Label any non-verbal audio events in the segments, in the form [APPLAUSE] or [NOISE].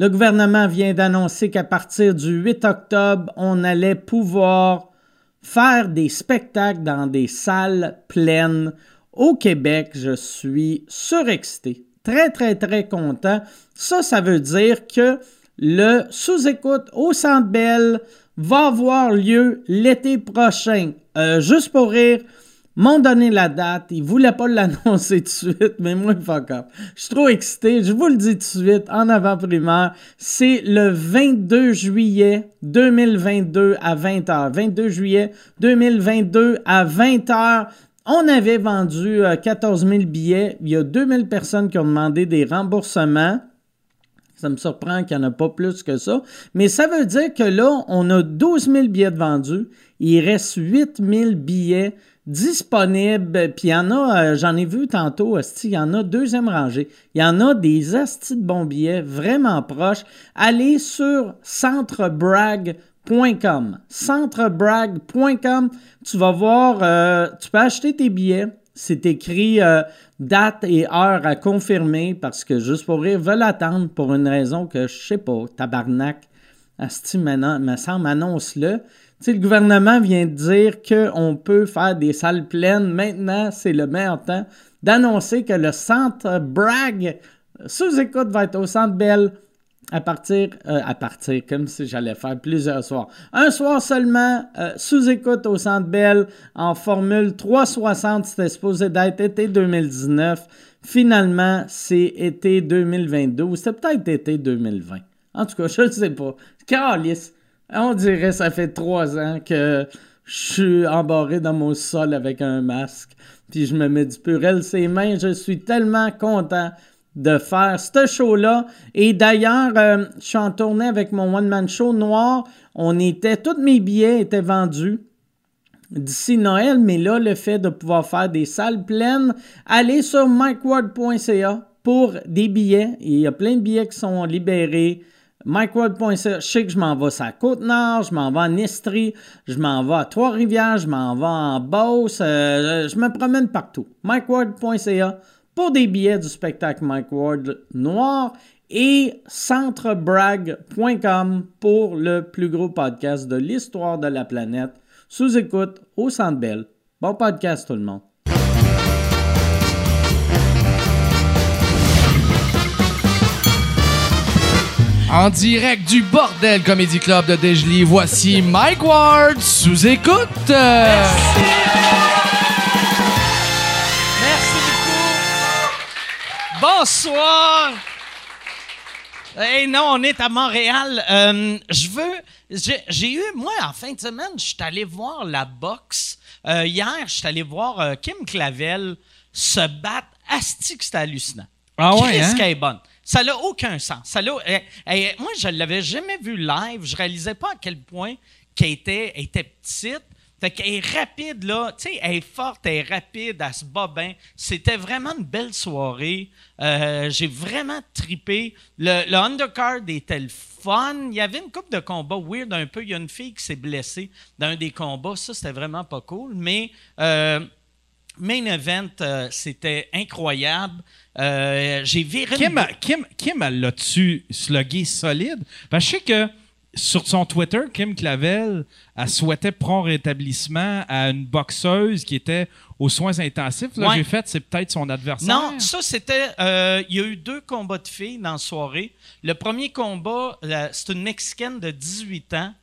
Le gouvernement vient d'annoncer qu'à partir du 8 octobre, on allait pouvoir faire des spectacles dans des salles pleines. Au Québec, je suis surexcité. Très, très, très content. Ça, ça veut dire que le sous-écoute au Centre Bell va avoir lieu l'été prochain. Euh, juste pour rire, m'ont donné la date. Ils voulaient pas l'annoncer tout de suite, [LAUGHS] mais moi, fuck up. Je suis trop excité. Je vous le dis tout de suite en avant-primaire. C'est le 22 juillet 2022 à 20h. 22 juillet 2022 à 20h. On avait vendu 14 euh, 000 billets. Il y a 2000 personnes qui ont demandé des remboursements. Ça me surprend qu'il n'y en a pas plus que ça. Mais ça veut dire que là, on a 12 000 billets vendus. Il reste 8 000 billets disponibles. Puis il y en a, euh, j'en ai vu tantôt, il y en a deuxième rangée. Il y en a des astis de bons billets vraiment proches. Allez sur centrebrag.com. Centrebrag.com. Tu vas voir, euh, tu peux acheter tes billets. C'est écrit euh, date et heure à confirmer parce que juste pour rire, veulent attendre pour une raison que je sais pas, tabarnak. Asti, me semble, annonce-le. Sais, le gouvernement vient de dire qu'on peut faire des salles pleines. Maintenant, c'est le meilleur temps d'annoncer que le centre Bragg sous-écoute va être au centre Bell à partir, euh, à partir, comme si j'allais faire plusieurs soirs. Un soir seulement, euh, sous-écoute au Centre Bell, en formule 360, c'était supposé d'être été 2019. Finalement, c'est été 2022 ou c'était peut-être été 2020. En tout cas, je ne sais pas. Calice, on dirait ça fait trois ans que je suis embarré dans mon sol avec un masque. Puis je me mets du purel ses mains. Je suis tellement content de faire ce show-là. Et d'ailleurs, euh, je suis en tournée avec mon one-man show noir. On était, tous mes billets étaient vendus d'ici Noël, mais là, le fait de pouvoir faire des salles pleines, allez sur mikeward.ca pour des billets. il y a plein de billets qui sont libérés. MikeWard.ca, je sais que je m'en vais à Côte-Nord, je m'en vais en Estrie, je m'en vais à Trois-Rivières, je m'en vais en Beauce, euh, je me promène partout. MikeWard.ca pour des billets du spectacle Mike Ward Noir et centrebrag.com pour le plus gros podcast de l'histoire de la planète. Sous écoute au Centre Bell. Bon podcast tout le monde. En direct du Bordel Comedy Club de Dejli, voici Mike Ward sous écoute. Bonsoir! Hey, non, on est à Montréal. Euh, je veux. J'ai eu, moi, en fin de semaine, je suis allé voir la boxe. Euh, hier, je suis allé voir euh, Kim Clavel se battre. Asti, c'était hallucinant. Ah ouais? Qu'est-ce qu'elle est bonne. Ça n'a aucun sens. Ça moi, je ne l'avais jamais vu live. Je réalisais pas à quel point qu'elle était, était petite. Fait qu'elle est rapide, là. Tu sais, elle est forte, elle est rapide, elle se bat bien. C'était vraiment une belle soirée. Euh, j'ai vraiment tripé. Le, le, undercard était le fun. Il y avait une coupe de combats weird un peu. Il y a une fille qui s'est blessée dans un des combats. Ça, c'était vraiment pas cool. Mais euh, main event, euh, c'était incroyable. Euh, j'ai viré... Kim, Kim, Kim, elle l'a-tu slugué solide? Je sais que sur son Twitter, Kim Clavel, elle souhaitait prompt rétablissement à une boxeuse qui était aux soins intensifs. Là, j'ai fait, c'est peut-être son adversaire. Non, ça, c'était. Euh, il y a eu deux combats de filles dans la soirée. Le premier combat, c'est une Mexicaine de 18 ans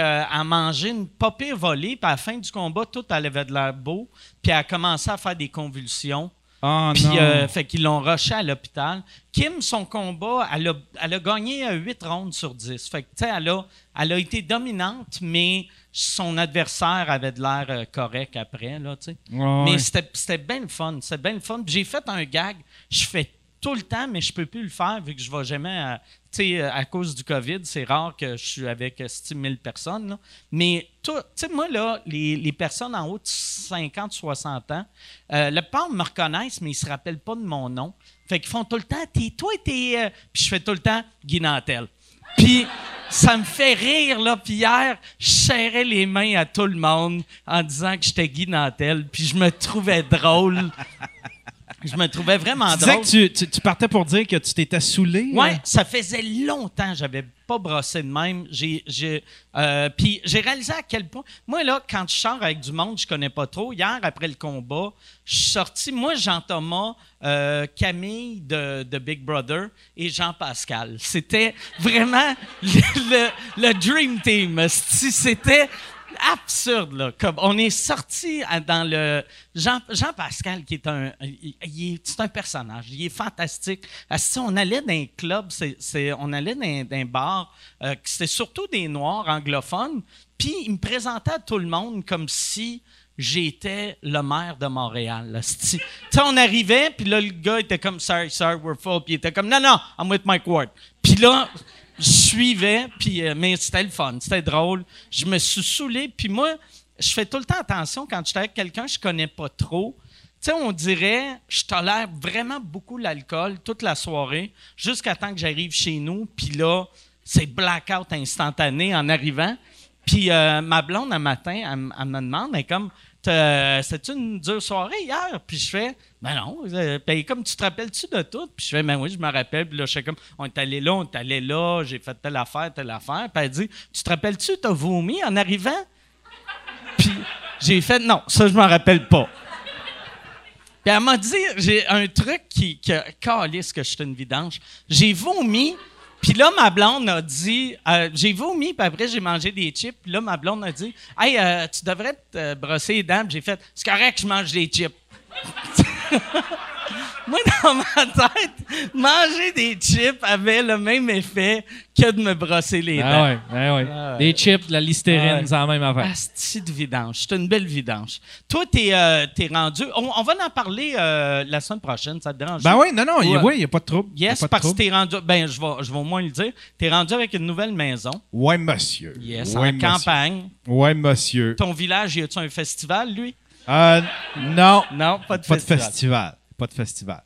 a, mangé une popée volée. Puis à la fin du combat, tout avait de l'air beau. Puis elle a commencé à faire des convulsions. Oh, puis, euh, fait qu'ils l'ont rushé à l'hôpital. Kim, son combat, elle a, elle a gagné 8 rondes sur 10. Fait que, elle a, elle a été dominante, mais son adversaire avait de l'air euh, correct après, là, mais c'était bien le fun. C'était bien le fun. J'ai fait un gag. Je fais tout le temps, mais je peux plus le faire vu que je vais jamais. À, euh, à cause du COVID, c'est rare que je suis avec 6 000 personnes. Mais moi, là, les, personnes en haut de 50, 60 ans, euh, le père me reconnaissent, mais ils se rappellent pas de mon nom. Fait qu'ils font tout le temps, t'es toi, t'es. Euh, puis je fais tout le temps Guy Nantel. Puis ça me fait rire, là. Puis hier, je serrais les mains à tout le monde en disant que j'étais Guy Nantel. Puis je me trouvais drôle. Je me trouvais vraiment Tu drôle. que tu, tu- tu partais pour dire que tu t'étais saoulé. Ouais, là? ça faisait longtemps que j'avais pas brossé de même. J'ai, j'ai, euh, puis j'ai réalisé à quel point. Moi, là, quand je sors avec du monde, je connais pas trop. Hier, après le combat, je suis sorti. Moi, Jean-Thomas, euh, Camille de, de Big Brother et Jean-Pascal. C'était vraiment [LAUGHS] le, le- le Dream Team. C'était absurde là. On est sorti à- dans le Jean, Jean Pascal qui est un c'est un personnage, il est fantastique. Asti, on allait dans un club, c'est, on allait dans, un bar, euh, c'était surtout des noirs anglophones, puis il me présentait à tout le monde comme si j'étais le maire de Montréal. Tu sais, on arrivait, puis là, le gars était comme « Sorry, sorry, we're full », puis il était comme « Non, non, I'm with Mike Ward ». Puis là, je suivais, puis, euh, mais c'était le fun, c'était drôle. Je me suis saoulé, puis moi, je fais tout le temps attention quand je suis avec quelqu'un que je connais pas trop. Tu sais, on dirait, je tolère vraiment beaucoup l'alcool toute la soirée, jusqu'à temps que j'arrive chez nous, puis là, c'est blackout instantané en arrivant. Puis euh, ma blonde, un matin, elle, me demande, elle est comme, c'était une dure soirée hier? Puis je fais, ben non. euh, Puis comme, tu te rappelles-tu de tout? Puis je fais, ben oui, je me rappelle. Puis là, je fais comme, on est allé là, on est allé là, j'ai fait telle affaire, telle affaire. Puis elle dit, tu te rappelles-tu, t'as vomi en arrivant? [LAUGHS] Puis j'ai fait, non, ça, je m'en rappelle pas. Puis elle m'a dit, j'ai un truc qui, qui calisse que je suis une vidange. J'ai vomi, puis là, ma blonde a dit, euh, j'ai vomi, puis après, j'ai mangé des chips. Puis là, ma blonde a dit, hey, euh, tu devrais te brosser les dents. J'ai fait, c'est correct, je mange des chips. [LAUGHS] Moi, dans ma tête, manger des chips avait le même effet que de me brosser les dents. Ah ouais, ah ouais. Ah ouais. Des chips, de la listérine, Ah ouais. c'est la même affaire. Asti de vidange. C'est une belle vidange. Toi, t'es euh, t'es rendu. On, on va en parler euh, la semaine prochaine, ça te dérange? Ben oui, non, non, il n'y a pas de trouble. Yes, pas de parce que t'es rendu. Ben, je vais, je vais au moins le dire. T'es rendu avec une nouvelle maison. Ouais, monsieur. Yes, ouais, en monsieur. campagne. Ouais, monsieur. Ton village, y a-tu un festival, lui? Euh, non, Non, pas de pas de festival. Pas de festival.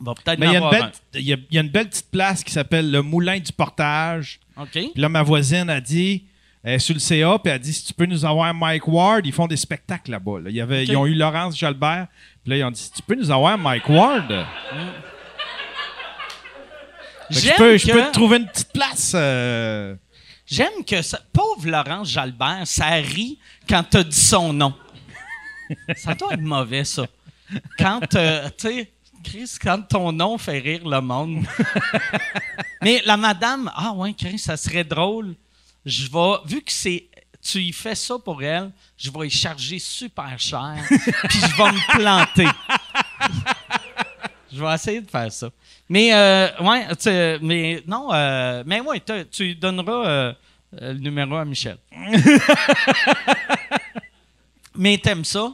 Va peut-être Mais il y, a une belle- il y a- il y a une belle petite place qui s'appelle le Moulin du Portage. OK. Puis là, ma voisine a dit, elle est sur le CA, puis elle a dit si tu peux nous avoir Mike Ward, ils font des spectacles là-bas. là. Il y avait, Ok. Ils ont eu Laurence Jalbert, puis là, ils ont dit si tu peux nous avoir Mike Ward, que je peux, te trouver une petite place. euh, J'aime que ça, pauvre Laurence Jalbert, ça rit quand t'as dit son nom. [LAUGHS] ça doit être mauvais, ça. Quand, euh, tu sais, Chris, quand ton nom fait rire le monde. [LAUGHS] Mais la madame, ah ouais, Chris, ça serait drôle. Je vais, vu que c'est, tu y fais ça pour elle, je vais y charger super cher, [LAUGHS] puis je vais me planter. Je vais essayer de faire ça. Mais, euh, ouais, tu mais non, euh, mais ouais, tu donneras euh, le numéro à Michel. [LAUGHS] mais t'aimes ça?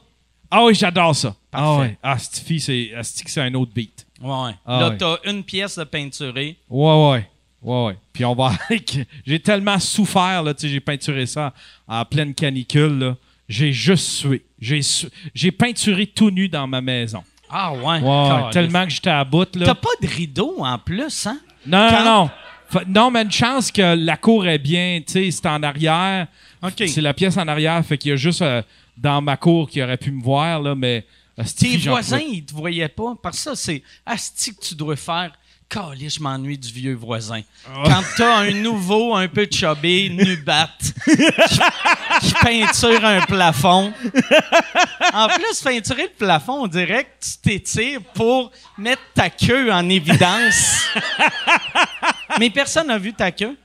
Ah oui, j'adore ça. Ah Parfait. ouais. Ah, cette fille, c'est, c'est un autre beat. Ouais. Ah Là, ouais. t'as une pièce de peinturée. Ouais, ouais. Ouais, ouais. Puis on va. [LAUGHS] j'ai tellement souffert, là, tu sais, j'ai peinturé ça en pleine canicule, là. J'ai juste sué. J'ai, su- j'ai peinturé tout nu dans ma maison. Ah ouais. Ouais, ouais, tellement que j'étais à bout, là. T'as pas de rideau en plus, hein? Non, Quand- non, non. Non, mais une chance que la cour est bien, tu sais, c'est en arrière. OK. C'est la pièce en arrière, fait qu'il y a juste euh, dans ma cour qui aurait pu me voir, là, mais. Tes voisins, ils te voyaient pas? Parce que ça, c'est asti que tu dois faire. Calé, je m'ennuie du vieux voisin. Ah. Quand t'as un nouveau, un peu chubby, nubat, qui, qui peinture un plafond. En plus, peinturer le plafond, on dirait que tu t'étires pour mettre ta queue en évidence. Mais personne n'a vu ta queue.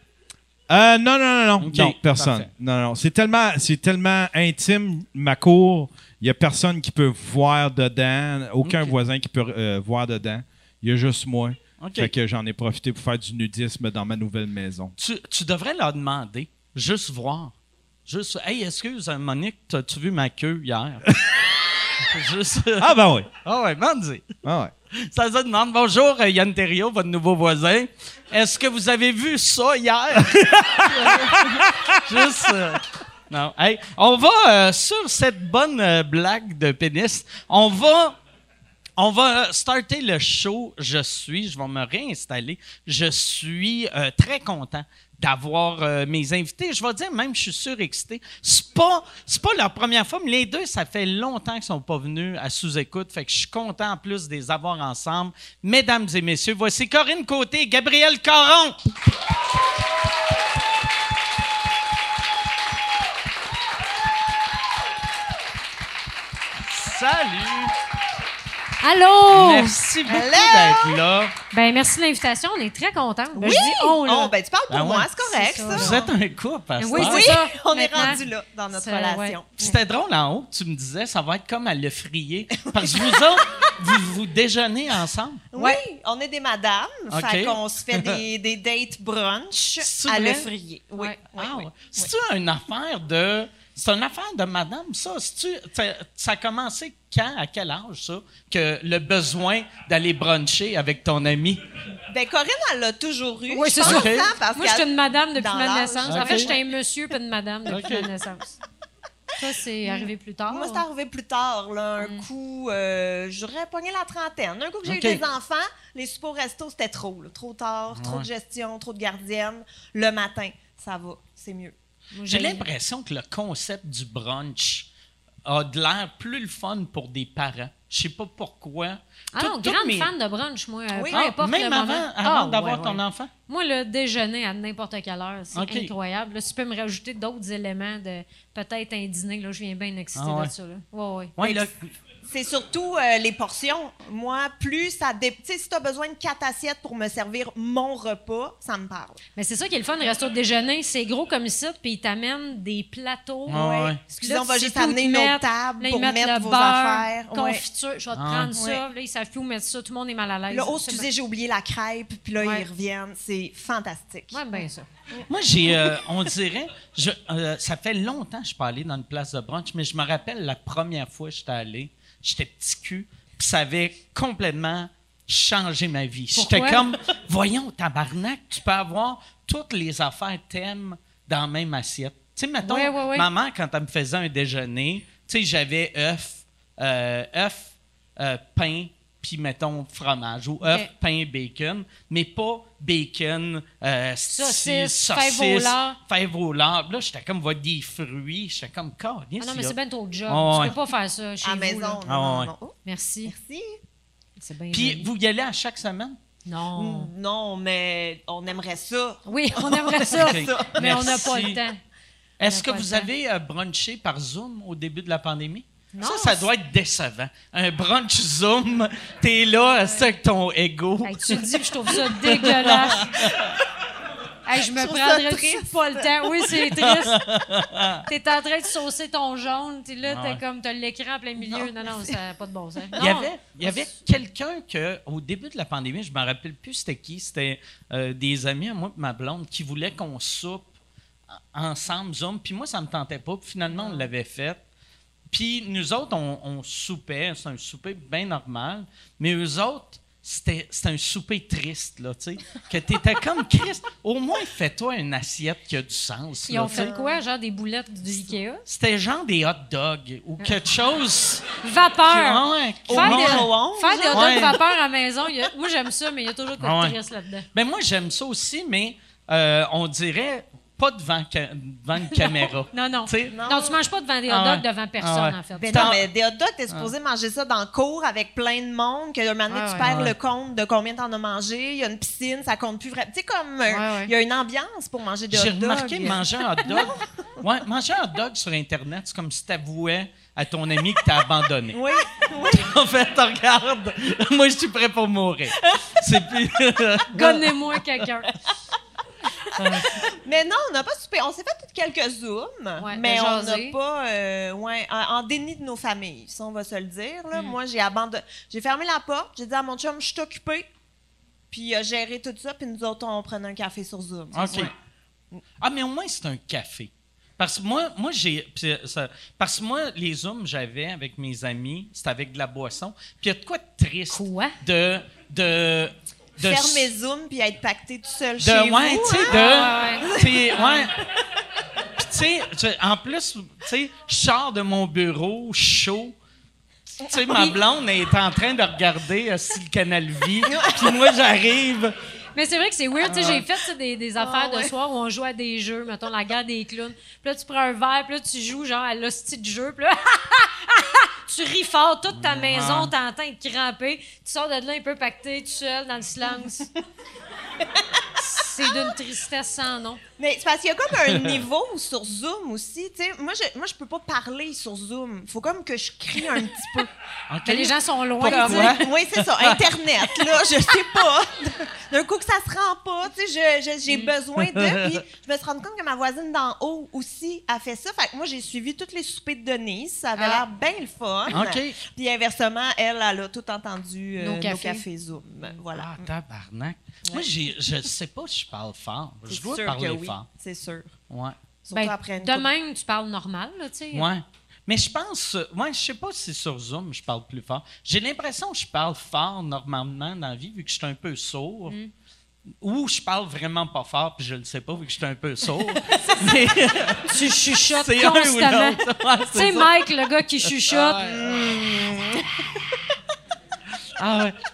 Euh, non, non, non, non. Non, personne. parfait. Non, non. C'est tellement, c'est tellement intime, ma cour. Il n'y a personne qui peut voir dedans. Aucun voisin qui peut euh, voir dedans. Il y a juste moi. Fait que j'en ai profité pour faire du nudisme dans ma nouvelle maison. Tu, tu devrais leur demander, juste voir. Juste, hey, excuse, euh, Monique, t'as-tu vu ma queue hier? [LAUGHS] juste. Ah, ben oui. Ah ouais, demande Ah, ouais. [LAUGHS] Ça demande, bonjour, euh, Yann Terriot, votre nouveau voisin. Est-ce que vous avez vu ça hier? [LAUGHS] juste. euh, non. On va, euh, sur cette bonne blague de pénis, on va. On va starter le show. Je suis, je vais me réinstaller. Je suis très content d'avoir euh, mes invités. Je vais dire même, je suis surexcité. C'est pas, c'est pas leur première fois, mais les deux, ça fait longtemps qu'ils sont pas venus à sous-écoute. Fait que je suis content en plus de les avoir ensemble. Mesdames et messieurs, voici Corinne Côté, Gabriel Caron. Salut! Allô? Merci beaucoup d'être là. Ben, merci de l'invitation. On est très contents. Ben, Oui! Je dis on, là. Oh, ben, tu parles pour Ben moi, ouais. c'est correct, C'est ça. ça. Vous êtes un couple, à Oui, cette c'est heure. Oui, ça, on est maintenant. rendu là, dans notre C'est- relation. ouais. C'était drôle en haut, tu me disais, ça va être comme à le frier. Parce que vous autres, [LAUGHS] vous, vous déjeunez ensemble? Oui, on est des madames. OK. Fait qu'on se fait des, [LAUGHS] des dates brunch C'est à vrai? le frier. Oui, Ouais. oui, Ah, oui. C'est-tu une affaire de. C'est une affaire de madame, ça? Ça, ça a commencé quand, à quel âge, ça? Que le besoin d'aller bruncher avec ton ami? Ben, Corinne, elle l'a toujours eu. Oui, c'est ça. parce Moi, je suis une madame depuis dans ma naissance. En fait, j'étais un monsieur puis une madame depuis Ok. ma naissance. Toi, c'est arrivé plus tard. Moi, c'est arrivé plus tard, là, un Mm. coup, euh, j'aurais pogné la trentaine. Un coup que j'ai eu des enfants, les au resto, c'était trop, là, trop tard, trop de gestion, trop de gardienne. Le matin, ça va, c'est mieux. J'ai l'impression que le concept du brunch a de l'air plus le fun pour des parents. Je sais pas pourquoi. Ah Tout- non, grande mes- fan de brunch, moi. euh, Oui. peu Ah, importe même le avant, moment. avant Ah, d'avoir ouais, ton ouais. enfant? Moi, le déjeuner à n'importe quelle heure, c'est incroyable. Là, tu peux me rajouter d'autres éléments de peut-être un dîner, là, je viens bien Ah ouais. de ça. Là. Ouais, ouais. Ouais, là, C'est surtout euh, les portions. Moi, plus ça... dé- Tu sais, si tu as besoin de quatre assiettes pour me servir mon repas, ça me parle. Mais c'est ça qui est le fun, le resto de déjeuner. C'est gros comme ici, puis ils t'amènent des plateaux. Ah ouais. Excusez, on va juste amener tables Là, ils pour mettre vos beurre, affaires. Ouais. confiture. Je vais te Ah. prendre ça. Ouais. Là, ils savent plus où mettre ça. Tout le monde est mal à l'aise. Là, oh, excusez, j'ai oublié la crêpe, puis là, Ouais. ils reviennent. C'est fantastique. Ouais, bien ça. Moi, j'ai, euh, on dirait, je, euh, ça fait longtemps que je suis pas allé dans une place de brunch, mais je me rappelle la première fois que j'étais allé, j'étais petit cul, puis ça avait complètement changé ma vie. J'étais comme, voyons, tabarnak, tu peux avoir toutes les affaires thèmes dans la même assiette. Tu sais, mettons, maman, quand elle me faisait un déjeuner, tu sais, j'avais œuf, euh, œuf, euh, pain, puis mettons fromage, ou œuf, pain, bacon, mais pas bacon, euh, Saucisse, saucisse, fèves au lard. fèves au lard. Là, j'étais comme, va des fruits. J'étais comme, Ah non, mais c'est bien trop job. Ouais. Tu peux pas faire ça chez à la vous. maison. là. non, non, ouais. non. Oh, Merci. merci. C'est bien. Puis, vous y allez à chaque semaine? Non. Mm, Non, mais on aimerait ça. Oui, on aimerait ça, [LAUGHS] mais on n'a pas le temps. Est-ce que vous temps. avez euh, brunché par Zoom au début de la pandémie? Non, ça, ça doit être décevant. Un brunch Zoom, t'es là, c'est avec ton ego. Hey, tu le dis, puis je trouve ça dégueulasse. [LAUGHS] Hey, je me prendrais pas le temps? Oui, c'est triste. [LAUGHS] T'es en train de saucer ton jaune. T'es là, Ah t'es comme, t'as l'écran en plein milieu. Non, non, ça n'a pas de bon sens. Il y Non. avait, il y avait quelqu'un que, au début de la pandémie, je me rappelle plus c'était qui, c'était euh, des amis à moi et ma blonde qui voulaient qu'on soupe en- ensemble, Zoom. Puis moi, ça me tentait pas. Puis finalement, on l'avait fait. Puis nous autres, on, on soupait. C'est un souper bien normal. Mais eux autres, c'était un souper triste, là, tu sais. Que t'étais comme Christ. Au moins, fais-toi une assiette qui a du sens. Ils là, ont fait quoi? Genre des boulettes du Ikea? C'était genre des hot dogs ou quelque chose. Vapeur! Ouais, Faire, des, faire des hot dogs Ouais. vapeur à la maison, a- moi j'aime ça, mais il y a toujours quoi Ah de triste là-dedans. Ben moi, j'aime ça aussi, mais euh, on dirait pas devant, ca- devant une caméra. [LAUGHS] Non, non. Non. Non, tu manges pas devant des hot Ah dogs ouais. devant personne, Ah ouais. en fait. Ben non, mais des hot dogs, t'es supposé manger ça dans le cours avec plein de monde, que un moment donné, tu ouais. perds Ouais. le compte de combien t'en as mangé. Il y a une piscine, ça compte plus vraiment. Tu sais, comme, il y a une ambiance pour manger des hot J'ai dogs. remarqué manger un hot dog. [LAUGHS] ouais, manger un hot dog sur Internet, c'est comme si t'avouais à ton ami que t'as abandonné. Oui, oui. [LAUGHS] En fait, regarde, moi je suis prêt pour mourir. C'est plus. Donnez-moi quelqu'un. Mais non, on n'a pas soupé. On s'est fait quelques zooms, Ouais, mais on n'a pas, euh, ouais, en, en déni de nos familles, ça on va se le dire. Mm. Là. Moi, j'ai abandonné, j'ai fermé la porte, j'ai dit à mon chum, je suis occupée, puis il a géré tout ça, puis nous autres, on prenait un café sur Zoom. OK. Ah, mais au moins, c'est un café. Parce que moi, moi j'ai. ça- Parce que moi, les zooms j'avais avec mes amis, c'était avec de la boisson. Puis il y a de quoi de triste. Quoi? De. de de Faire mes zooms puis être pacté tout seul de chez ouais, vous. tu sais hein? de Ah, ouais. tu sais, ouais. Puis tu sais, en plus, tu sais, je sors de mon bureau chaud. Tu sais, ma blonde est en train de regarder euh, si le Canal Vie, puis moi, j'arrive. Mais c'est vrai que c'est weird. Tu sais, j'ai fait tu sais, des, des affaires Ah, ouais. de soir où on joue à des jeux, mettons la guerre des clowns. Puis là, tu prends un verre, puis là, tu joues genre à l'hostie de jeu. Puis là, [LAUGHS] tu ris fort, toute ta maison t'entends être crampé. Tu sors de là un peu pacté, tout seul, dans le silence. [LAUGHS] c'est d'une tristesse sans nom. Mais c'est parce qu'il y a comme un niveau sur Zoom aussi. tu sais. Moi, je, moi, je peux pas parler sur Zoom. faut comme que je crie un petit peu. [LAUGHS] Que les gens sont loin. Tu sais. Oui, c'est ça. Internet, là, je sais pas. [LAUGHS] D'un coup que ça se rend pas, tu sais, je- je- j'ai besoin de. Puis je me suis rendu compte que ma voisine d'en haut aussi a fait ça. Fait que moi, j'ai suivi tous les soupers de Denise. Ça avait Ah. l'air bien le fun. Puis inversement, elle, elle a tout entendu euh, Nos nos, cafés. Zoom. Voilà. Ah, tabarnak. Moi, j'ai, je sais pas si je parle fort. Je dois parler oui. fort. C'est sûr. Ouais. Ben, après une de même, tu parles normal, là, tu sais. Ouais. Mais je pense, euh, ouais, je sais pas si sur Zoom je parle plus fort. J'ai l'impression que je parle fort normalement dans la vie vu que je suis un peu sourd. Mm. Ou je parle vraiment pas fort puis je le sais pas vu que je suis un peu sourd. [LAUGHS] Mais [LAUGHS] Tu chuchotes c'est un ou constamment. l'autre. Ouais, Tu c'est sais. Mike, le gars qui chuchote. Ah ouais. [LAUGHS]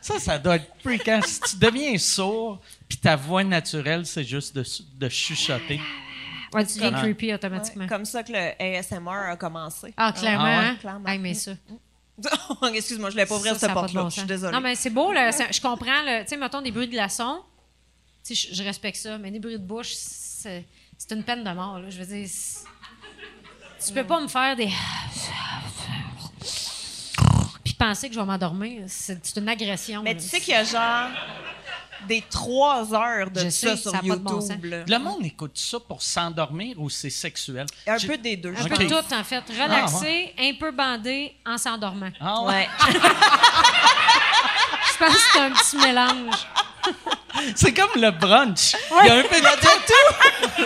Ça, ça doit être freakant. Si tu deviens sourd puis ta voix naturelle, c'est juste de, de chuchoter. Ouais, tu deviens Ouais. creepy Ouais, automatiquement. comme ça que le ASMR a commencé. Ah, clairement. Ah ouais? hein? Clairement. Hey, mais ça. [LAUGHS] Excuse-moi, je voulais pas ouvrir ça, cette pas porte-là. bon je suis désolée. Non, mais c'est beau, là. Je comprends, tu sais, mettons des bruits de glaçons. Tu sais, je, je respecte ça, mais des bruits de bouche, c'est une peine de mort, là. Je veux dire. Tu peux pas me faire des. Penser que je vais m'endormir. C'est une agression. Mais là. tu sais qu'il y a genre des trois heures de Je ça sais, sur ça a pas de bon YouTube. là. Le monde écoute ça pour s'endormir ou c'est sexuel? Un J'ai- peu des deux. Un je peu tout, en fait. Relaxé, un peu bandé, en s'endormant. Ah ouais. Ouais. [LAUGHS] Je pense que c'est un petit mélange. [LAUGHS] C'est comme le brunch. Il y a un peu de tout.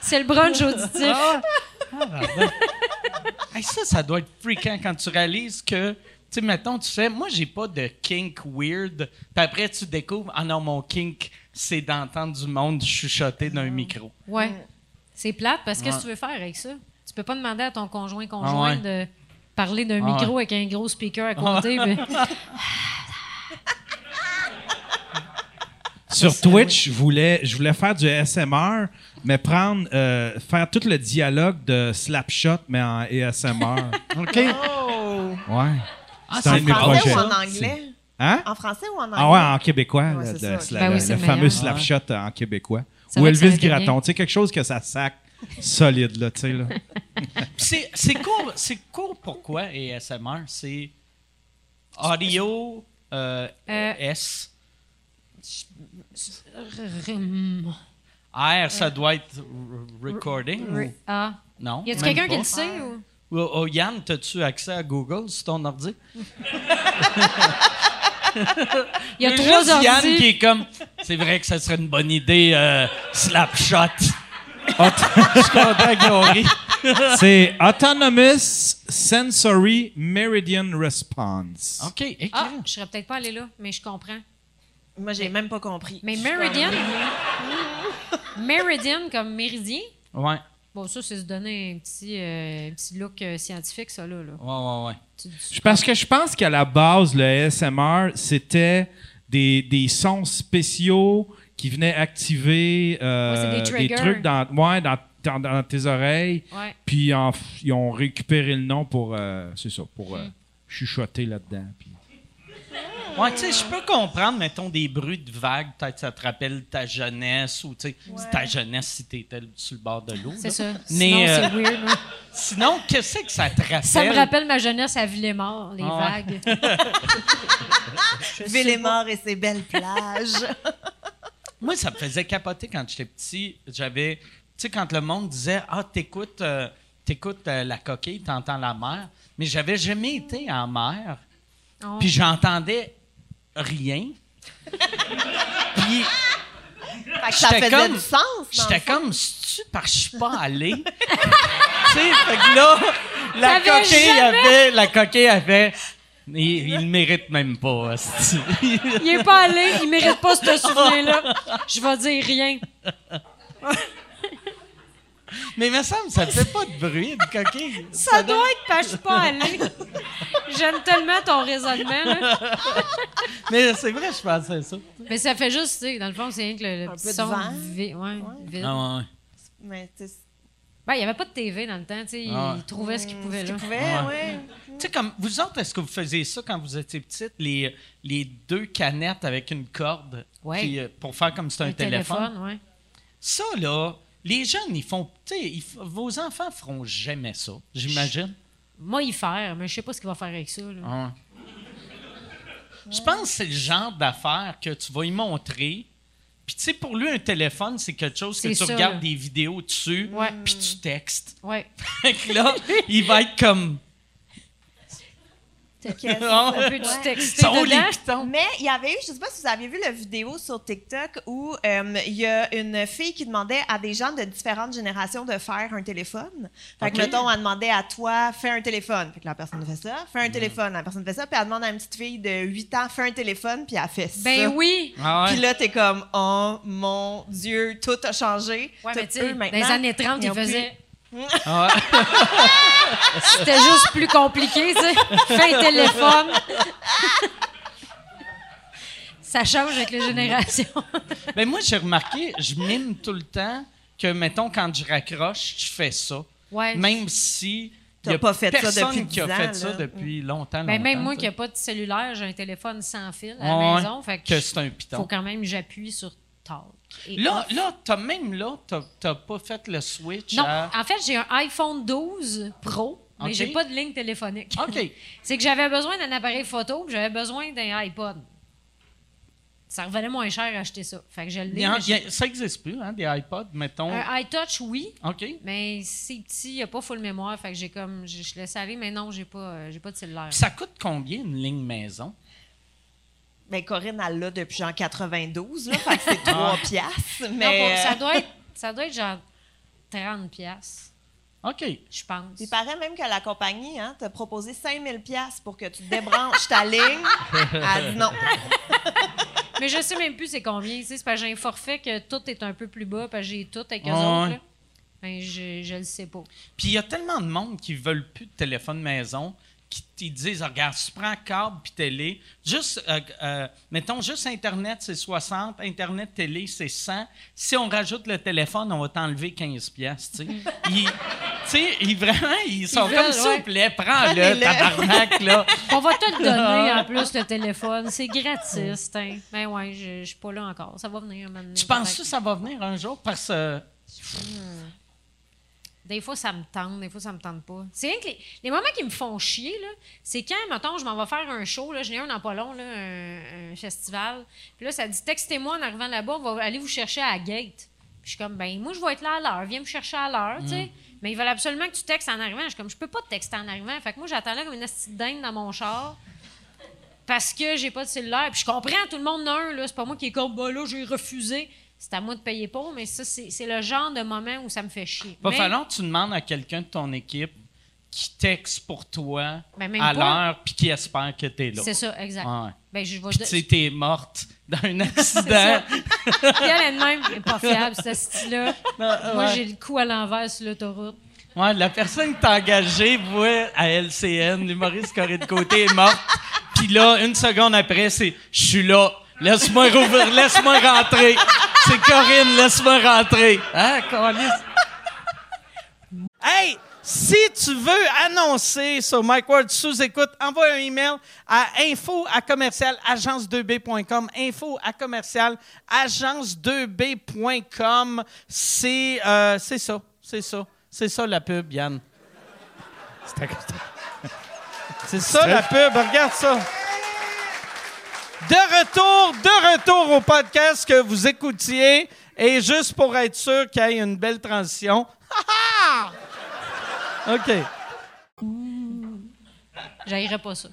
C'est le brunch auditif. Ah ouais. Hey, ça, ça doit être freakant quand tu réalises que, tu sais, mettons, tu fais, moi, j'ai pas de kink weird. Puis après, tu découvres, ah non, mon kink, c'est d'entendre du monde chuchoter d'un micro. Ouais. C'est plate parce que qu'est-ce Ouais. que tu veux faire avec ça? Tu peux pas demander à ton conjoint Ah conjoint ouais. de parler d'un Ah micro avec un gros speaker à côté. mais- [LAUGHS] [LAUGHS] Sur Twitch, je voulais, je voulais faire du ASMR, mais prendre, euh, faire tout le dialogue de Slapshot, mais en ASMR. [LAUGHS] OK. Oh! Ouais. Ah, c'est un En français projets. ou en anglais? Hein? En français ou en anglais? Ah ouais, en québécois, Ouais, le, Ben oui, le- c'est le le fameux. Slapshot en québécois. Ou Elvis Gratton, tu sais, quelque chose que ça sac solide, là, tu sais, là. [LAUGHS] C'est c'est court, c'est court pourquoi ASMR? C'est audio euh, Euh, S? R, ça doit être recording? ou- Ah. Non. Y a-tu quelqu'un qui le sait? Ou? Oh, oh, Yann, as-tu accès à Google sur ton ordi? [LAUGHS] Il y a Juste trois Yann ordi. qui est comme, c'est vrai que ça serait une bonne idée, euh, Slapshot. [LAUGHS] Je suis content. C'est Autonomous Sensory Meridian Response. OK, écris. Ah, je serais peut-être pas allé là, mais je comprends. Moi, j'ai même pas compris. Mais Meridian, [LAUGHS] Meridian comme méridien, Ouais, bon, ça, c'est se donner un petit, euh, un petit look euh, scientifique, ça, là. là. ouais, ouais, ouais. Tu- tu- Je- Parce que je pense qu'à la base, le ASMR, c'était des, des sons spéciaux qui venaient activer euh, Ouais, c'est des triggers. trucs dans, ouais, dans, dans- dans tes oreilles. Ouais. Puis en f- ils ont récupéré le nom pour, euh, c'est ça, pour Mm. euh, chuchoter là-dedans. puis- Ouais, tu sais, je peux comprendre, mettons, des bruits de vagues, peut-être ça te rappelle ta jeunesse, ou tu sais, ta jeunesse si t'étais sur le bord de l'eau. C'est ça. Mais, Sinon, euh, c'est weird. [LAUGHS] Sinon, qu'est-ce que ça te rappelle? Ça me rappelle ma jeunesse à Villemort, les Ah vagues. [LAUGHS] Villemort et ses belles plages. [LAUGHS] Moi, ça me faisait capoter quand j'étais petit. J'avais, tu sais, quand le monde disait, ah, t'écoutes, euh, t'écoutes euh, la coquille, t'entends la mer. Mais j'avais jamais été en mer. Oh. Puis j'entendais rien. [LAUGHS] Puis ça faisait comme- du sens. j'étais comme, c'est-tu parce que je suis pas allé? [LAUGHS] tu sais, fait que là, la coquille avait, la coquille avait, il, il mérite même pas. hostie. Il est pas allé, il mérite pas ce souvenir-là. Je vais dire rien. [LAUGHS] Mais il me semble, ça ne fait pas de bruit, une coquille. [LAUGHS] Ça doit être parce que je suis pas allée. J'aime tellement ton raisonnement. là. [LAUGHS] Mais c'est vrai, je pensais ça. Mais ça fait juste, tu sais, dans le fond, c'est rien que le, le Un petit peu de son vi- ouais, vide. Ah ouais. Mais tu sais, Ben, il n'y avait pas de TV dans le temps, tu sais. Ah ouais. Ils trouvaient ce qu'ils pouvaient, ce là. qu'il pouvait, Ouais. ouais. Tu sais, comme vous autres, est-ce que vous faisiez ça quand vous étiez petite, les, les deux canettes avec une corde euh, pour faire comme si c'était un, Un téléphone? téléphone, ouais. Ça, là, les jeunes, ils font. Tu sais, ils vos enfants feront jamais ça, j'imagine. Moi, y faire, mais je sais pas ce qu'il va faire avec ça. là. Ouais. Je pense que c'est le genre d'affaire que tu vas y montrer. Puis, tu sais, pour lui, un téléphone, c'est quelque chose que tu ça, regardes là. des vidéos dessus, puis tu textes. Ouais. [LAUGHS] Fait que là, il va être comme. [LAUGHS] Les dedans? pitons. Mais il y avait eu, je sais pas si vous avez vu la vidéo sur TikTok où euh, il y a une fille qui demandait à des gens de différentes générations de faire un téléphone. Fait que, mettons, elle demandait à toi, fais un téléphone. Fait que la personne fait ça, fais un téléphone. La personne fait ça, puis elle demande à une petite fille de 8 ans, fais un téléphone, puis elle fait ça. Ben oui! Ah ouais. Puis là, t'es comme, oh mon Dieu, tout a changé. Ouais, Tout mais tu sais, dans les années 30, ils faisaient. Ah ouais. C'était juste plus compliqué, tu sais. Fais un téléphone. Ça change avec les générations. Ben moi, j'ai remarqué, je mime tout le temps que, mettons, quand je raccroche, je fais ça. Ouais. Même si. T'as y a pas fait ça personne depuis qui a 10 ans, fait ça là. depuis longtemps. Ben, même moi qui n'ai pas de cellulaire, j'ai un téléphone sans fil à Ouais, la maison. Fait que, que c'est un piton. faut quand même que j'appuie sur Talk. Et Là, off. là t'as même là, t'as, pas fait le switch Non, à... en fait, j'ai un iPhone 12 Pro, mais Ok. j'ai pas de ligne téléphonique. OK. [LAUGHS] C'est que j'avais besoin d'un appareil photo, j'avais besoin d'un iPod. Ça revenait moins cher à acheter ça. Fait que je l'ai. ça existe plus, hein, des iPods, mettons. Un iTouch, oui, OK. mais c'est petit, il n'y a pas full mémoire. Fait que j'ai comme. Je, je laisse aller, mais non, j'ai pas, euh, j'ai pas de cellulaire. Puis ça coûte combien une ligne maison? Ben, Corinne, elle l'a depuis genre 92, là, fait que c'est 3 piastres. Non, Mais bon, ça, euh, doit être, ça doit être genre 30 pièces, OK. je pense. il paraît même que la compagnie hein, t'a proposé 5000 piastres pour que tu débranches ta ligne. [LAUGHS] Elle dit non. Mais je sais même plus c'est combien. C'est parce que j'ai un forfait que tout est un peu plus bas, parce que j'ai tout avec eux Ouais. autres. là. Ben, je, je le sais pas. Puis il y a tellement de monde qui veulent plus de téléphone maison, qui te disent regarde, si tu prends câble puis télé, juste euh, euh, mettons juste internet c'est 60, internet télé c'est 100. Si on rajoute le téléphone, on va t'enlever 15 pièces, tu sais. [LAUGHS] Ils- vraiment ils sont Ils comme veulent, souples, prends-le Prenez-le. tabarnak là. [LAUGHS] On va te le donner en plus, le téléphone. C'est gratis. hein. Ben ouais, je, je suis pas là encore. Ça va venir maintenant. Tu penses que ça va venir un jour parce que Des fois, ça me tente, des fois, ça me tente pas. C'est rien que les, les moments qui me font chier, là, c'est quand, mettons, je m'en vais faire un show, là, j'en ai un dans pas long, là, un, un festival. Puis là, ça dit textez-moi en arrivant là-bas, on va aller vous chercher à la gate. Puis je suis comme, ben, moi, je vais être là à l'heure, viens me chercher à l'heure, tu sais. Mais ils veulent absolument que tu textes en arrivant. Je suis comme, je peux pas te texter en arrivant. Fait que moi, j'attends là comme une petite dinde dans mon char. Parce que j'ai pas de cellulaire. Puis je comprends, tout le monde en a un, là. C'est pas moi qui est comme, bah là, j'ai refusé. C'est à moi de payer pour, mais ça, c'est le genre de moment où ça me fait chier. va Mais- falloir que tu demandes à quelqu'un de ton équipe qui texte pour toi Ben, même à l'heure puis qui espère que tu es là. C'est ça, exact. Ouais. Ben, je vais. Tu t'es morte dans un [LAUGHS] accident. Elle elle-même n'est pas fiable, ce style-là. [LAUGHS] Moi, j'ai le cou à l'envers sur l'autoroute. Ouais, la personne qui t'a engagé, voit à LCN, l'humoriste Corinne de Côté est morte. Puis là, une seconde après, c'est « Je suis là. Laisse-moi rouvrir. Laisse-moi rentrer. C'est Corinne. Laisse-moi rentrer. » Hein, Corinne? Hey! Si tu veux annoncer sur Mike Ward sous-écoute, envoie un email à info à commercial agence2b.com. Info à commercial agence2b.com. C'est euh, c'est ça. C'est ça. C'est ça la pub, Yann. C'est ça la pub. Regarde ça. De retour, de retour au podcast que vous écoutiez. Et juste pour être sûr qu'il y ait une belle transition. [LAUGHS] OK. J'haïrais pas ça.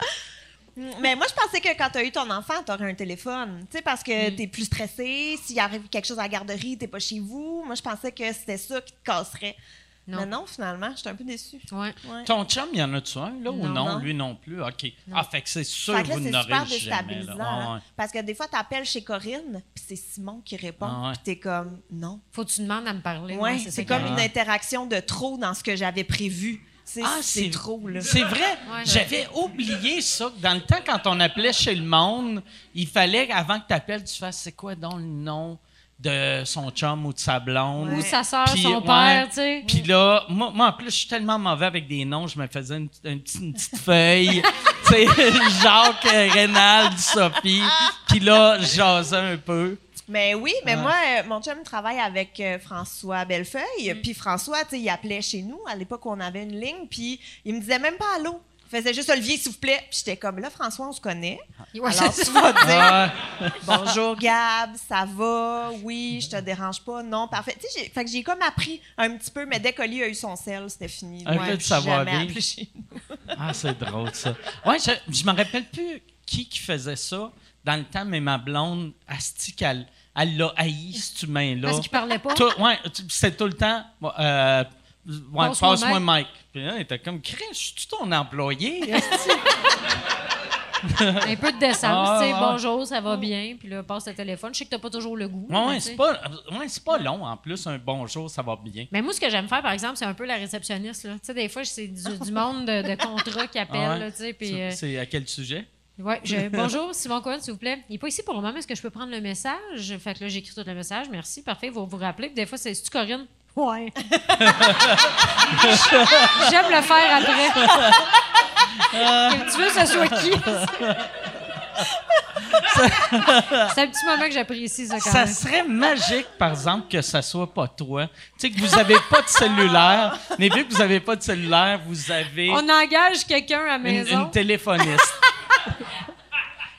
Mais moi, je pensais que quand tu as eu ton enfant, tu aurais un téléphone. Tu sais, parce que Mm. tu es plus stressé. S'il arrive quelque chose à la garderie, tu pas chez vous. Moi, je pensais que c'était ça qui te casserait. Non. Mais non, finalement, j'étais un peu déçue. Ouais. Ouais. Ton chum, y en a-tu un, là, ou Non. Lui non plus? OK. Non. Ah, fait que c'est sûr que vous n'aurez jamais. Là. hein. Ouais, Parce que des fois, t'appelles chez Corinne, puis c'est Simon qui répond, Ah ouais. puis t'es comme, non. Faut que tu demandes à me parler. Ouais, c'est comme une interaction de trop dans ce que j'avais prévu. Tu Ah, c'est c'est- trop, là. C'est vrai. [LAUGHS] Ouais. J'avais oublié ça. que Dans le temps, quand on appelait chez le monde, il fallait, avant que tu appelles, tu fasses c'est quoi donc le nom? De son chum ou de sa blonde. Ou sa soeur, Puis, son ouais. père, tu sais. Puis là, moi, moi, en plus, je suis tellement mauvais avec des noms, je me faisais une, une petite- une petite feuille. [LAUGHS] tu sais, Jacques, Rénald, Sophie. Puis là, je jasais un peu. Mais oui, mais Ouais. moi, euh, mon chum travaille avec euh, François Bellefeuille. Puis François, tu sais, il appelait chez nous à l'époque où on avait une ligne, puis il me disait même pas allô. Faisait juste Olivier, s'il vous plaît. Puis j'étais comme, là, François, on se connaît. [LAUGHS] Ouais, Alors, c'est tu ça. vas dire, Ah, [LAUGHS] bonjour Gab, ça va? Oui, je te dérange pas? Non, parfait. Tu sais, j'ai- fait que j'ai comme appris un petit peu, mais dès qu'Oli a eu son sel, c'était fini. Un Ouais, peu de chez nous. [LAUGHS] Ah, c'est drôle, ça. Ouais, je, je me rappelle plus qui qui faisait ça dans le temps, mais ma blonde, Asti, elle l'a haï, cet humain-là. Parce qu'il parlait pas? Tout- ouais, c'était tout le temps. Euh, ouais, Passe-moi Mike. Puis là, il était comme, Chris, je suis ton employé. [LAUGHS] Un peu de décence, Ah, tu sais, bonjour, ça va bien, puis là, passe le téléphone. Je sais que t'as pas toujours le goût. Ouais, tu c'est pas, ouais, pas long, en plus, un bonjour, ça va bien. Mais moi, ce que j'aime faire, par exemple, c'est un peu la réceptionniste. Tu sais, des fois, c'est du, du monde de, de contrat qui appelle, ouais. là, tu sais, puis... C'est- euh, C'est à quel sujet? Ouais, je- [LAUGHS] bonjour, Simon Cohen, s'il vous plaît. Il n'est pas ici pour le moment. Est-ce que je peux prendre le message? Fait que là, j'écris tout le message. Merci, parfait. Vous vous rappelez. Puis des fois, c'est. C'est-tu Corinne? Ouais. [LAUGHS] J'aime le faire après. [LAUGHS] tu veux que ce soit qui? c'est un petit moment que j'apprécie, ça, quand Ça même. serait magique, par exemple, que ça soit pas toi. Tu sais, que vous avez pas de cellulaire, mais vu que vous avez pas de cellulaire, vous avez On engage quelqu'un à la maison. une téléphoniste.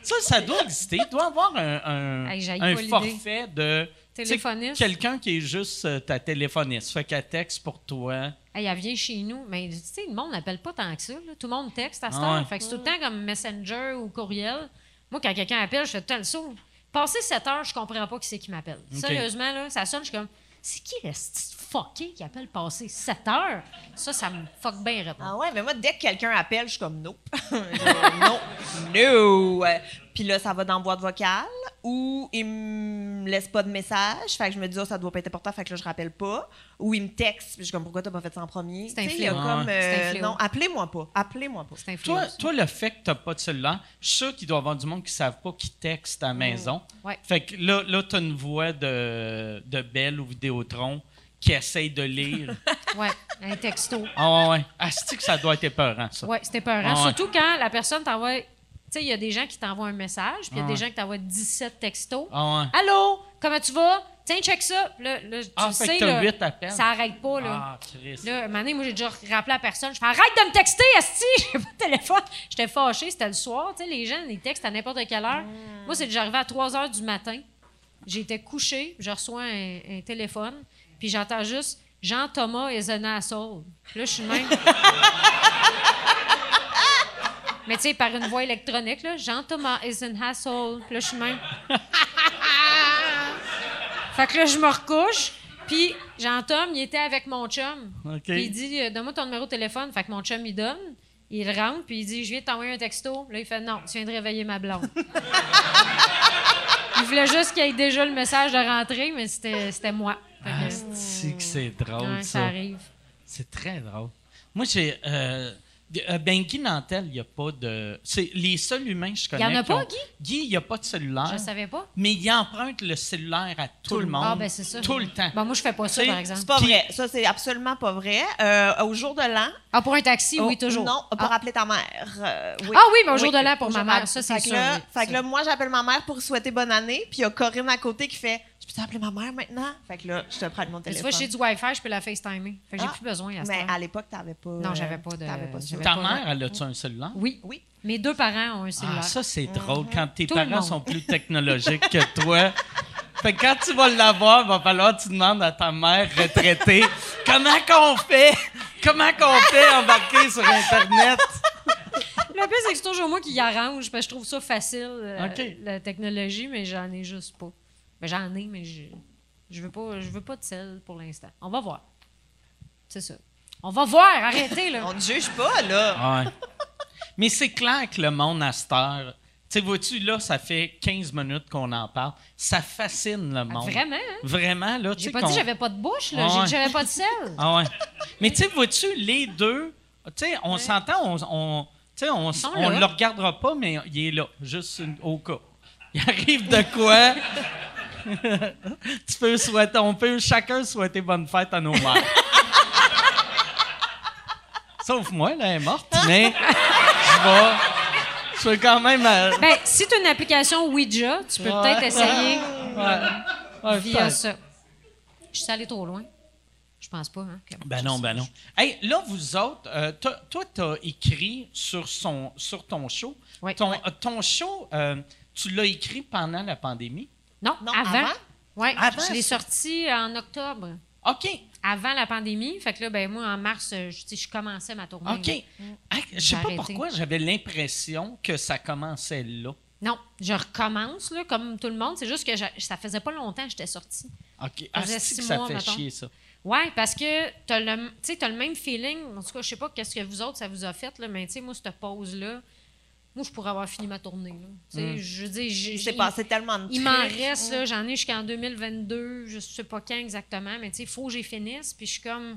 ça, ça doit exister. Il doit y avoir un, un, Hey, forfait de... Téléphoniste. Quelqu'un qui est juste euh, ta téléphoniste. Fait qu'elle texte pour toi. Hey, elle vient chez nous. Mais tu sais, le monde n'appelle pas tant que ça. là. Tout le monde texte à cette Ah heure. ouais. Fait que c'est tout le temps comme Messenger ou courriel. Moi, quand quelqu'un appelle, je fais tout le temps le saut. Passé 7 heures, je comprends pas qui c'est qui m'appelle. Sérieusement, là, ça sonne, je suis comme, c'est qui le petit fucké qui appelle passé 7 heures? Ça, ça me fuck bien répondre. Ah ouais, mais moi, dès que quelqu'un appelle, je suis comme nope. [LAUGHS] Non, no. Euh, Puis là, ça va dans boîte vocale ou il me laisse pas de message. Fait que je me dis, oh, ça doit pas être important. Fait que là, je rappelle pas. Ou il me texte. Puis je suis comme, pourquoi t'as pas fait ça en premier? C'est un il y a comme, euh, C'est un fléau. non, appelez-moi pas. Appelez-moi pas. C'est un Toi, toi, le fait que tu n'as pas de cellulaire, je suis sûr qu'il doit y avoir du monde qui ne savent pas qui texte à la maison. Ouais. Fait que là, là tu as une voix de, de Belle ou Vidéotron qui essaye de lire. [LAUGHS] Ouais, un texto. Ah ouais, ouais. Asti que ça doit être épeurant, ça? Ouais, c'était peurant. Ah ouais. Surtout quand la personne t'envoie. Sais, il y a des gens qui t'envoient un message, puis il y a Ah des gens qui t'envoient 17 textos. Ah ouais. Allô, comment tu vas? Tiens, check ça. Là, là, tu Ah, fait sais, que t'as là, huit appels. ça arrête pas. Là. Ah, Chris. Là, un moment donné, moi, j'ai déjà rappelé à personne. Je fais arrête de me texter, Asti, [LAUGHS] j'ai pas de téléphone. J'étais fâchée, c'était le soir. Tu sais, les gens, ils textent à n'importe quelle heure. Moi, c'est déjà arrivé à 3 heures du matin. J'étais couchée, je reçois un, un téléphone, puis j'entends juste Jean-Thomas asshole. Puis là, je suis même. [LAUGHS] Mais tu sais, par une voix électronique, là, Jean-Thomas is an asshole. Puis là, je suis de même. [LAUGHS] fait que là, je me recouche. Puis Jean-Tom, il était avec mon chum. Puis il dit euh, Donne-moi ton numéro de téléphone. Fait que mon chum, il donne. Il rentre, puis il dit Je viens de t'envoyer un texto. Là, il fait Non, tu viens de réveiller ma blonde. [LAUGHS] il voulait juste qu'il y ait déjà le message de rentrée, mais c'était c'était moi. C'est drôle, ouais, ça ça. arrive. C'est très drôle. Moi, j'ai. Euh, euh, ben, Guy Nantel, il n'y a pas de. C'est les seuls humains que je connais. en a pas, ont- Guy? Guy, il n'y a pas de cellulaire. Je savais pas. Mais il emprunte le cellulaire à tout, le monde. Ah, ben c'est ça. Tout le temps. Bon, moi, je fais pas ça, par exemple. C'est pas Puis- vrai. Ça, c'est absolument pas vrai. Euh, au jour de l'an. Ah, pour un taxi, oui, oh, toujours. Non, pour ah. appeler ta mère. Euh, oui. Ah oui, mais au jour de l'an pour au ma mère, ça, c'est sûr, là- oui, Fait ça. que là, moi, j'appelle ma mère pour souhaiter bonne année. Puis il y a Corinne à côté qui fait Je peux t'appeler ma mère maintenant? Fait que là, je te prends mon Tu téléphone. vois, j'ai du Wi-Fi, je peux la FaceTimer. Fait que j'ai Ah, plus besoin à ce Mais à l'époque, t'avais pas. Non, j'avais pas de- t'avais pas ça. Ta pas- mère, elle a-tu un cellulaire? Oui. Oui. Mes deux parents ont un cellulaire. Ah, ça, c'est drôle quand tes Tout parents sont plus technologiques que toi. Fait que quand tu vas l'avoir, il va falloir que tu demandes à ta mère retraitée [LAUGHS] comment qu'on fait? Comment qu'on fait embarquer sur Internet? Le pire, c'est que c'est toujours moi qui y arrange, parce que je trouve ça facile, euh, la technologie, mais j'en ai juste pas. Ben, j'en ai, mais je, je veux pas je veux pas de sel pour l'instant. On va voir. c'est ça. On va voir, arrêtez, là. [LAUGHS] On ne juge pas, là. Ouais. Mais c'est clair que le monde à cette heure. Tu sais, vois-tu, là, ça fait 15 minutes qu'on en parle. Ça fascine le monde. Vraiment, hein? Vraiment, là. tu J'ai sais pas dit que j'avais pas de bouche, là. Ah J'ai ouais. dit que j'avais pas de sel. Ah ouais. Mais tu sais, vois-tu, les deux, tu sais, on s'entend, on, on, tu sais, on, on le regardera pas, mais il est là, juste une- au cas. Il arrive de quoi? [LAUGHS] tu peux souhaiter, on peut chacun souhaiter bonne fête à nos mères. [LAUGHS] Sauf moi, là, elle est morte, mais je vais, je vais quand même. euh, Ben, si tu as une application Ouija, tu peux peut-être essayer [LAUGHS] ouais. Ouais, via ça. Je suis allée trop loin. Je pense pas, hein? que- Ben non, ben non. Hey, là, vous autres, euh, t'as- toi, tu as écrit sur, son, sur ton show. Oui. Ton, ton show, euh, tu l'as écrit pendant la pandémie? Non, Non, avant. avant? Oui, je l'ai sorti en octobre, OK. avant la pandémie. Fait que là, ben moi, en mars, euh, je, je commençais ma tournée. OK. Hey, je sais pas arrêté. pourquoi j'avais l'impression que ça commençait là. Non, je recommence, là, comme tout le monde. C'est juste que j'a- ça faisait pas longtemps que j'étais sortie. OK. Ah, que ça mois, fait mettons. chier, ça. Oui, parce que tu as, le même feeling. En tout cas, je sais pas qu'est-ce que vous autres, ça vous a fait, là, mais tu sais, moi, cette pause-là, moi, je pourrais avoir fini ma tournée. là. Tu sais, Je veux dire, j'ai- Il s'est j'ai- passé tellement de Il m'en reste, là, j'en ai jusqu'en 2022, je sais pas quand exactement, mais tu sais, il faut que j'y finisse. Puis je suis comme.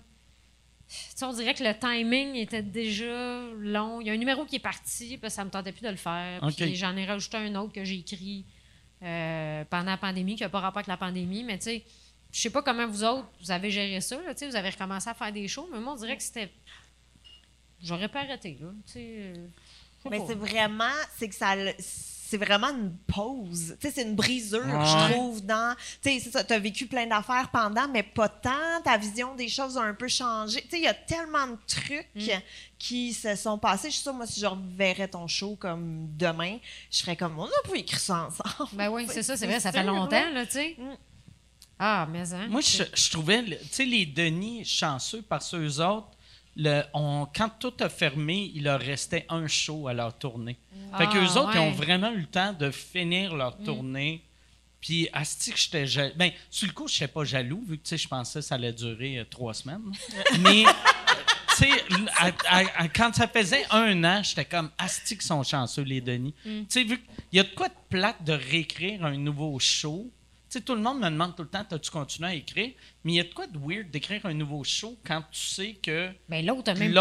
Tu sais, on dirait que le timing était déjà long. Il y a un numéro qui est parti, puis ça me tentait plus de le faire. OK. Puis j'en ai rajouté un autre que j'ai écrit euh, pendant la pandémie, qui n'a pas rapport avec la pandémie, mais tu sais, je sais pas comment vous autres, vous avez géré ça, là, tu sais, vous avez recommencé à faire des shows, mais moi, on dirait que c'était. J'aurais pas arrêté, là. Tu Mais c'est vraiment, c'est que ça, c'est vraiment une pause. Tu sais, c'est une brisure, Ouais. je trouve, dans. Tu sais, c'est ça, t'as vécu plein d'affaires pendant, mais pas tant. Ta vision des choses a un peu changé. Tu sais, il y a tellement de trucs Mm. qui se sont passés. Je suis sûre, moi, si je reverrais ton show comme demain, je serais comme, on a pas écrit ça ensemble. Ben oui, c'est ça, c'est vrai, ça fait longtemps, là. tu sais. Mm. Ah, mais hein. Moi, je, je trouvais, tu sais, les Denis chanceux parce que eux autres, le, on- quand tout a fermé, il leur restait un show à leur tournée. Fait Ah, qu'eux autres, ils ont vraiment eu le temps de finir leur tournée. Puis, asti que j'étais jaloux. Ben, sur le coup, je n'étais pas jaloux, vu que, je pensais que ça allait durer euh, trois semaines. [LAUGHS] Mais, tu sais, quand ça faisait un an, j'étais comme, asti qu'ils sont chanceux, les Denis. Tu sais, vu qu'il y a de quoi de plate de réécrire un nouveau show. Tu sais, tout le monde me demande tout le temps, as-tu continué à écrire? Mais il y a de quoi de weird d'écrire un nouveau show quand tu sais que Ben l'autre, même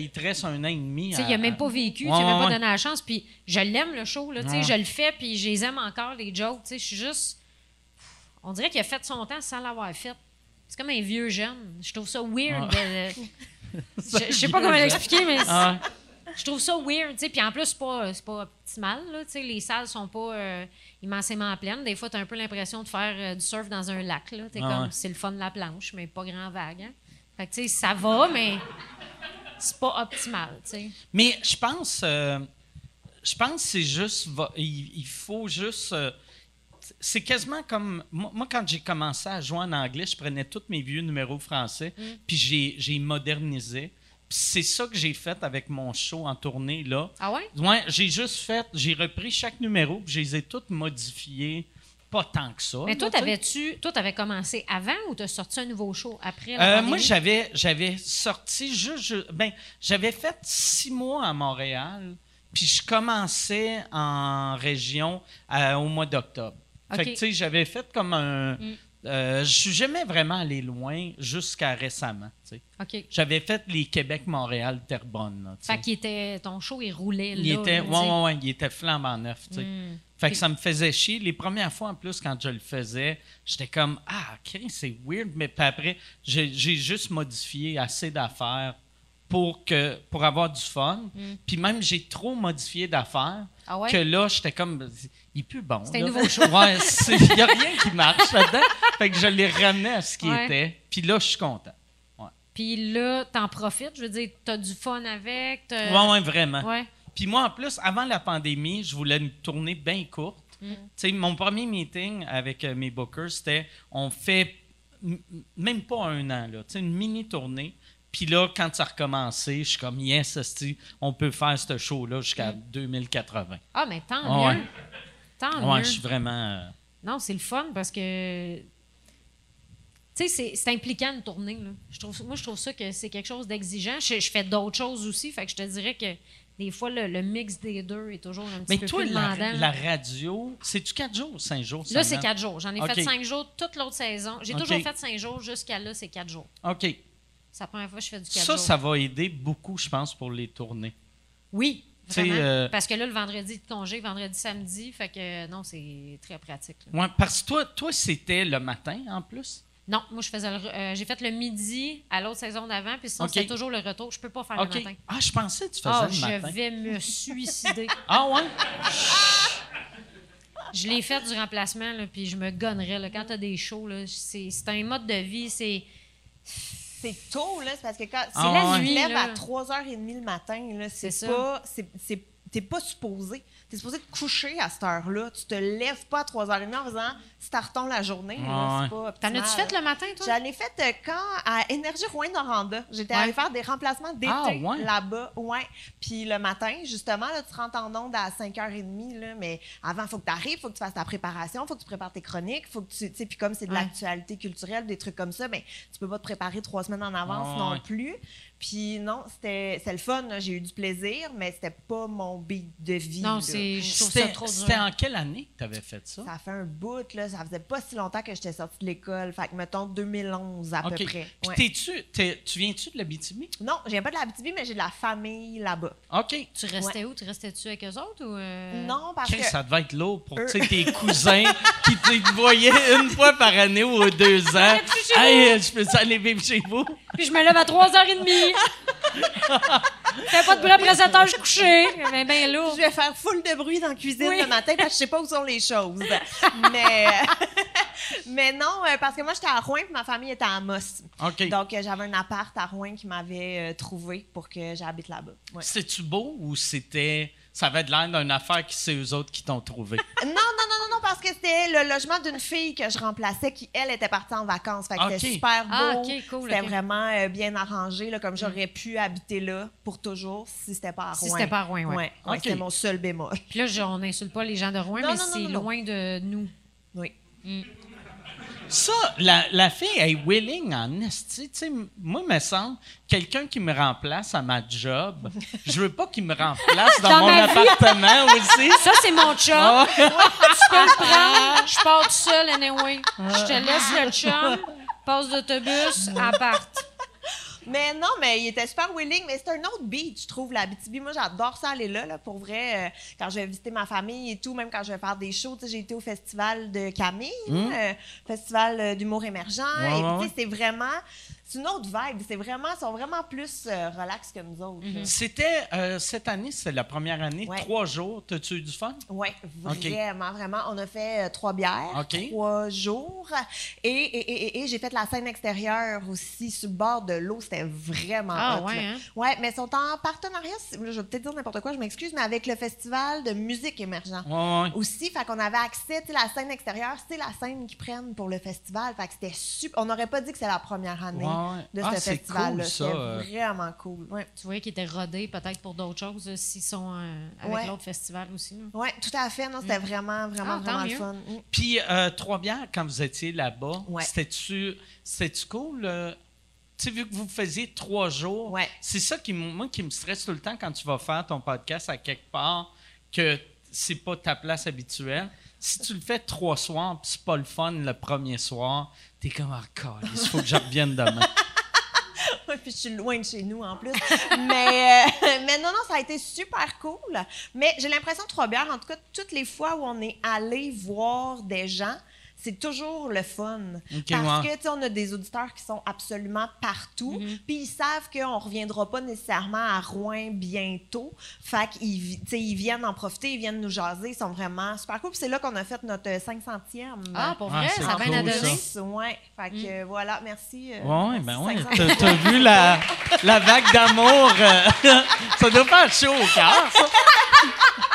il te reste un an et demi. Tu à- il a même pas vécu, tu Ouais, m'a ouais, pas donné la chance. Puis je l'aime, le show, là, tu Ouais. je le fais, puis je les aime encore, les jokes. Tu sais, je suis juste. On dirait qu'il a fait son temps sans l'avoir fait. C'est comme un vieux jeune. Je trouve ça weird. de- [LAUGHS] Je je sais pas comment l'expliquer, mais Ah, je trouve ça weird. tu sais. Puis en plus, c'est pas, pas optimal. Là, les salles sont pas euh, immensément pleines. Des fois, tu as un peu l'impression de faire euh, du surf dans un lac. Là. T'es Ah comme, ouais. c'est le fun de la planche, mais pas grand vague. hein. Fait que, tu sais, ça va, mais c'est pas optimal. tu sais. Mais je pense, euh, je pense que c'est juste, va- il, il faut juste. c'est quasiment comme moi, quand j'ai commencé à jouer en anglais, je prenais tous mes vieux numéros français, Mm. puis j'ai modernisé. C'est ça que j'ai fait avec mon show en tournée là. Ah ouais? Ouais, j'ai juste fait, j'ai repris chaque numéro, puis je les ai tous modifiés, pas tant que ça. Mais toi, t'avais-tu, toi, t'avais commencé avant ou t'as sorti un nouveau show après la Euh, moi, j'avais, j'avais sorti juste. je- ben, j'avais fait six mois à Montréal, puis je commençais en région euh, au mois d'octobre. Fait que, tu sais, j'avais fait comme un. Mm. Euh, je suis jamais vraiment allé loin jusqu'à récemment. J'avais fait les Québec-Montréal-Terrebonne. Fait qu'il était, ton show, il roulait là. il était, là, ouais, sais. ouais, ouais, il était flambant neuf. tu sais. Mm. Fait que ça me faisait chier. Les premières fois, en plus, quand je le faisais, j'étais comme Ah, Chris, c'est weird. Mais puis après, j'ai juste modifié assez d'affaires pour, que, pour avoir du fun. Puis même, j'ai trop modifié d'affaires. Ah ouais? que là, j'étais comme Il est plus bon. Un nouveau show. [LAUGHS] Ouais, il n'y a rien qui marche là-dedans. Fait que je l'ai ramené à ce qui Ouais. était. Puis là, je suis content. Puis là, t'en profites? Je veux dire, t'as du fun avec. t'as- ouais, ouais, vraiment. Puis moi, en plus, avant la pandémie, je voulais une tournée bien courte. Mm. Tu sais, mon premier meeting avec euh, mes bookers, c'était on fait même pas un an, là, tu sais, une mini-tournée. Puis là, quand ça a recommencé, je suis comme, yes, esti, on peut faire ce show-là jusqu'à 2080. Ah, mais tant Ah mieux. Tant Ouais, mieux. je suis vraiment. euh, Non, c'est le fun parce que. Tu sais, c'est- impliquant une tournée. Là. Je trouve, moi, je trouve ça que c'est quelque chose d'exigeant. Je, je fais d'autres choses aussi, fait que je te dirais que des fois, le, le mix des deux est toujours un petit Mais peu toi, plus la, demandant. la radio, c'est-tu quatre jours ou cinq jours? Là, c'est quatre jours. J'en ai fait cinq jours toute l'autre saison. J'ai toujours fait cinq jours. Jusqu'à là, c'est quatre jours. OK. C'est la première fois que je fais du Ça, jours. ça va aider beaucoup, je pense, pour les tournées. Oui, vraiment. euh, Parce que là, le vendredi de congé, vendredi, samedi, fait que euh, non, c'est très pratique. Ouais, parce que toi, toi c'était le matin en plus? Non, moi, je faisais euh, j'ai fait le midi à l'autre saison d'avant, puis sinon, OK. c'était toujours le retour. Je peux pas faire le matin. Ah, je pensais que tu faisais Ah, le je matin. vais me suicider. [LAUGHS] Ah ouais? je l'ai fait du remplacement, là, puis je me gonnerais. Là. Quand tu as des shows, c'est un mode de vie. C'est, C'est tôt, là. C'est parce que quand. Ah la ouais. lèves là. à 3h30 le matin, là. C'est pas. c'est- T'es pas supposé. T'es supposé te coucher à cette heure-là. Tu te lèves pas à 3h30 en faisant startons la journée. Ouais. C'est pas T'en as-tu fait le matin, toi? J'en ai fait euh, quand à Énergie Rouen-Noranda. J'étais Ouais. allée faire des remplacements d'été Ah, ouais? là-bas. Ouais. Puis le matin, justement, là, tu rentres en onde à 5h30. Là, mais avant, il faut que tu arrives, il faut que tu fasses ta préparation, il faut que tu prépares tes chroniques. faut que tu, tu sais, Puis comme c'est de Ouais. l'actualité culturelle, des trucs comme ça, ben, tu peux pas te préparer trois semaines en avance Ouais, non plus. Puis non, c'était le fun. J'ai eu du plaisir, mais c'était pas mon beat de vie. Non, c'est, je trouve ça C'était en quelle année que tu avais fait ça? Ça fait un bout, là. Ça faisait pas si longtemps que j'étais sortie de l'école. Fait que, mettons, 2011 à peu près. Puis Ouais. t'es-tu, t'es- tu viens-tu de l'Abitibi? Non, je viens pas de la BTB, mais j'ai de la famille là-bas. OK. Tu restais où? Tu restais-tu avec eux autres ou. euh? Non, parce Chris, que. ça devait être lourd pour Eux- tu tes cousins qui te voyaient une fois par année ou aux deux ans. Hey, je peux ça aller vivre chez vous? Puis je me lève à 3h30. Fais pas de bruit après 7 heures, je suis couchée. Mais ben lourd. Je vais faire full de bruit dans la cuisine Oui. le matin parce que je sais pas où sont les choses. mais, [LAUGHS] mais non, euh, parce que moi, j'étais à Rouen et ma famille était à Amos. OK. Donc, euh, j'avais un appart à Rouen qui m'avait euh, trouvé pour que j'habite là-bas. Ouais. C'était-tu beau ou c'était. Ça avait de l'air d'une affaire qui c'est eux autres qui t'ont trouvé? [LAUGHS] Non, non, non, non, non, parce que c'était le logement d'une fille que je remplaçais qui, elle, était partie en vacances. Fait que c'était super beau. Ah, ok, cool, C'était vraiment euh, bien arrangé, là, comme j'aurais pu habiter là pour toujours si c'était pas à Rouen. Si c'était pas à Rouen, ouais. Ouais. C'était mon seul bémol. Puis là, je- on n'insulte pas les gens de Rouen, Non, mais c'est loin de nous. Oui. Ça, la, la fille est willing en esti. Moi, me semble, quelqu'un qui me remplace à ma job, [LAUGHS] je veux pas qu'il me remplace dans, Dans mon appartement aussi. [LAUGHS] Ça, c'est mon chum. Ah, Tu peux le prendre. Je pars tout seul, anyway. Je te laisse le chum. Passe d'autobus, appart. Mais non, mais il était super willing. Mais c'est un autre beat, je trouve, la BTB. Moi, j'adore ça aller là, là, pour vrai. euh, quand je vais visiter ma famille et tout, même quand je vais faire des shows. Tu sais, J'ai été au festival de Camille, euh, festival euh, d'humour émergent. Mmh. Ouais, et ouais, c'est vraiment... C'est une autre vibe. C'est vraiment, ils sont vraiment plus euh, relax que nous autres. là. C'était euh, cette année, c'est la première année, Ouais. trois jours. T'as-tu eu du fun? Oui, vraiment, vraiment. On a fait euh, trois bières, trois jours. Et, et, et- et- et j'ai fait la scène extérieure aussi sur le bord de l'eau. C'était vraiment Ah, hot, ouais, hein? Ouais, mais ils sont en partenariat, je vais peut-être dire n'importe quoi, je m'excuse, mais avec le festival de musique émergent. Ouais, ouais. Aussi, fait qu'on avait accès, tu sais, la scène extérieure, c'est la scène qu'ils prennent pour le festival. Fait que c'était super. On n'aurait pas dit que c'est la première année De Ah, ce c'est festival-là. cool, ça, C'était euh. vraiment cool. Ouais. Tu voyais qu'ils étaient rodés peut-être pour d'autres choses euh, s'ils sont euh, avec Ouais. l'autre festival aussi. Ouais, tout à fait. Non, c'était vraiment, vraiment, Ah, vraiment le mieux. fun. Mm. Puis, euh, Trois-Bières, quand vous étiez là-bas, Ouais. c'était-tu c'était-tu cool? euh, tu sais, vu que vous faisiez trois jours, Ouais. c'est ça qui, moi, qui me stresse tout le temps quand tu vas faire ton podcast à quelque part, que c'est pas ta place habituelle. Si tu le fais trois soirs, puis c'est pas le fun le premier soir, t'es comme, ah, il faut que je revienne demain. [LAUGHS] Ouais, puis je suis loin de chez nous en plus. mais, euh, [LAUGHS] mais non, non, ça a été super cool. Mais j'ai l'impression, Trois Bières, en tout cas, toutes les fois où on est allé voir des gens, c'est toujours le fun. Parce ouais. que, tu sais, on a des auditeurs qui sont absolument partout, puis ils savent qu'on reviendra pas nécessairement à Rouen bientôt. Fait qu'ils ils viennent en profiter, ils viennent nous jaser, ils sont vraiment super cool. Puis c'est là qu'on a fait notre 500e. Ah, pour vrai, c'est ça a bien cool, à donner. ça. Ouais, fait que euh, voilà, merci. euh, Ouais, ben ouais. 500. T'as, vu la, la vague d'amour? euh, [LAUGHS] ça doit faire chaud au cœur, ça. [LAUGHS]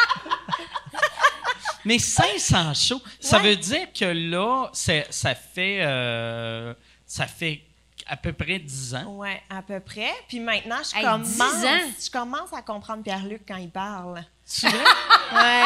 Mais 500 shows, ça Ouais. veut dire que là, ça fait, euh, ça fait à peu près 10 ans. Ouais, à peu près. Puis maintenant, je Hey, commence, 10 ans? je commence à comprendre Pierre-Luc quand il parle. Tu vois? [LAUGHS] Ouais.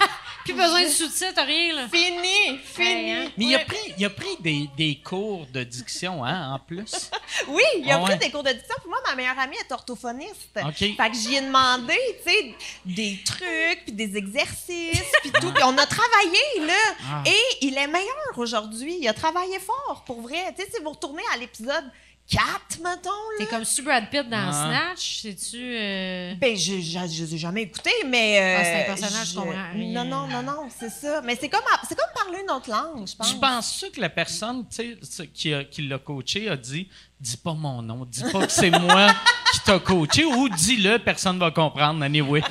[LAUGHS] Plus besoin de sous-titres, rien, là. Fini, fini. hein. Mais il a pris, il a pris des, des cours de diction, hein, en plus. [LAUGHS] Oui, il a Ah pris ouais. des cours de diction. Puis moi, ma meilleure amie est orthophoniste. OK. Fait que j'y ai demandé, tu sais, des trucs, puis des exercices, puis tout. Puis on a travaillé, là. Ah. Et il est meilleur aujourd'hui. Il a travaillé fort, pour vrai. Tu sais, si vous retournez à l'épisode 4, mettons, T'es comme Stu Brad Pitt dans Ah. Snatch, sais-tu... euh, Ben, je je les ai jamais écouté, mais. euh, Ah, c'est un personnage, je comprends rien. Non, non, non, non, c'est ça. Mais c'est comme, c'est comme parler une autre langue, je pense. Tu penses-tu que la personne tu sais, ce- qui, a- qui l'a coaché a dit Dis pas mon nom, dis pas que c'est moi qui t'a coaché ou dis-le, personne va comprendre, anyway.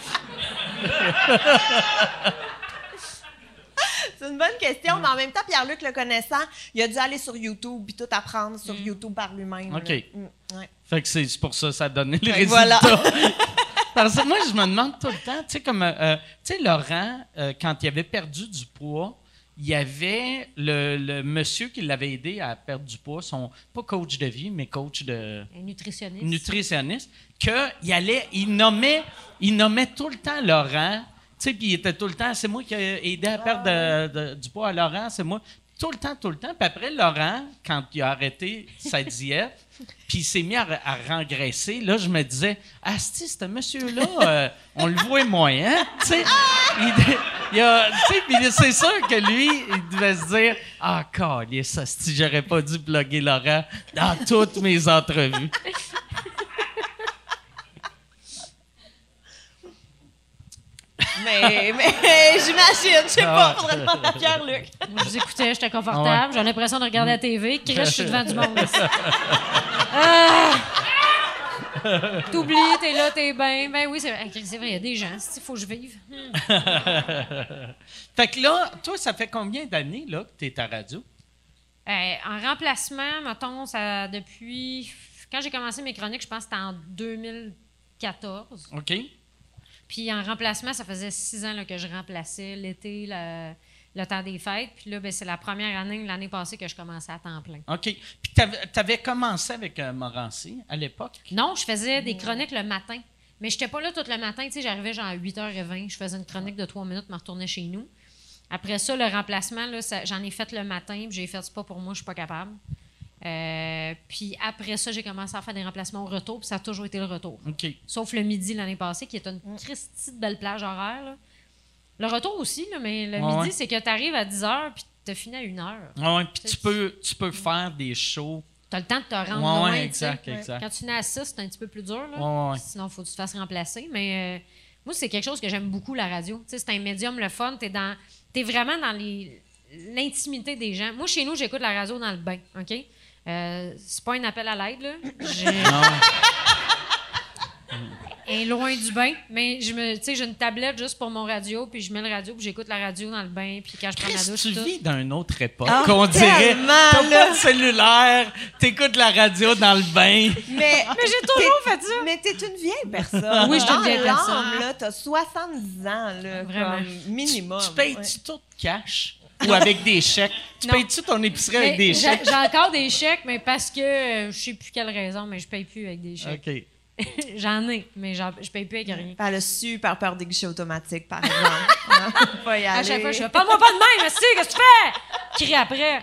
C'est une bonne question, mais en même temps, Pierre-Luc le connaissant, il a dû aller sur YouTube puis tout apprendre sur YouTube par lui-même. OK. Mm, ouais. Fait que c'est pour ça que ça a donné les Fait résultats. voilà. [LAUGHS] [LAUGHS] Parce que moi, je me demande tout le temps, tu sais, comme, euh, euh, tu sais, Laurent, euh, quand il avait perdu du poids, il y avait le, le monsieur qui l'avait aidé à perdre du poids, son, pas coach de vie, mais coach de Un nutritionniste. nutritionniste, qu'il allait, il nommait, il nommait tout le temps Laurent, sais, puis il était tout le temps, c'est moi qui ai aidé à perdre de- de- du poids à Laurent, c'est moi. Tout le temps, tout le temps. Puis après, Laurent, quand il a arrêté sa [LAUGHS] diète, puis il s'est mis à, à rengraisser, là, je me disais, Asti, ce monsieur-là, euh, on le voit moins, hein? Tu sais, il, il puis c'est sûr que lui, il devait se dire, ah, calice, Asti, j'aurais pas dû bloguer Laurent dans toutes mes entrevues. Mais, mais [LAUGHS] j'imagine, je sais Ah. pas, faudrait demander à Pierre-Luc. Moi, je vous écoutais, j'étais confortable. J'ai l'impression de regarder la TV. Chris, je suis devant du monde. ici. [LAUGHS] Ah! T'oublies, t'es là, t'es bien. Ben oui, c'est vrai. Vrai, il y a des gens. Il faut que je vive. Hmm. [LAUGHS] Fait que là, toi, ça fait combien d'années là, que tu es à radio? Euh, en remplacement, mettons, ça depuis. Quand j'ai commencé mes chroniques, je pense que c'était en 2014. OK? Puis en remplacement, ça faisait six ans là, que je remplaçais l'été, le, le temps des fêtes. Puis là, ben, c'est la première année, l'année passée, que je commençais à temps plein. OK. Puis tu avais commencé avec euh, Morancy à l'époque? Non, je faisais des chroniques le matin. Mais je n'étais pas là tout le matin. Tu sais, j'arrivais genre à 8h20. Je faisais une chronique de trois minutes, me retournais chez nous. Après ça, le remplacement, j'en ai fait le matin. Puis j'ai fait, c'est pas pour moi, je suis pas capable. Euh, puis après ça, j'ai commencé à faire des remplacements au retour. Puis ça a toujours été le retour. Sauf le midi l'année passée, qui est une Christie de belle plage horaire. là. Le retour aussi, là, mais le Ouais, midi, ouais. c'est que tu arrives à 10h puis tu fini à 1h. Ah ouais, puis tu peux, tu peux faire des shows. Tu as le temps de te rendre Ouais, loin. exact, exact. Quand tu nais à 6, c'est un petit peu plus dur. Là. Ouais, ouais. Sinon, il faut que tu te fasses remplacer. Mais euh, moi, c'est quelque chose que j'aime beaucoup, la radio. Tu sais, c'est un médium, le fun. Tu es, vraiment dans les- l'intimité des gens. Moi, chez nous, j'écoute la radio dans le bain. OK? Euh, c'est pas un appel à l'aide, là. [LAUGHS] Elle est loin du bain, mais je me, tu sais, j'ai une tablette juste pour mon radio, puis je mets le radio, puis j'écoute la radio dans le bain, puis quand je prends Chris, douche, tu tout. vis d'une autre époque. Ah, on dirait. T'as pas de cellulaire, t'écoutes la radio dans le bain. Mais, [LAUGHS] Mais j'ai toujours fait ça. mais t'es une vieille personne. Oui, je suis une Dans vieille personne. là, t'as 70 ans, là, Vraiment. comme minimum. Tu payes-tu Ouais. tout cash ou avec des chèques? Tu Non. payes-tu ton épicerie avec des j'ai- chèques? J'ai encore des chèques, mais parce que euh, je sais plus quelle raison, mais je paye plus avec des chèques. OK. [LAUGHS] J'en ai, mais j'en- je paye plus avec rien. Elle a super peur des guichets automatiques, par exemple. [LAUGHS] Hein? Pas y À chaque fois, je fais Parle-moi pas de même, mais qu'est-ce que tu fais? Crie après.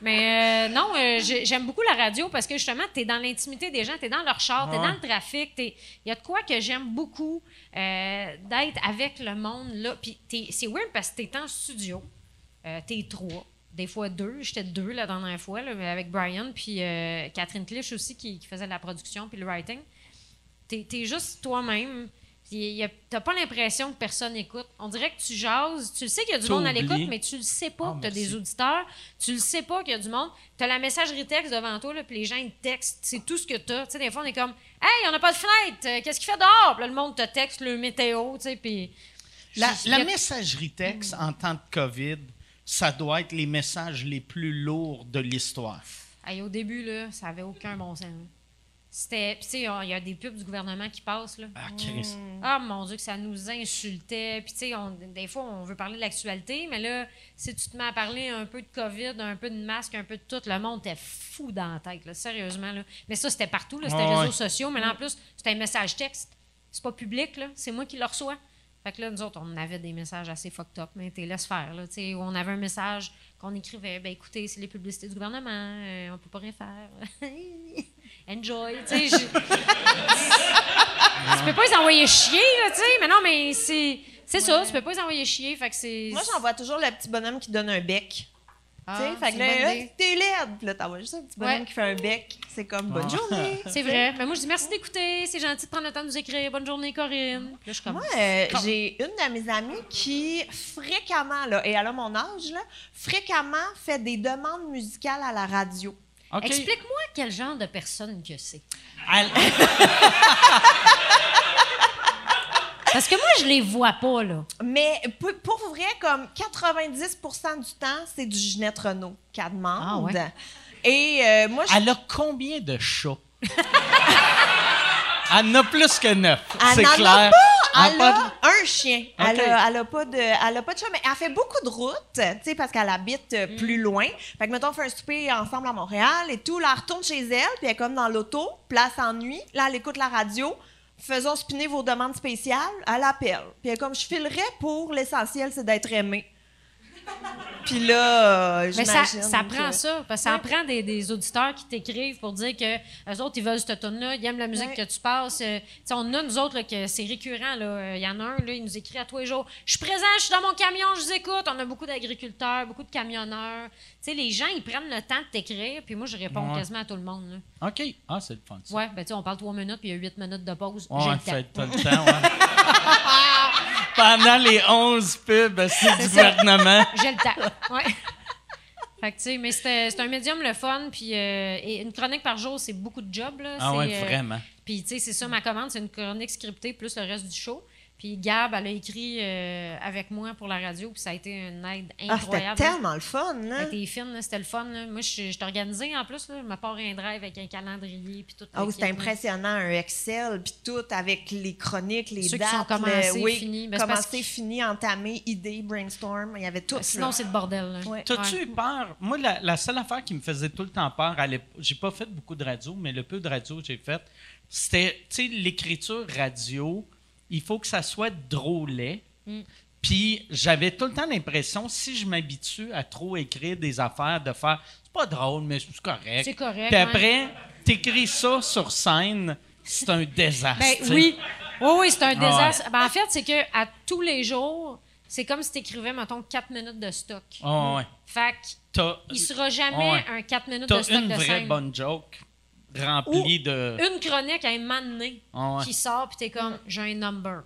Mais euh, non, euh, j'ai- j'aime beaucoup la radio parce que justement, tu es dans l'intimité des gens, tu es dans leur char, tu es Ouais. dans le trafic. Il y a de quoi que j'aime beaucoup euh, d'être avec le monde. là. Puis t'es- c'est weird parce que tu es en studio, tu es trois, des fois deux. J'étais deux la dernière fois là, avec Brian, puis euh, Catherine Clich aussi qui, qui faisait la production puis le writing. Tu es, juste toi-même. Tu n'as pas l'impression que personne écoute. On dirait que tu jases. Tu le sais qu'il y a du monde à l'écoute, mais tu le sais pas Ah, que tu as des auditeurs. Tu le sais pas qu'il y a du monde. Tu as la messagerie texte devant toi, là, puis les gens ils te textent. C'est tout ce que tu as. Tu sais, des fois, on est comme Hey, on n'a pas de fenêtre. Euh, Qu'est-ce qu'il fait dehors? Puis là, le monde te texte le météo. tu sais, Puis. La, messagerie texte en temps de COVID, ça doit être les messages les plus lourds de l'histoire. Hey, au début, là, ça avait aucun bon sens. C'était. Puis, tu sais, il y a des pubs du gouvernement qui passent, là. Ah, Chris. Ah mon Dieu, que ça nous insultait. Puis tu sais, des fois, on veut parler de l'actualité, mais là, si tu te mets à parler un peu de COVID, un peu de masque, un peu de tout, le monde était fou dans la tête, là, sérieusement. Là. Mais ça, c'était partout, là, c'était Ouais, réseaux ouais. sociaux, mais là, en plus, c'était un message texte. C'est pas public, là, c'est moi qui le reçois. Fait que là, nous autres, on avait des messages assez fucked up, mais t'es laisse faire. Là, tu sais, on avait un message qu'on écrivait ben écoutez, c'est les publicités du gouvernement, euh, on peut pas rien faire. [LAUGHS] Enjoy. Tu sais, tu peux pas les envoyer chier, là, tu sais, mais non, mais c'est. C'est ça, tu peux pas les envoyer chier, fait que c'est. Moi, j'envoie toujours le petit bonhomme qui donne un bec. Ah, tu sais, fait que là, Ah, t'es laide. Puis là, t'envoies juste un petit bonhomme Ouais. qui fait un bec. C'est comme bonne journée. [LAUGHS] C'est vrai. Mais moi, je dis merci d'écouter. C'est gentil de prendre le temps de nous écrire. Bonne journée, Corinne. Là, je suis comme. Moi, euh, j'ai une de mes amies qui fréquemment, là, et elle a mon âge, là, fréquemment fait des demandes musicales à la radio. Explique-moi quel genre de personne que c'est. Elle- [LAUGHS] Parce que moi, je les vois pas, là. Mais pour, vrai, comme 90% du temps, c'est du Ginette Renault qu'elle demande. Ah ouais? Et euh, moi, je Elle a combien de chats? [LAUGHS] Elle en a plus que neuf, Elle c'est a clair. Elle Elle a pas un chien. Elle, a, elle a pas de, elle a pas de chat, mais elle fait beaucoup de routes, tu sais, parce qu'elle habite euh, plus loin. Fait que, mettons, on fait un souper ensemble à Montréal et tout. Là, elle retourne chez elle, puis elle est comme dans l'auto, place ennui. Là, elle écoute la radio. Faisons spinner vos demandes spéciales. Elle appelle. Puis comme, je filerais pour l'essentiel, c'est d'être aimé. Puis là, euh, Mais ça, j'imagine ça prend ça. Parce que ça en prend des, des auditeurs qui t'écrivent pour dire que eux autres, ils veulent cette tune-là, ils aiment la musique Ouais. que tu passes. Euh, tu sais, on a, nous autres, là, que c'est récurrent. là. Euh, Il y en a un, là, il nous écrit à tous les jours Je suis présent, je suis dans mon camion, je vous écoute. On a beaucoup d'agriculteurs, beaucoup de camionneurs. Tu sais, les gens, ils prennent le temps de t'écrire, puis moi, je réponds Ouais. quasiment à tout le monde. là. OK. Ah, c'est le fun, ça. Ouais, ben, tu sais, on parle trois minutes, puis il y a huit minutes de pause. Ouais, J'ai le fait, temps. t'as le temps, ouais. [LAUGHS] [LAUGHS] Pendant les 11 pubs, du gouvernement. J'ai le temps. Ouais. Fait que, tu sais, mais c'est un médium le fun, puis euh, et une chronique par jour, c'est beaucoup de job, là. Ah ouais, euh, vraiment. Puis, tu sais, c'est ça ma commande, c'est une chronique scriptée plus le reste du show. Puis Gab, elle a écrit euh, avec moi pour la radio, puis ça a été une aide Ah, c'était incroyable. tellement le fun, hein? était fine, là, c'était le fun. là. Moi, je je suis organisée en plus. Là. Je me pars un drive avec un calendrier, puis tout. Ah le c'était là. impressionnant, un Excel, puis tout avec les chroniques, les Ceux qui dates. sont commencés, le- oui, finis. Ben, commencé, que- fini, entamé, idée, brainstorm, il y avait tout. Sinon, là. c'est le bordel. là. Ouais. T'as-tu Ouais. eu peur? Moi, la, la seule affaire qui me faisait tout le temps peur, j'ai pas fait beaucoup de radio, mais le peu de radio que j'ai fait, c'était, tu sais, l'écriture radio, il faut que ça soit drôlet. Mm. Puis j'avais tout le temps l'impression, si je m'habitue à trop écrire des affaires, de faire, c'est pas drôle, mais c'est correct. C'est correct, Puis après, t'écris ça sur scène, c'est un désastre. Ben oui. Oui, oui, c'est un Ah désastre. Ben, en fait, c'est que à tous les jours, c'est comme si tu écrivais, mettons, 4 minutes de stock. Ah ouais. Fait T'as, qu'il sera jamais Ouais. un 4 minutes de t'as stock une de vraie scène. bonne joke remplie de... Une chronique à un moment donné Ah ouais. qui sort, puis t'es comme, j'ai un number.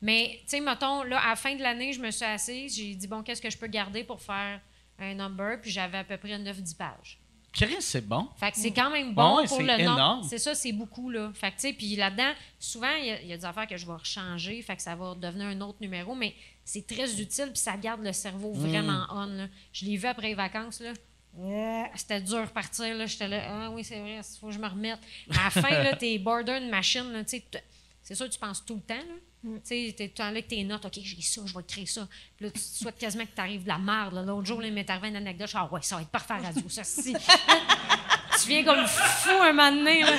Mais, tu sais, mettons, là, à la fin de l'année, je me suis assise, j'ai dit, bon, qu'est-ce que je peux garder pour faire un number, puis j'avais à peu près 9-10 pages. Chris, c'est bon. Fait que c'est quand même bon Ouais, pour c'est le énorme. nombre. C'est ça, c'est beaucoup, là. Fait que, tu sais, puis là-dedans, souvent, il y, a- il y a des affaires que je vais rechanger, fait que ça va devenir un autre numéro, mais c'est très utile, puis ça garde le cerveau Mm. vraiment on, là. Je l'ai vu après les vacances, là. Euh, C'était dur de repartir, là. J'étais là, ah oui, c'est vrai, il faut que je me remette. À la fin, là, t'es border une machine, là, tu sais. t- C'est sûr que tu penses tout le temps, là. Mm. Tu sais, t'es tout le temps là avec tes notes, OK, j'ai ça, je vais créer ça. Puis là, tu souhaites quasiment que t'arrives de la merde. L'autre jour, là, il m'est arrivé une anecdote, je suis ah ouais, ça va être parfait à la radio, ça, si. [LAUGHS] tu viens comme fou un moment donné, là.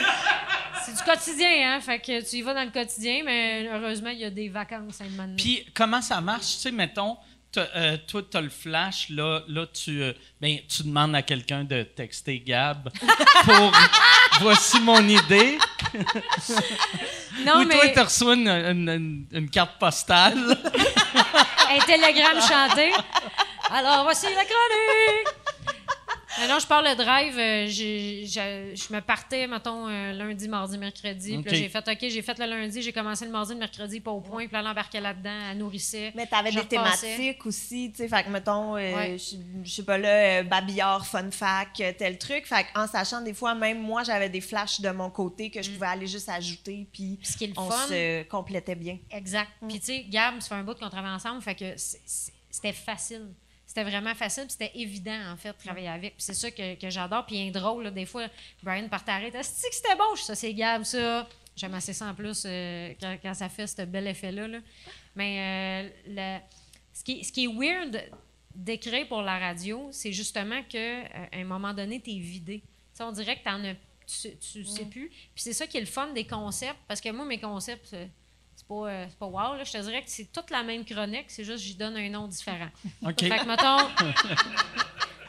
C'est du quotidien, hein? Fait que tu y vas dans le quotidien, mais heureusement, il y a des vacances un moment donné. Puis comment ça marche? Tu sais, mettons, euh, toi, tu as le flash, là, là tu, euh, ben, tu demandes à quelqu'un de texter Gab [LAUGHS] pour voici mon idée. non, Ou toi, tu reçois une, une- une- une carte postale. [LAUGHS] un télégramme chanté. Alors, voici la chronique! Mais non, je pars le drive. euh, j'ai- j'ai- je me partais, mettons, euh, lundi, mardi, mercredi. Puis là, OK. j'ai fait, OK, j'ai fait le lundi, j'ai commencé le mardi, le mercredi, pas au point. Puis là, elle embarquait là-dedans, elle nourrissait. Mais t'avais Je des repassais. thématiques aussi, tu sais, fait que, mettons, euh, Ouais. je je sais pas là, euh, babillard, fun fac, euh, tel truc, fait en sachant des fois, même moi, j'avais des flashs de mon côté que je pouvais aller juste ajouter, puis Puis ce qui est le on fun, se complétait bien. Exact. Puis, tu sais, Gab, ça fait un bout qu'on travaille ensemble, fait que c'est- c'est- c'était facile. C'était vraiment facile, puis c'était évident, en fait, de travailler avec. Puis c'est ça que, que j'adore. Puis il est drôle, là, des fois, Brian part arrête. Est-ce que c'était bon? Ça, c'est Gab, ça. J'aime assez ça en plus euh, quand, quand ça fait ce bel effet-là. là. Mais euh, le- ce, qui, ce qui est weird d'écrire pour la radio, c'est justement qu'à un moment donné, tu es vidé. Tu sais, on dirait que t'en as, tu, tu sais plus. Puis c'est ça qui est le fun des concepts, parce que moi, mes concepts, euh, c'est pas, euh, c'est pas wow. Là. Je te dirais que c'est toute la même chronique, c'est juste que j'y donne un nom différent. [LAUGHS] OK. Fait que, mettons,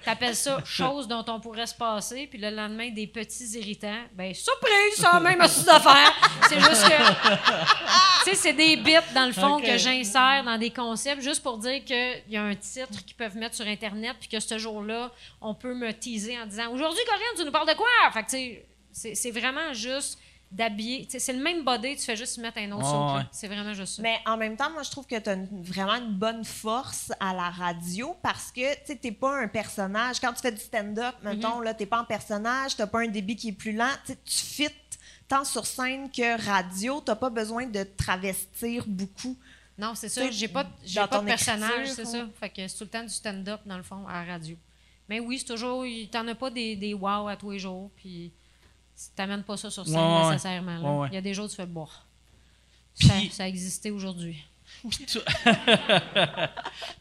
t'appelles ça chose dont on pourrait se passer, puis le lendemain, des petits irritants. Ben, surprise, ça a même astuce d'affaires. C'est juste que. tu sais, c'est des bits, dans le fond, que j'insère dans des concepts, juste pour dire qu'il y a un titre qu'ils peuvent mettre sur Internet, puis que ce jour-là, on peut me teaser en disant Aujourd'hui, Corinne, tu nous parles de quoi? Fait que, tu sais, c'est vraiment juste d'habiller. C'est le même body, tu fais juste mettre un autre saut. ouais. C'est vraiment juste ça. Mais en même temps, moi, je trouve que tu as vraiment une bonne force à la radio parce que tu n'es pas un personnage. Quand tu fais du stand-up, mettons, là, tu n'es pas en personnage, tu n'as pas un débit qui est plus lent. Tu fites tant sur scène que radio. Tu n'as pas besoin de te travestir beaucoup. Non, c'est ça. J'ai pas, pas ton de personnage, écriture, c'est ça. Fait que c'est tout le temps du stand-up, dans le fond, à la radio. Mais oui, c'est toujours. T'en as pas des, des wow à tous les jours, puis t'amènes pas ça sur scène Ouais, ouais. nécessairement. là. Ouais, ouais. Il y a des jours où tu fais boire. Ça, a existé aujourd'hui. [LAUGHS] Toi, [LAUGHS]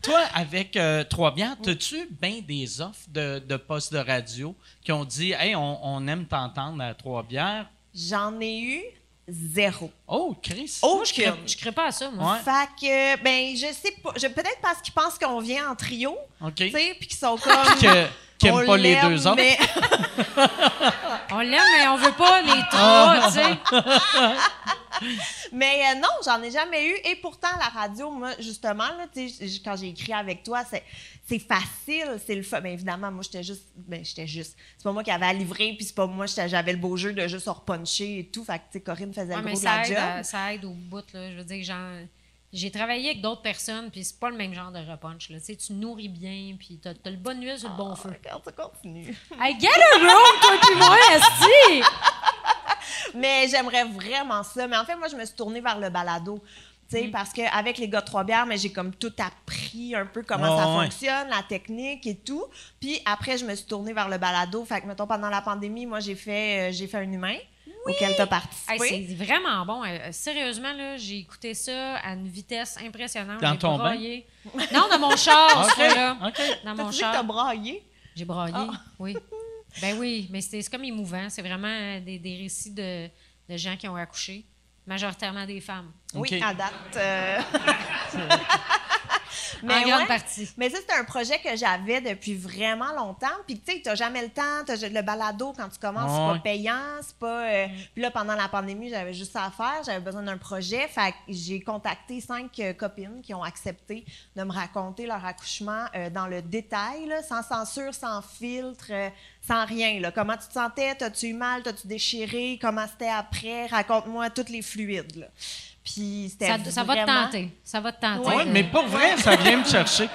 Toi, avec euh, Trois-Bières, as-tu bien des offres de, de postes de radio qui ont dit Hey, on, on aime t'entendre à Trois-Bières? J'en ai eu zéro. Oh, Chris! Moi, je crée, Aucune. je crée pas à ça, moi. Ouais. Fait que, ben, je sais pas. je- Peut-être parce qu'ils pensent qu'on vient en trio, OK. tu sais, puis qu'ils sont [LAUGHS] comme. Que- qui on n'aiment pas les deux autres. mais- [LAUGHS] On l'aime, mais on veut pas les [LAUGHS] trois, tu sais. Mais euh, non, j'en ai jamais eu. Et pourtant, la radio, moi, justement, là, quand j'ai écrit avec toi, c'est, c'est facile, c'est le fun. Mais évidemment, moi, j'étais juste. Ben, j'étais juste. C'est pas moi qui avais à livrer, puis c'est pas moi, j'avais le beau jeu de juste repuncher et tout. Fait que, tu sais, Corinne faisait Ouais, le gros de la aide, job. ça aide au bout, là. Je veux dire, genre, j'ai travaillé avec d'autres personnes, puis c'est pas le même genre de repunch, là. Tu sais, tu nourris bien, puis t'as, t'as le bon huile sur le bon feu. Regarde, ça continue. Hey, get a room, toi puis moi, esti! [LAUGHS] Mais j'aimerais vraiment ça. Mais en fait, moi, je me suis tournée vers le balado. Mm. Parce qu'avec les gars de Trois-Bières, mais j'ai comme tout appris un peu comment Ouais, ça ouais. fonctionne, la technique et tout. Puis après, je me suis tournée vers le balado. Fait que, mettons, pendant la pandémie, moi, j'ai fait, euh, j'ai fait un humain auquel tu as participé. Hey, c'est vraiment bon. Euh, sérieusement, là, j'ai écouté ça à une vitesse impressionnante. Dans J'ai ton bain? braillé. Non, dans mon char, [LAUGHS] OK. ce fois-là. OK. Dans T'as mon dit que t'as char. braillé? J'ai braillé, Ah. oui. Ben oui, mais c'est c'est comme émouvant. C'est vraiment euh, des, des récits de, de gens qui ont accouché, majoritairement des femmes. Oui, à date. euh. [LAUGHS] [LAUGHS] en grande ouais. partie. Mais ça, c'est un projet que j'avais depuis vraiment longtemps. Puis, tu sais, t'as jamais le temps. T'as le balado, quand tu commences, c'est pas payant. C'est pas... euh, Puis là, pendant la pandémie, j'avais juste ça à faire. J'avais besoin d'un projet. Fait j'ai contacté cinq euh, copines qui ont accepté de me raconter leur accouchement euh, dans le détail, là, sans censure, sans filtre, sans rien. Là. Comment tu te sentais? T'as-tu eu mal? T'as-tu déchiré? Comment c'était après? Raconte-moi tous les fluides. Là. Puis c'était Ça, ça va te tenter. Ça va te tenter. Ouais, de- mais pour vrai, ça vient me chercher.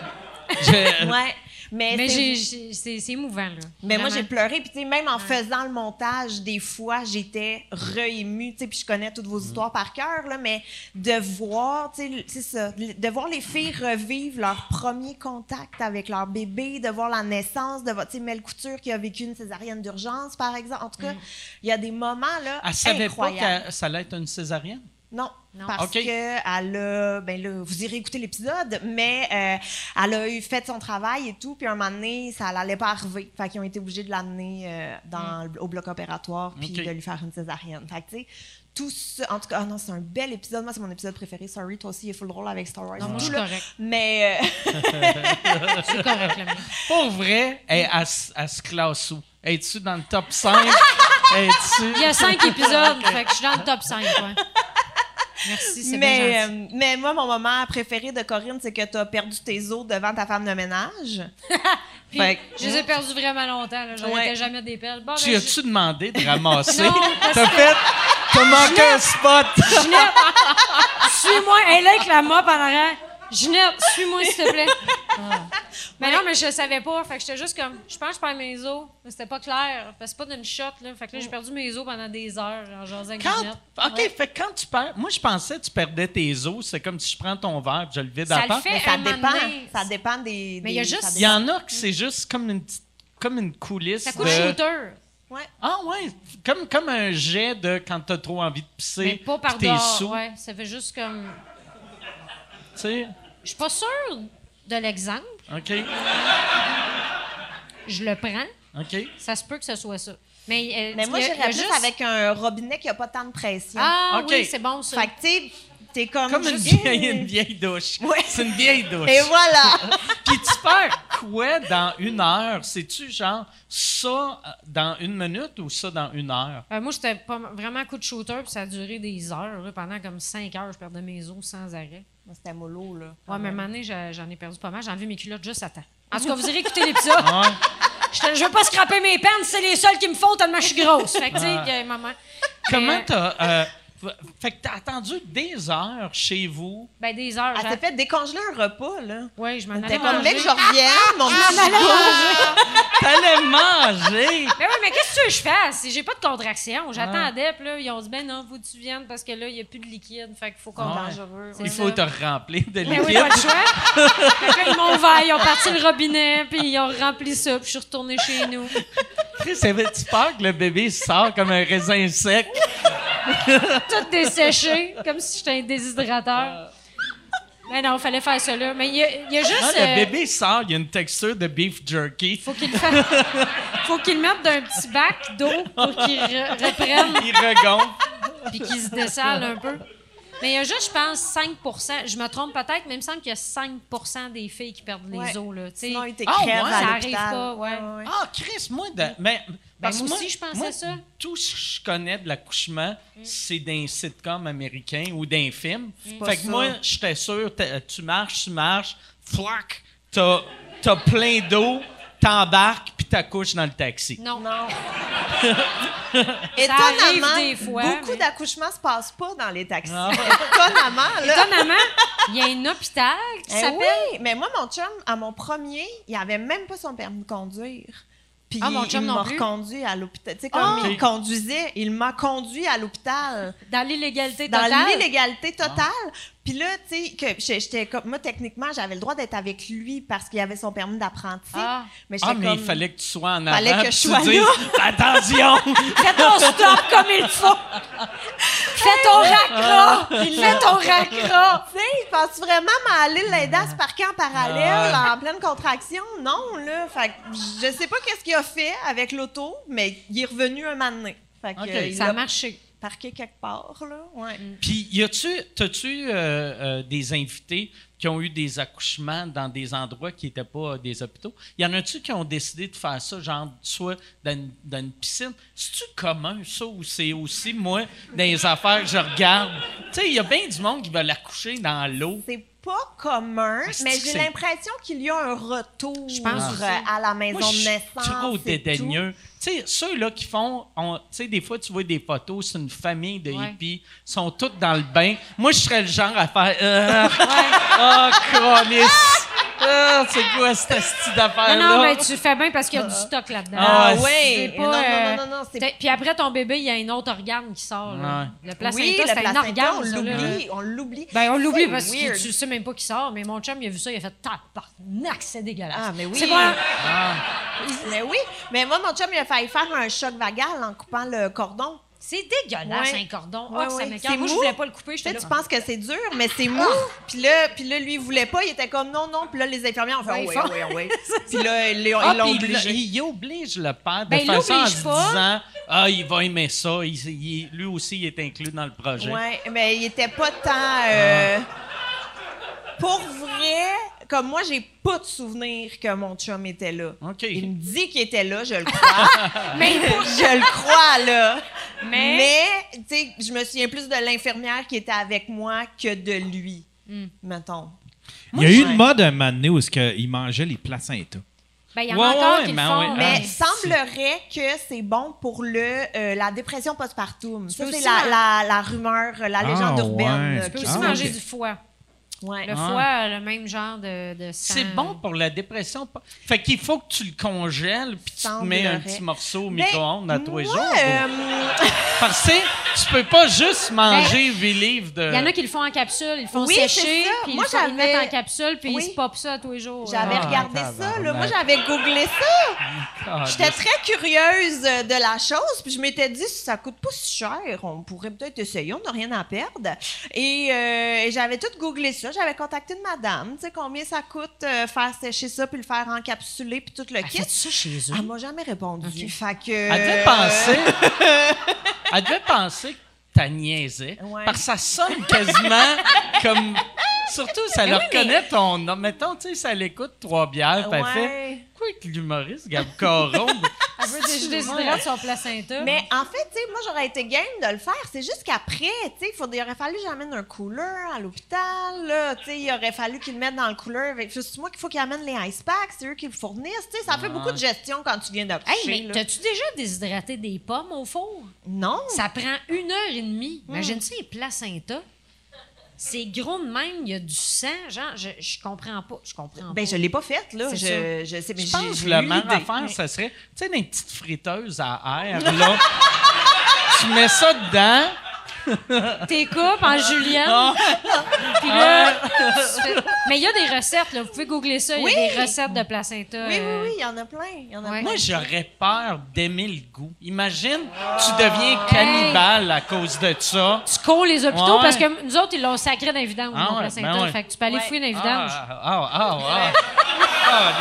Je- [LAUGHS] Ouais. Mais, Mais c'est- j'ai- j'ai- c'est c'est émouvant, là. Mais moi, j'ai pleuré. Puis, tu sais, même en faisant le montage, des fois, j'étais re-émue. Tu sais, puis je connais toutes Mm. vos histoires par cœur, là, mais de voir, tu sais, c'est ça, de voir les filles revivre leur premier contact avec leur bébé, de voir la naissance de votre, tu sais, Mel Couture qui a vécu une césarienne d'urgence, par exemple. En tout cas, il y a des moments, là, Elle savait incroyables. pas que ça allait être une césarienne? Non, Non. parce OK. que elle a, ben là, vous irez écouter l'épisode, mais euh, elle a eu fait son travail et tout, puis un moment donné, ça n'allait pas arriver. Fait qu'ils ont été obligés de l'amener euh, dans le- au bloc opératoire, puis de lui faire une césarienne. Fait que, tu sais, tout ça, en tout cas, ah non, c'est un bel épisode. Moi, c'est mon épisode préféré. Sorry, toi aussi, il est full drôle avec Star Wars. Non, moi, je tout, suis correct. Mais euh, [LAUGHS] C'est correct, le mien. Pour vrai, elle, elle se- elle se classe où? Es-tu dans le top 5? Es-tu... Il y a cinq épisodes, [LAUGHS] fait que je suis dans le top 5, ouais. Merci, c'est bien mais, gentil. euh, mais moi, mon moment préféré de Corinne, c'est que tu as perdu tes os devant ta femme de ménage. Puis, [LAUGHS] fait que- je les ai perdus vraiment longtemps. là. J'en Ouais. étais jamais des perles. Bon, Tu ben, as-tu demandé de ramasser? T'as fait... T'as manqué un spot! Ginette, [LAUGHS] suis-moi. Elle est là avec la mop en arrière. Ginette, suis-moi, s'il te plaît. Ah. Mais non, mais je savais pas. Fait que j'étais juste comme, je pense que je perds mes os. Mais c'était pas clair. Parce que c'est pas d'une shot, là. Fait que là, j'ai perdu mes os pendant des heures, avec Quand... OK, fait que quand tu perds... Moi, je pensais que tu perdais tes os. C'est comme si je prends ton verre et je le vide à part. fait. Mais ça dépend. donné, Ça dépend des. Mais il y a des- juste- ça Il y dépend. en a que c'est juste comme une petite... Comme une coulisse Ça coûte de... shooter. Ouais. Ah ouais, comme, comme un jet de quand t'as trop envie de pisser. Mais pas par dehors. sous, Ouais, ça fait juste comme. tu sais? Je suis pas sûre de l'exemple. OK, Je le prends. OK. Ça se peut que ce soit ça. Mais, euh, Mais moi, j'irais plus juste- avec un robinet qui n'a pas tant de pression. Ah OK. oui, c'est bon ça. Fait que, tu sais, t'es comme. Comme une juste- vieille, une vieille douche. Ouais. C'est une vieille [LAUGHS] douche. Et voilà. [LAUGHS] Puis tu perds quoi dans une heure? C'est-tu genre ça euh, dans une minute ou ça dans une heure? Euh, moi, j'étais pas vraiment coup de shooter, puis ça a duré des heures. là. pendant comme cinq heures, je perdais mes os sans arrêt. C'était mollo, là. Ouais, mais à un moment donné, j'en ai perdu pas mal. J'ai enlevé mes culottes juste à temps. En tout cas, vous irez écouter l'épisode. Ouais. [LAUGHS] J'étais- Je veux pas scraper mes pants, c'est les seuls qui me font tellement je suis grosse. Fait que, tu sais, que, maman. Comment Mais, t'as. euh, fait que t'as attendu des heures chez vous. Ben, des heures. Elle j'ai- s'est fait décongeler un repas, là. Ouais, je m'en allais T'es comme, mec, je reviens, mon [LAUGHS] petit manger. T'allais manger! Mais oui, mais qu'est-ce que tu veux que je fasse? J'ai pas de contraction. J'attendais, puis là, ils ont dit, ben non, faut que tu viennes parce que là, il n'y a plus de liquide. Fait qu'il faut qu'on Ah. dangereux. Il faut ça. te remplir de Ben oui, liquide. pas le choix. [LAUGHS] fait que ils m'ont ouvert, ils ont parti le robinet, puis ils ont rempli ça, puis je suis retournée chez nous. Chris, avais-tu peur que le bébé sort comme un raisin sec? [LAUGHS] Tout desséché, comme si j'étais un déshydrateur. Mais non, il fallait faire ça là. Mais il y a, il y a juste. Quand euh, le bébé sort, il y a une texture de beef jerky. faut qu'il le fasse- [LAUGHS] faut qu'il mette d'un petit bac d'eau pour qu'il re- reprenne Il regonfle. puis qu'il se dessale un peu. Mais il y a juste, je pense, 5% Je me trompe peut-être, mais il me semble qu'il y a 5% des filles qui perdent les os. Là. Sinon, il Ah, t'écrève ouais? à Ça arrive l'hôpital. pas, ouais. Ah, Chris, moi, de, mais, parce moi que aussi, je pensais moi, ça. Tout ce que je connais de l'accouchement, c'est d'un sitcom américain ou d'un film. pas Fait que ça. moi, j'étais sûr, tu marches, tu marches, flac, t'as as plein d'eau, t'embarques, puis t'accouches dans le taxi. Non. Non. [LAUGHS] Étonnamment, des fois, beaucoup mais- d'accouchements se passent pas dans les taxis. Ah. [LAUGHS] Étonnamment, là. Étonnamment, il y a un hôpital qui Eh s'appelle. oui, mais moi, mon chum, à mon premier, il avait même pas son permis de conduire. Puis Ah, mon il m'a reconduit à l'hôpital. Tu sais, comme Ah. il conduisait, il m'a conduit à l'hôpital. Dans l'illégalité Dans totale? l'illégalité totale. Puis là, tu sais, j'étais comme. Moi, techniquement, j'avais le droit d'être avec lui parce qu'il avait son permis d'apprenti. Ah. Mais Ah, mais comme. il fallait que tu sois en avant. Fallait que je sois dises, [LAUGHS] Attention! [LAUGHS] Fais ton stop comme il faut. Fais ton racra. Fais ton racra. Tu sais, penses vraiment m'aller l'aider à se parquer en parallèle, en pleine contraction? Non, là. Fait que je sais pas qu'est-ce qu'il a fait avec l'auto, mais il est revenu un moment donné. Fait que, euh, il Ça a marché. Parqué quelque part, là. Ouais. Puis, y a-tu, t'as-tu euh, euh, des invités qui ont eu des accouchements dans des endroits qui n'étaient pas euh, des hôpitaux? Y en a-tu qui ont décidé de faire ça, genre, soit dans une, dans une piscine? C'est-tu commun, ça, ou c'est aussi, moi, dans les affaires que je regarde? Tu sais, il y a bien du monde qui veut accoucher dans l'eau. C'est pas commun, Ah, mais j'ai l'impression qu'il y a un retour Je pense euh, à la maison Moi, je de suis naissance. trop dédaigneux. Tu sais, ceux-là qui font, on- tu sais, des fois, tu vois des photos, c'est une famille de Ouais. hippies, sont tous dans le bain. Moi, je serais le genre à faire, euh, [LAUGHS] oh, câlisse. Ah, c'est quoi cette style Non, d'affaire-là? non, mais tu fais bien parce qu'il y a du stock là-dedans. Ah, oui. Pas, non, non, euh, non, non, non, c'est Puis après ton bébé, il y a un autre organe qui sort. là. Le placenta, oui, c'est un organe. on l'oublie, on l'oublie. Ben, on l'oublie parce que tu sais même pas qui sort, mais mon chum, il a vu ça, il a fait tabarnak, c'est dégueulasse. Ah, mais oui. C'est pas. Mais oui, mais moi, mon chum, il a failli faire un choc vagal en coupant le cordon. C'est dégueulasse, Ouais. un cordon. Ouais, Ah, que ça ouais. m'écoeure. C'est Moi, je mou. voulais pas le couper. J'étais là. tu penses que c'est dur, mais c'est mou. Puis là, puis là, lui, il voulait pas. Il était comme non, non. Puis là, les infirmières ont fait Ouais, oui, ils font- oui, oui. [LAUGHS] Puis là, ils l'ont Ah, ils l'ont puis il, obligé. il- il oblige le père de Ben, il faire ça en l'oblige se pas. disant Ah, il va aimer ça. Il- il- lui aussi, il est inclus dans le projet. Ouais, mais il était pas tant. euh, Pour vrai, comme moi, j'ai pas de souvenir que mon chum était là. Il me dit qu'il était là, je le crois. [LAUGHS] mais je le crois, là. Mais- Mais, tu sais, je me souviens plus de l'infirmière qui était avec moi que de lui, mettons. Il y a eu Ouais. une mode un moment donné où il mangeait les placentas. Ben, il y en Ouais, a encore ouais, qui le mais font. ouais, Mais Ah, semblerait que c'est bon pour le euh, la dépression postpartum. Ça, c'est la, man- la, la rumeur, la légende Ah, urbaine. ouais. là, Tu peux qui- aussi Ah, manger du foie. Ouais. Le Ah. foie a le même genre de, de sang. C'est bon pour la dépression. Fait qu'il faut que tu le congèles puis tu te mets un petit morceau au Ben, micro-ondes à tous les jours. euh, Parce que tu peux pas juste manger huit livres de. Il y en a qui le font en capsule, ils le font Oui, sécher, puis Moi, ils, le mettent en capsule, puis Oui. ils se popent ça tous les jours. J'avais Ah, regardé tabarnak. ça, là. Moi, j'avais googlé ça. Ah, J'étais très curieuse de la chose, puis je m'étais dit, si ça coûte pas si cher, on pourrait peut-être essayer, on n'a rien à perdre. Et, euh, et j'avais tout googlé ça. J'avais contacté une madame, tu sais, combien ça coûte euh, faire sécher ça, puis le faire encapsuler, puis tout le kit. Faites ça chez eux? Elle m'a jamais répondu. Fait que... Elle devait euh, penser. Elle devait penser que t'as niaisais. Ouais. Parce que ça sonne quasiment comme. Surtout, ça Mais le oui, mais- reconnaît ton nom. Mettons, tu sais, ça l'écoute trois bières, puis elle fait. Avec l'humoriste, Gab Caron? Elle veut des déshydrate son placenta. Mais en fait, tu sais, moi, j'aurais été game de le faire. C'est juste qu'après, tu sais, il aurait fallu que j'amène un cooler à l'hôpital, là. Tu sais, il aurait fallu qu'ils le mettent dans le cooler. avec- C'est moi qu'il faut qu'ils amènent les ice packs, c'est eux qui le fournissent. Tu sais, ça fait beaucoup de gestion quand tu viens d'accoucher. Hey, mais t'as-tu déjà déshydraté des pommes au four? Non. Ça prend une heure et demie. Imagine ça, les placentas. C'est gros de même, il y a du sang. Genre, je, je comprends pas. Je comprends Ben, pas. je l'ai pas faite, là. Je, je sais, mais Je j'ai- pense que le eu meilleur l'idée. affaire, Mais- ça serait, tu sais, des petites friteuses à air, là. [LAUGHS] tu mets ça dedans. Tes coupes en julienne. Ah. Puis là, mais il y a des recettes, là. Vous pouvez googler ça. Il y a des recettes de placenta. Oui, oui, euh, oui, il y en a plein. Y en a Ouais. plein. Moi, j'aurais peur d'aimer le goût. Imagine, tu deviens cannibale à cause de ça. Tu cours les hôpitaux Ouais. parce que nous autres, ils l'ont sacré dans les vidanges, Ah mon ouais, placenta. ben ouais. Fait que tu peux aller Ouais. fouiller dans les vidanges. Ah, ah, ah, ah.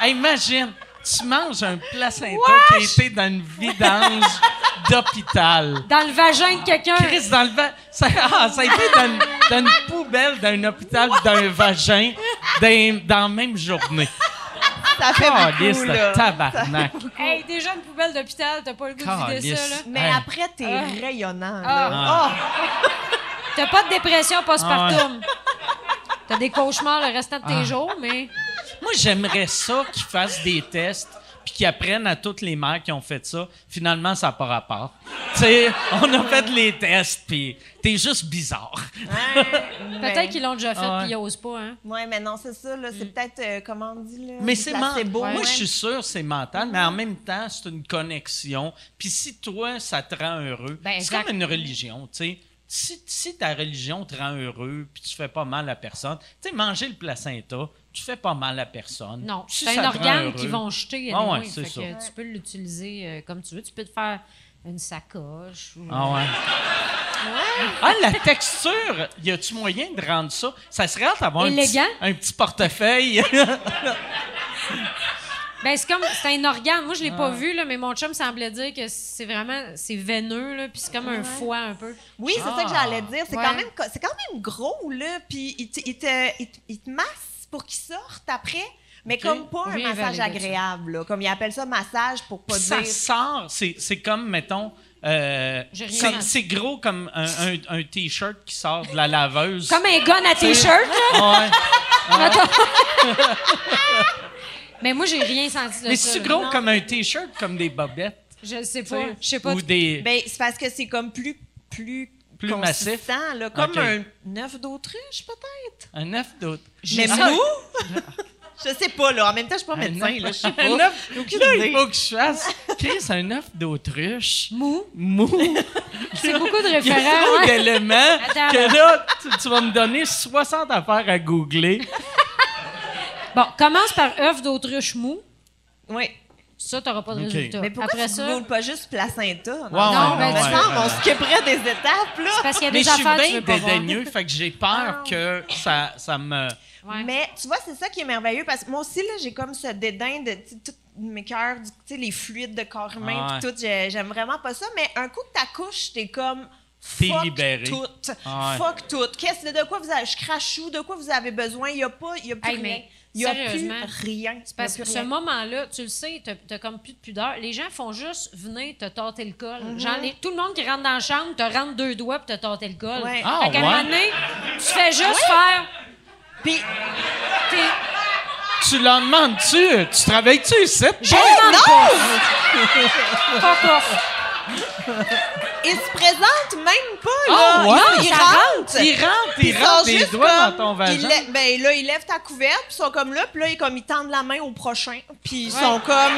Ah, imagine, tu manges un placenta qui a été dans une vidange [LAUGHS] d'hôpital. Dans le vagin de quelqu'un. Chris, dans le va- ça, ah, ça a été dans une, dans une poubelle d'un hôpital, d'un vagin, dans, dans la même journée. Ça fait Ah, beaucoup, là. le tabarnak. Hey, déjà une poubelle d'hôpital, t'as pas le goût de vider ça, là. Mais Hey. après, t'es Ah. rayonnant. Ah. là. T'as pas de dépression Ah postpartum. T'as des cauchemars le restant de tes Ah. jours, mais. Moi, j'aimerais ça qu'ils fassent des tests puis qu'ils apprennent à toutes les mères qui ont fait ça. Finalement, ça n'a pas rapport. Tu sais, on a fait les tests, puis t'es juste bizarre. Ouais, mais- Peut-être qu'ils l'ont déjà fait Ah ouais. puis ils osent pas, hein. Ouais, mais non, c'est ça, là. C'est peut-être, euh, comment on dit, là? Mais c'est mental. Moi, je suis sûr c'est mental, mais en même temps, c'est une connexion. Puis si toi, ça te rend heureux, Ben, c'est exact. comme une religion, tu sais. Si, si ta religion te rend heureux, puis tu fais pas mal à personne, tu sais, manger le placenta, tu fais pas mal à personne. Non, Si c'est un organe qu'ils vont jeter. Ah ouais, c'est fait ça. que tu peux l'utiliser euh, comme tu veux. Tu peux te faire une sacoche. Ou... Ah ouais. Ah, la texture, y a-tu moyen de rendre ça? Ça serait d'avoir un un petit portefeuille. [LAUGHS] Ben, c'est comme, c'est un organe. Moi, je l'ai Ah. pas vu, là, mais mon chum semblait dire que c'est vraiment, c'est veineux, là, puis c'est comme un foie un peu. Oui, c'est ça que j'allais dire. C'est Ouais. quand même, c'est quand même gros, là. Puis il te, il te, il te- il te masse pour qu'il sorte après. Mais comme pas un massage ça. agréable, là. Comme ils appellent ça massage pour pas ça dire. sort, c'est, c'est comme, mettons, euh, J'ai rien c'est, gros comme un, un- un T-shirt qui sort de la laveuse. Comme un gun à t-shirt, là. Ouais. [LAUGHS] Mais moi, j'ai rien senti de Mais ça. c'est gros Non. comme un T-shirt, comme des bobettes? Je sais pas. sais, Je sais pas. Ou des. Ben, c'est parce que c'est comme plus. Plus, Plus massif. là. Comme un œuf d'autruche, peut-être? un œuf d'autre. Mais Ça- mou? [LAUGHS] je sais pas, là. En même temps, je suis pas médecin, œuf- là. Je sais pas. Un œuf. Là, il faut que je fasse. Chris, un œuf d'autruche. Mou. Mou. [LAUGHS] C'est beaucoup de Il y a trop d'éléments Attends, que là, tu, tu vas me donner 60 affaires à googler. Bon, commence par œuf d'autruche mou. Oui. Ça, t'auras pas de résultat. Mais pourquoi Après tu ça, ne pas juste placenta? Ouais, Non, ouais, ben, ouais, tu on skipperait des étapes, là. parce qu'il y a Mais des je suis affaires que tu bien veux pas voir. dédaigneux, fait que j'ai peur que ça, ça me. Ouais. Mais tu vois, c'est ça qui est merveilleux parce que moi aussi, là, j'ai comme ce dédain de tu tous mes cœurs, tu les fluides de corps humain, Ah puis tout. j'ai- J'aime vraiment pas ça. Mais un coup que t'accouches, t'es comme. Fuck libéré. Tout. Ah ouais. Fuck tout. Qu'est-ce de quoi vous avez. Je crache où? De quoi vous avez besoin? Il n'y a pas. Il y a plus Hey, rien. mais Il y a plus rien. C'est parce que ce moment-là, tu le sais, t'as t'as comme plus de pudeur. Les gens font juste venir te tâter le col. Genre, les- tout le monde qui rentre dans la chambre te rentre deux doigts pour te tâter le col. Ouais. Ah, fait qu'à un ouais? moment donné, tu fais juste faire. Puis, Tu leur demandes-tu? Tu travailles-tu ici? Je demande non! pas. Fuck off. [LAUGHS] ils se présentent même pas, Ah, là. ouais? Ils, ils Ça rentrent. Ils rentrent, ils rentrent des juste doigts comme- dans ton vagin. ils lè- ben là, ils lèvent ta couverte, puis ils sont comme là, puis là, ils, comme, ils tendent la main au prochain, puis ils Ouais. sont comme...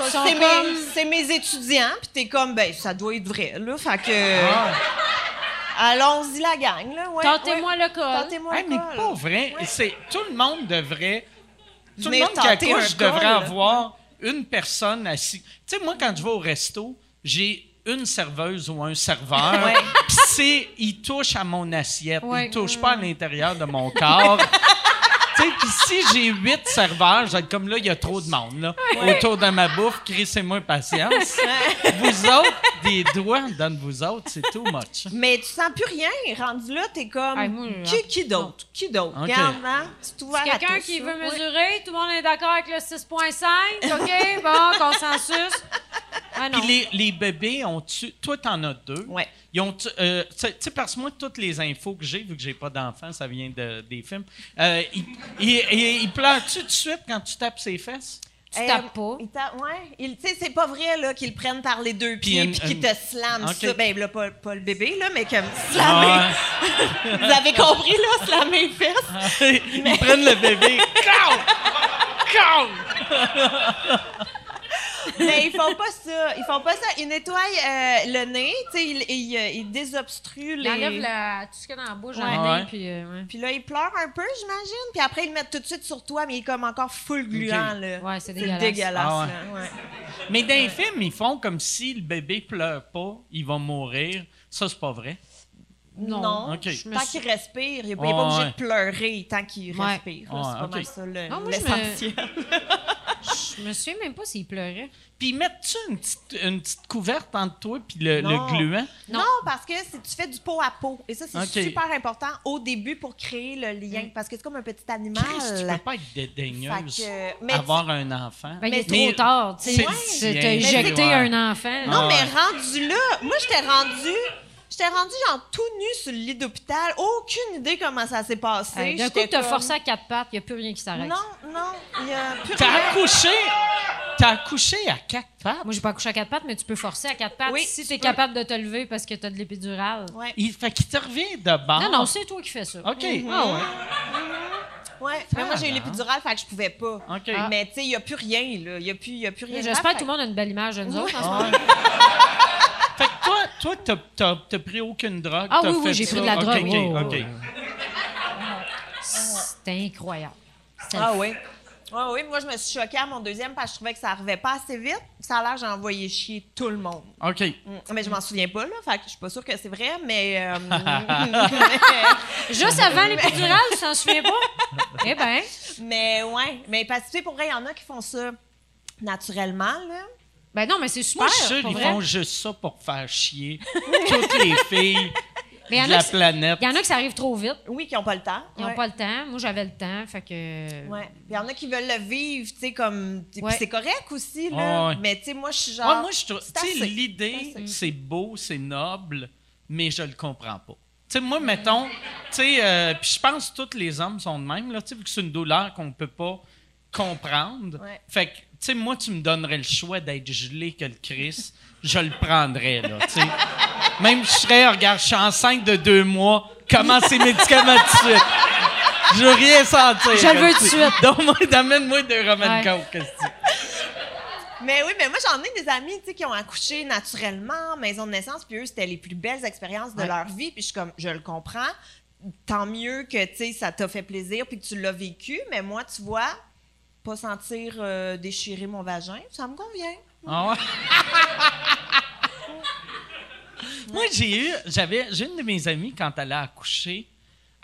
Ils C'est comme- mes, c'est mes étudiants, puis t'es comme, ben, ça doit être vrai, là, fait que... Ah. Allons-y, la gang, là, ouais. Tâtez-moi le col. Tâtez-moi Hey, le mais col. pas vrai. C'est, tout le monde devrait. Tout le monde qui accouche devrait col. avoir une personne assise. Tu sais, moi, quand je vais au resto, j'ai une serveuse ou un serveur. Ouais. C'est, il touche à mon assiette. Ouais. Il touche pas à l'intérieur de mon corps. [LAUGHS] Tu sais, puis si j'ai huit serveurs, comme là, il y a trop de monde, là. Autour de ma bouffe, crissez-moi patience. Vous autres, des doigts dans vous autres, c'est too much. Mais tu sens plus rien. Rendu là, t'es comme. Ah, moi, qui qui d'autre? Qui d'autre? Ok. Regarde, hein? C'est Quelqu'un qui ça. veut mesurer, tout le monde est d'accord avec le 6.5, OK? Bon, [LAUGHS] consensus. Ah. Puis les, les bébés ont-tu. Toi, t'en as deux. Ouais. Ils ont. euh, tu sais- tu sais, parce que moi, toutes les infos que j'ai, vu que j'ai pas d'enfants, ça vient de, des films. Euh, ils, ils, ils- ils pleurent-tu tout de suite quand tu tapes ses fesses? Tu Euh, tapes pas? il ta- ouais. Il- Tu sais, c'est pas vrai là, qu'ils le prennent par les deux pieds puis qu'ils te slamment Ok. ça. Ben là, pas, pas le bébé, là, mais comme slammer. Ah, [LAUGHS] Vous avez compris, là, slammer les fesses? ouais. ils prennent le bébé. [LAUGHS] Cow! Cow! Mais ils font pas ça. Ils font pas ça. Ils nettoient euh, le nez, tu sais, ils, ils, euh, ils désobstruent Il les... enlève la- tout ce qu'il y a dans la bouche, dans Ouais. le Ouais. nez, puis... euh, ouais. Puis là, ils pleurent un peu, j'imagine. Puis après, ils le mettent tout de suite sur toi, mais il est comme encore full gluant, là. Ouais, c'est C'est dégueulasse. dégueulasse, Ah ouais. là, ouais. Mais dans les films, ils font comme si le bébé pleure pas, il va mourir. Ça, c'est pas vrai. Non. Non. Je Tant suis- qu'il respire, il n'est pas, Ouais, pas obligé ouais. de pleurer tant qu'il Ouais. respire. Ouais, c'est pas ok. mal ça, le- Ah, moi, je me- l'essentiel. [LAUGHS] Je me souviens même pas s'il pleurait. Puis mettre-tu une petite, une petite couverte entre toi puis le, gluant? Non. parce que si tu fais du peau à peau, et ça, c'est super important au début pour créer le lien, parce que c'est comme un petit animal. Chris, tu peux pas être dédaigneuse, que- avoir un enfant. Ben, il est Mais- trop tard, tu sais. c'est t'as éjecté ouais. un enfant. Non, Ah mais ouais. rendu là, moi, j'étais rendu. J'étais rendu genre tout nu sur le lit d'hôpital. Aucune idée comment ça s'est passé. Hey, D'un coup, t'as comme- forcé à quatre pattes, il n'y a plus rien qui s'arrête. Non, non, il y a plus T'as rien. accouché, t'as accouché à quatre pattes? Moi, j'ai pas accouché à quatre pattes, mais tu peux forcer à quatre pattes Oui, si tu es peux. capable de te lever parce que tu as de l'épidurale. Ouais. Il fait qu'il te revient de bord. Non, non, c'est toi qui fais ça. OK. Ah ouais. Ouais, mais moi j'ai eu l'épidurale, fait que je pouvais pas. OK. Mais tu sais, il n'y a plus rien, là. Il n'y a, plus- il y a plus rien. J'espère que tout le monde a une belle image de nous autres en ce moment. [LAUGHS] Toi, toi t'as, t'as, t'as pris aucune drogue. Ah oui, oui, j'ai ça? pris de la drogue. OK, Ouais, ouais, OK. ouais. C'était incroyable. Ah oui. Oui, oui, moi je me suis choquée à mon deuxième parce que je trouvais que ça arrivait pas assez vite. Ça a l'air que j'ai envoyé chier tout le monde. OK. Mm. Mais je m'en souviens pas, là. Fait que je suis pas sûre que c'est vrai, mais. [LAUGHS] euh, Juste avant l'épidurale, [LAUGHS] tu t'en souviens pas? Eh bien, mais ouais. Mais parce que tu sais, pour vrai, il y en a qui font ça naturellement, là. Ben non, mais c'est super. Moi, je suis sûr pour qu'ils vrai. font juste ça pour faire chier [LAUGHS] toutes les filles Mais il y en de a la qui- planète. Il y en a que ça arrive trop vite. Oui, qui ont pas le temps. Ils n'ont ouais. pas le temps. Moi, j'avais le temps. Fait que. Ouais. Il y en a qui veulent le vivre, tu sais, comme. puis Ouais. c'est correct aussi, là. Ouais. Mais tu sais, moi, je suis genre. Ouais, moi, je trouve. c'est Tu sais, l'idée, C'est assez. c'est beau, c'est noble, mais je le comprends pas. Tu sais, moi, mettons, tu sais, euh, puis je pense que tous les hommes sont de même, là, tu sais, vu que c'est une douleur qu'on peut pas comprendre. Ouais. Fait que, tu sais, moi, tu me donnerais le choix d'être gelé que le Christ, je le prendrais, là, tu sais. Même je serais, regarde, je suis enceinte de deux mois, comment ces médicaments tout de suite? Je veux rien sentir. Je le veux tout de suite. Donne-moi, Amène-moi deux Roman Ouais. Coke, qu'est-ce que tu- Mais oui, mais moi, j'en ai des amis, tu sais, qui ont accouché naturellement, maison de naissance, puis eux, c'était les plus belles expériences de Ouais. leur vie, puis je suis comme, je le comprends. Tant mieux que, tu sais, ça t'a fait plaisir, puis que tu l'as vécu, mais moi, tu vois, pas sentir euh, déchirer mon vagin, ça me convient. Ah ouais? Moi, j'ai eu, j'avais, j'ai une de mes amies, quand elle a accouché,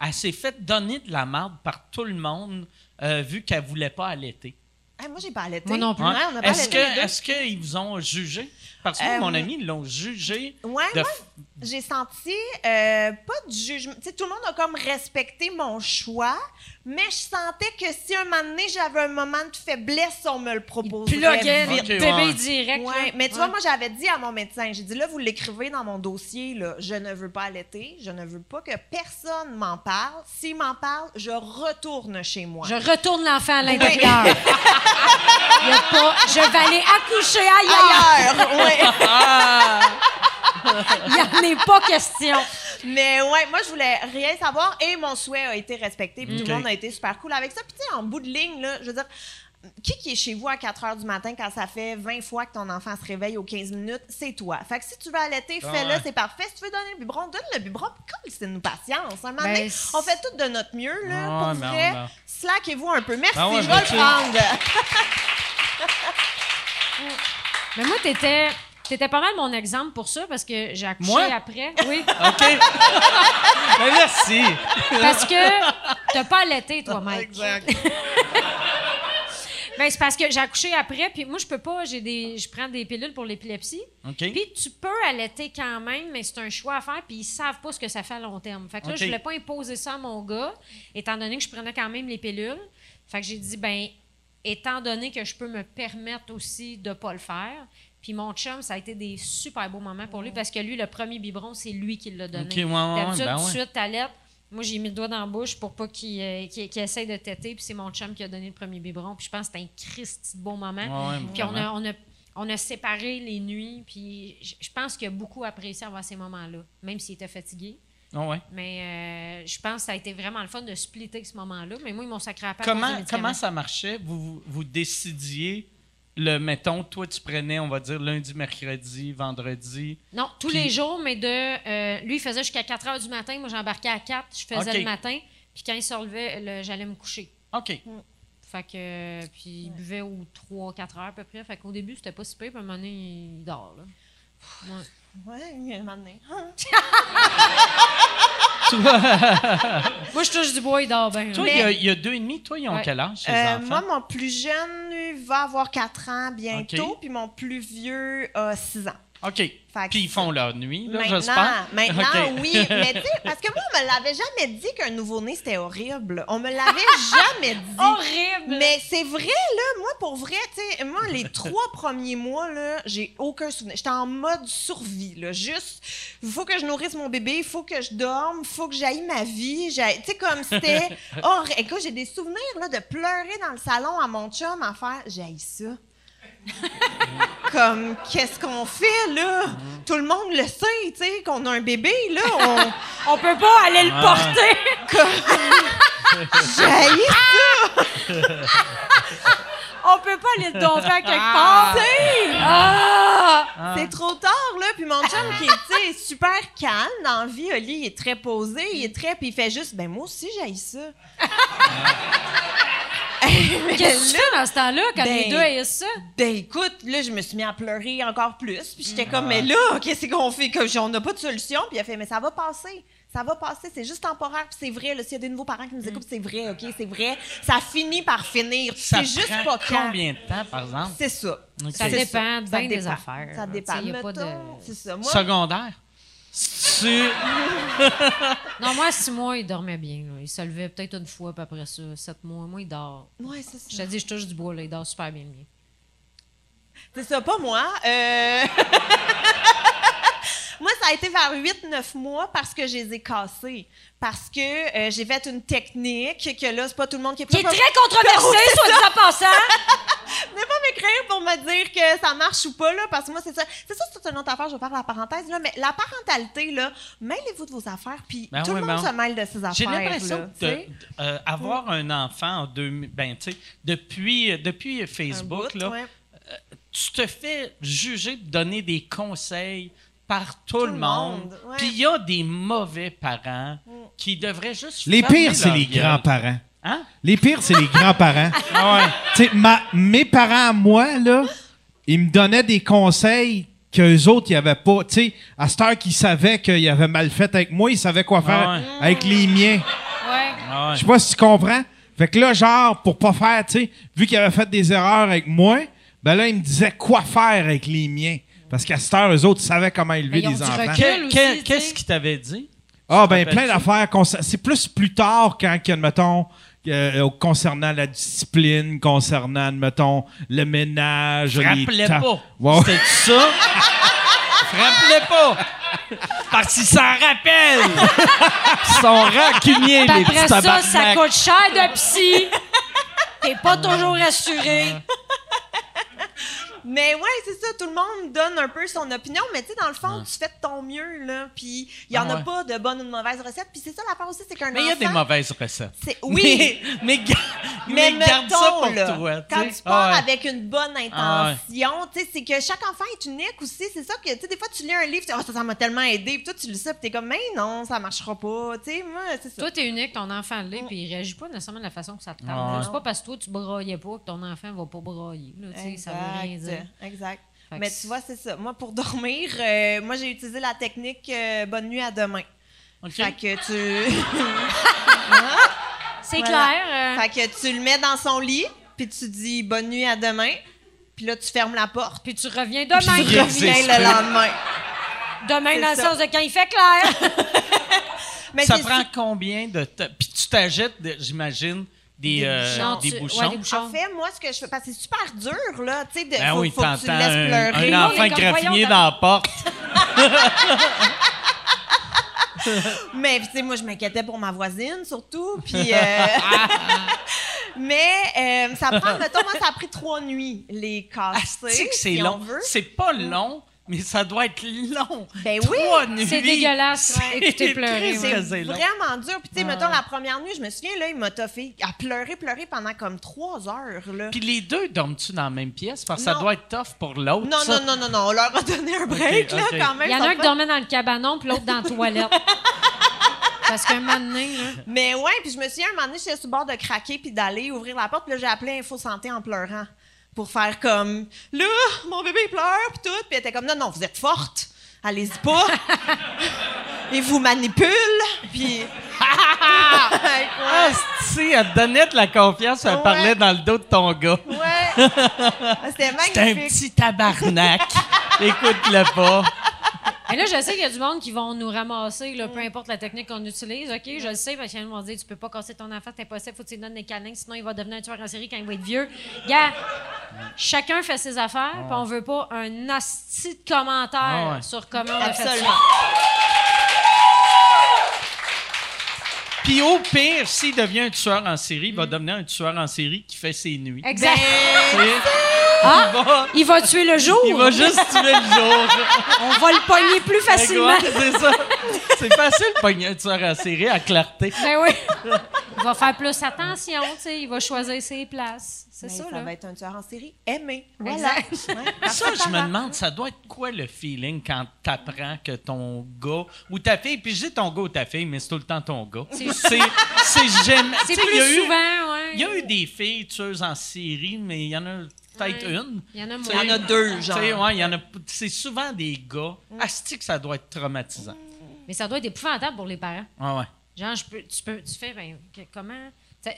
elle s'est fait donner de la marde par tout le monde, euh, vu qu'elle voulait pas allaiter. Hey, moi, j'ai pas allaité. Moi non plus. Ouais, on a pas Est-ce allaité les que, deux. est-ce qu'ils vous ont jugé? Parce que Euh, mon ami, ils l'ont jugé. Ouais, de f- j'ai senti euh, pas de jugement. Tu sais, tout le monde a comme respecté mon choix, mais je sentais que si un moment donné j'avais un moment de faiblesse, on me le proposait Pluguait vite. Ok, bébé ouais. direct. Ouais, là. mais tu Ouais. vois, moi, j'avais dit à mon médecin, j'ai dit là, vous l'écrivez dans mon dossier, là, je ne veux pas allaiter, je ne veux pas que personne m'en parle. S'il m'en parle, je retourne chez moi. Je retourne l'enfant à l'intérieur. [LAUGHS] Pas. Je vais aller accoucher ailleurs. Ailleurs, ouais. [LAUGHS] [LAUGHS] Il n'y en est pas question. Mais ouais, moi, je voulais rien savoir et mon souhait a été respecté. Puis tout le monde a été super cool avec ça. Puis tu sais, en bout de ligne, là, je veux dire, qui qui est chez vous à 4 heures du matin quand ça fait 20 fois que ton enfant se réveille aux 15 minutes? C'est toi. Fait que si tu veux allaiter, Ah fais-le, ouais. c'est parfait. Si tu veux donner le biberon, donne le biberon. Puis colle, c'est une patience. Un moment Ben, donné, on fait tout de notre mieux, là, Ouais, pour mais vrai. Slackez-vous un peu. Merci, Ah ouais, je mais vais le prendre. Mais moi, t'étais. T'étais pas mal mon exemple pour ça parce que j'ai accouché Moi? après. Oui. [LAUGHS] OK? Ben, merci. Parce que t'as pas allaité, toi, Mike. Exact. [LAUGHS] Ben, c'est parce que j'ai accouché après, puis moi, je peux pas, j'ai des, je prends des pilules pour l'épilepsie. OK. Puis tu peux allaiter quand même, mais c'est un choix à faire, puis ils savent pas ce que ça fait à long terme. Fait que là, je voulais pas imposer ça à mon gars, étant donné que je prenais quand même les pilules. Fait que j'ai dit, ben, étant donné que je peux me permettre aussi de pas le faire, puis mon chum, ça a été des super beaux moments pour lui, parce que lui, le premier biberon, c'est lui qui l'a donné. OK, ouais, ouais, D'habitude, ben tout de suite, t'allaites. Moi, j'ai mis le doigt dans la bouche pour pas qu'il euh, qu'il- essaye de téter, puis c'est mon chum qui a donné le premier biberon. Puis je pense que c'était un Christy de beau moment. Puis on a, on, a, on a séparé les nuits, puis je pense qu'il a beaucoup apprécié avoir ces moments-là, même s'il était fatigué. Ouais, ouais. Mais euh, je pense que ça a été vraiment le fun de splitter ce moment-là. Mais moi, ils m'ont sacré à part Comment, comment ça marchait? Vous, vous décidiez, le, mettons, toi, tu prenais, on va dire, lundi, mercredi, vendredi. Non, tous les jours, mais de. euh, lui, il faisait jusqu'à 4 heures du matin. Moi, j'embarquais à 4, je faisais le matin. Puis quand il se relevait, le- j'allais me coucher. OK. Fait que. puis il buvait aux 3-4 heures à peu près. Fait qu'au début, c'était pas si pire. Puis à un moment donné, il dort. Là. Ouais. Ouais, il y a un moment donné. [LAUGHS] Moi, je touche du bois, il dort bien. Toi, il y, a, il y a deux et demi, toi, ils ont Ouais. quel âge, ces Euh, enfants? moi, mon plus jeune va avoir 4 ans bientôt, puis mon plus vieux a 6 ans. OK. Puis ils font leur nuit, là, Maintenant, j'espère. [LAUGHS] maintenant OK. oui. Mais tu sais, parce que moi, on me l'avait jamais dit qu'un nouveau-né, c'était horrible. On me l'avait [LAUGHS] jamais dit. Horrible! Mais c'est vrai, là, moi, pour vrai, tu sais, moi, les [LAUGHS] trois premiers mois, là, j'ai aucun souvenir. J'étais en mode survie, là. Juste, il faut que je nourrisse mon bébé, il faut que je dorme, il faut que j'aille ma vie. Tu sais, comme c'était. Oh, écoute, j'ai des souvenirs, là, de pleurer dans le salon à mon chum à faire J'aille ça. [LAUGHS] comme, qu'est-ce qu'on fait, là? Tout le monde le sait, tu sais, qu'on a un bébé, là. [LAUGHS] On. On peut pas aller le porter! [LAUGHS] J'haïs ça! On peut pas aller le domper à quelque part! Ah! C'est trop tard, là. Puis mon chum, qui est tu sais, super calme dans la vie, Oli, il est très posé, il est très. Puis il fait juste, ben moi aussi, j'aille ça. Qu'est-ce que tu fais dans ce temps-là quand Ben, les deux haïssent ça? Ben écoute, là, je me suis mis à pleurer encore plus. Puis j'étais comme, mais là, qu'est-ce qu'on fait? Comme, on n'a pas de solution. Puis il a fait, mais ça va passer. Ça va passer. C'est juste temporaire. Puis c'est vrai, s'il y a des nouveaux parents qui nous écoutent, c'est vrai, OK? C'est vrai. Ça finit par finir. C'est juste pas quand. combien de temps, par exemple? C'est ça. Ça dépend de Ça bien des dépend. affaires. Ça dépend. De- Mettons, C'est ça. Moi, Secondaire? Tu... [LAUGHS] Non, moi, six mois, il dormait bien. là. Il se levait peut-être une fois, puis après ça, sept mois. Moi, il dort. ouais, c'est ça. Je te dis, je touche du bois, là. Il dort super bien, le mien. C'est ça, pas moi. Euh, [LAUGHS] moi, ça a été vers 8-9 mois parce que je les ai cassés. Parce que euh, j'ai fait une technique que là, c'est pas tout le monde qui est Qui est très controversé, [LAUGHS] soit dit en passant! [LAUGHS] Venez pas m'écrire pour me dire que ça marche ou pas, là, parce que moi, c'est ça. C'est ça, c'est une autre affaire, je vais faire la parenthèse, là, mais la parentalité, là, mêlez-vous de vos affaires, puis Ben tout oui, le monde ben- se mêle de ses J'ai affaires. l'impression tu de- sais. euh, avoir un enfant en 2000, ben, tu sais, depuis, depuis Un Facebook, bout, là, ouais. tu te fais juger, donner des conseils par tout, Tout le monde. Puis il y a des mauvais parents qui devraient juste. Les pires, c'est les grands-parents. Hein? Les pires, c'est les grands-parents. [LAUGHS] Ah ouais. Tu sais, ma- mes parents à moi, là, ils me donnaient des conseils qu'eux autres, ils n'avaient pas. Tu sais, à cette heure qu'ils savaient qu'ils avaient mal fait avec moi, ils savaient quoi faire Ah ouais. avec les miens. Ouais. Ah ouais. Je sais pas si tu comprends. Fait que là, genre, pour pas faire, tu sais, vu qu'ils avaient fait des erreurs avec moi, ben là, ils me disaient quoi faire avec les miens. Parce qu'à cette heure, eux autres savaient comment élever des enfants. Qu'est-ce qu'il t'avait dit? Ah, ben, plein d'affaires. C'est plus plus tard quand, que, mettons, euh, concernant la discipline, concernant, mettons, le ménage. Rappelez pas. C'était ça? Rappelez pas. Parce qu'ils s'en rappellent. Ils sont rancuniers, les après petits ça, tabarnak. ça coûte cher de psy. T'es pas toujours assuré. Mais ouais, c'est ça, tout le monde donne un peu son opinion, mais tu sais, dans le fond, tu fais de ton mieux, là, puis il y en Ah a ouais. pas de bonne ou de mauvaise recette, puis c'est ça l'affaire aussi, c'est qu'un Mais il y a des enfant, mauvaises recettes. c'est- [LAUGHS] Oui, Mais, mais, mais, mais garde ça mettons, pour là, toi. tu quand tu pars Ah ouais. avec une bonne Ah ouais. intention, tu sais, c'est que chaque enfant est unique aussi, c'est ça que, tu sais, des fois, tu lis un livre, tu dis, oh, ça, ça m'a tellement aidé, puis toi, tu lis ça, puis t'es comme, mais non, ça marchera pas, tu sais, moi, c'est ça. Toi, t'es unique, ton enfant l'est, puis il réagit pas nécessairement de la façon que ça te. Ah ouais. C'est pas parce que toi, tu braillais pas que ton enfant va pas brailler. Là, tu sais, ça veut rien dire. Exact, Exact. Fait que Mais c'est- tu vois, c'est ça. Moi, pour [LAUGHS] dormir, euh, moi, j'ai utilisé la technique euh, bonne nuit à demain. OK. Fait que tu. [LAUGHS] C'est Voilà. clair. euh, Fait que tu le mets dans son lit, puis tu dis bonne nuit à demain, puis là, tu fermes la porte, Puis tu reviens puis demain. tu reviens le lendemain. Demain, C'est dans le ça. sens de quand il fait clair. [LAUGHS] Mais ça c'est prend combien de temps? Puis tu t'ajettes, de- j'imagine, des, Des euh, Genre, des bouchons. ouais, des bouchons. En fait, moi, ce que je fais, parce que c'est super dur, là, tu sais, de- Ben faut, oui, faut que tu le laisses un, pleurer. un enfant voyons, dans la porte. [LAUGHS] Mais, tu sais, moi, je m'inquiétais pour ma voisine, surtout, puis... euh, [LAUGHS] Mais euh, ça prend, mettons, moi, ça a pris trois nuits, les casser, que c'est si long? on veut. C'est pas long, mais ça doit être long. Ben oui. C'est dégueulasse. Écoutez pleurer. Ouais. C'est vraiment dur. Puis, tu sais, mettons, la première nuit, je me souviens, là, il m'a toffé à pleurer, pleurer pendant comme trois heures, là. Puis les deux dorment-tu dans la même pièce? Parce que ça Non. doit être tough pour l'autre. Non, ça. non, non, non, non, on leur a donné un break, là, quand même. Il y en a un qui dormait dans le cabanon, puis l'autre dans la toilette. [LAUGHS] Parce qu'un moment donné, là. Mais ouais, puis je me souviens, un moment donné, j'étais sur le bord de craquer puis d'aller ouvrir la porte, puis là, j'ai appelé Info Santé en pleurant pour faire comme là, mon bébé il pleure puis tout, puis elle était comme non non, vous êtes forte. Allez-y pas. [LAUGHS] Et vous manipule, puis Ah, si, elle te donnait de la confiance, elle Ouais. parlait dans le dos de ton gars. ouais. C'était [LAUGHS] C'est un magnifique. petit tabarnak. Écoute-le pas. Et là, je sais qu'il y a du monde qui vont nous ramasser, là, peu importe la technique qu'on utilise. OK, je le sais, parce qu'ils vont dire tu peux pas casser ton enfant, c'est impossible, faut que tu lui donnes des câlins, sinon il va devenir un tueur en série quand il va être vieux. Gars, chacun fait ses affaires, puis on veut pas un asti de commentaire Ah ouais. sur comment on a fait ça. Absolument. Puis au pire, s'il devient un tueur en série, il va devenir un tueur en série qui fait ses nuits. Exact. Ah, il, va, il va tuer le jour. il va juste tuer le jour. [LAUGHS] On va le pogner plus facilement. C'est ça. C'est facile de pogner un tueur en série à clarté. Ben oui. Il va faire plus attention, tu sais, il va choisir ses places. C'est ça, ça là. va être un tueur en série aimé. Voilà. [LAUGHS] Ouais. Ça, je me demande, ça doit être quoi le feeling quand t'apprends que ton gars ou ta fille, puis je dis ton gars ou ta fille, mais c'est tout le temps ton gars. C'est- C'est c'est il plus eu- souvent, ouais. Il y a eu des filles tueuses en série, mais il y en a peut-être Ouais. une. Il y en a moins. y en a deux, genre. ouais, y en a. C'est souvent des gars. Asti que ça doit être traumatisant. Mais ça doit être épouvantable pour les parents. Ouais, ouais. Genre, je peux, tu, peux, tu fais, ben, que- comment? Euh,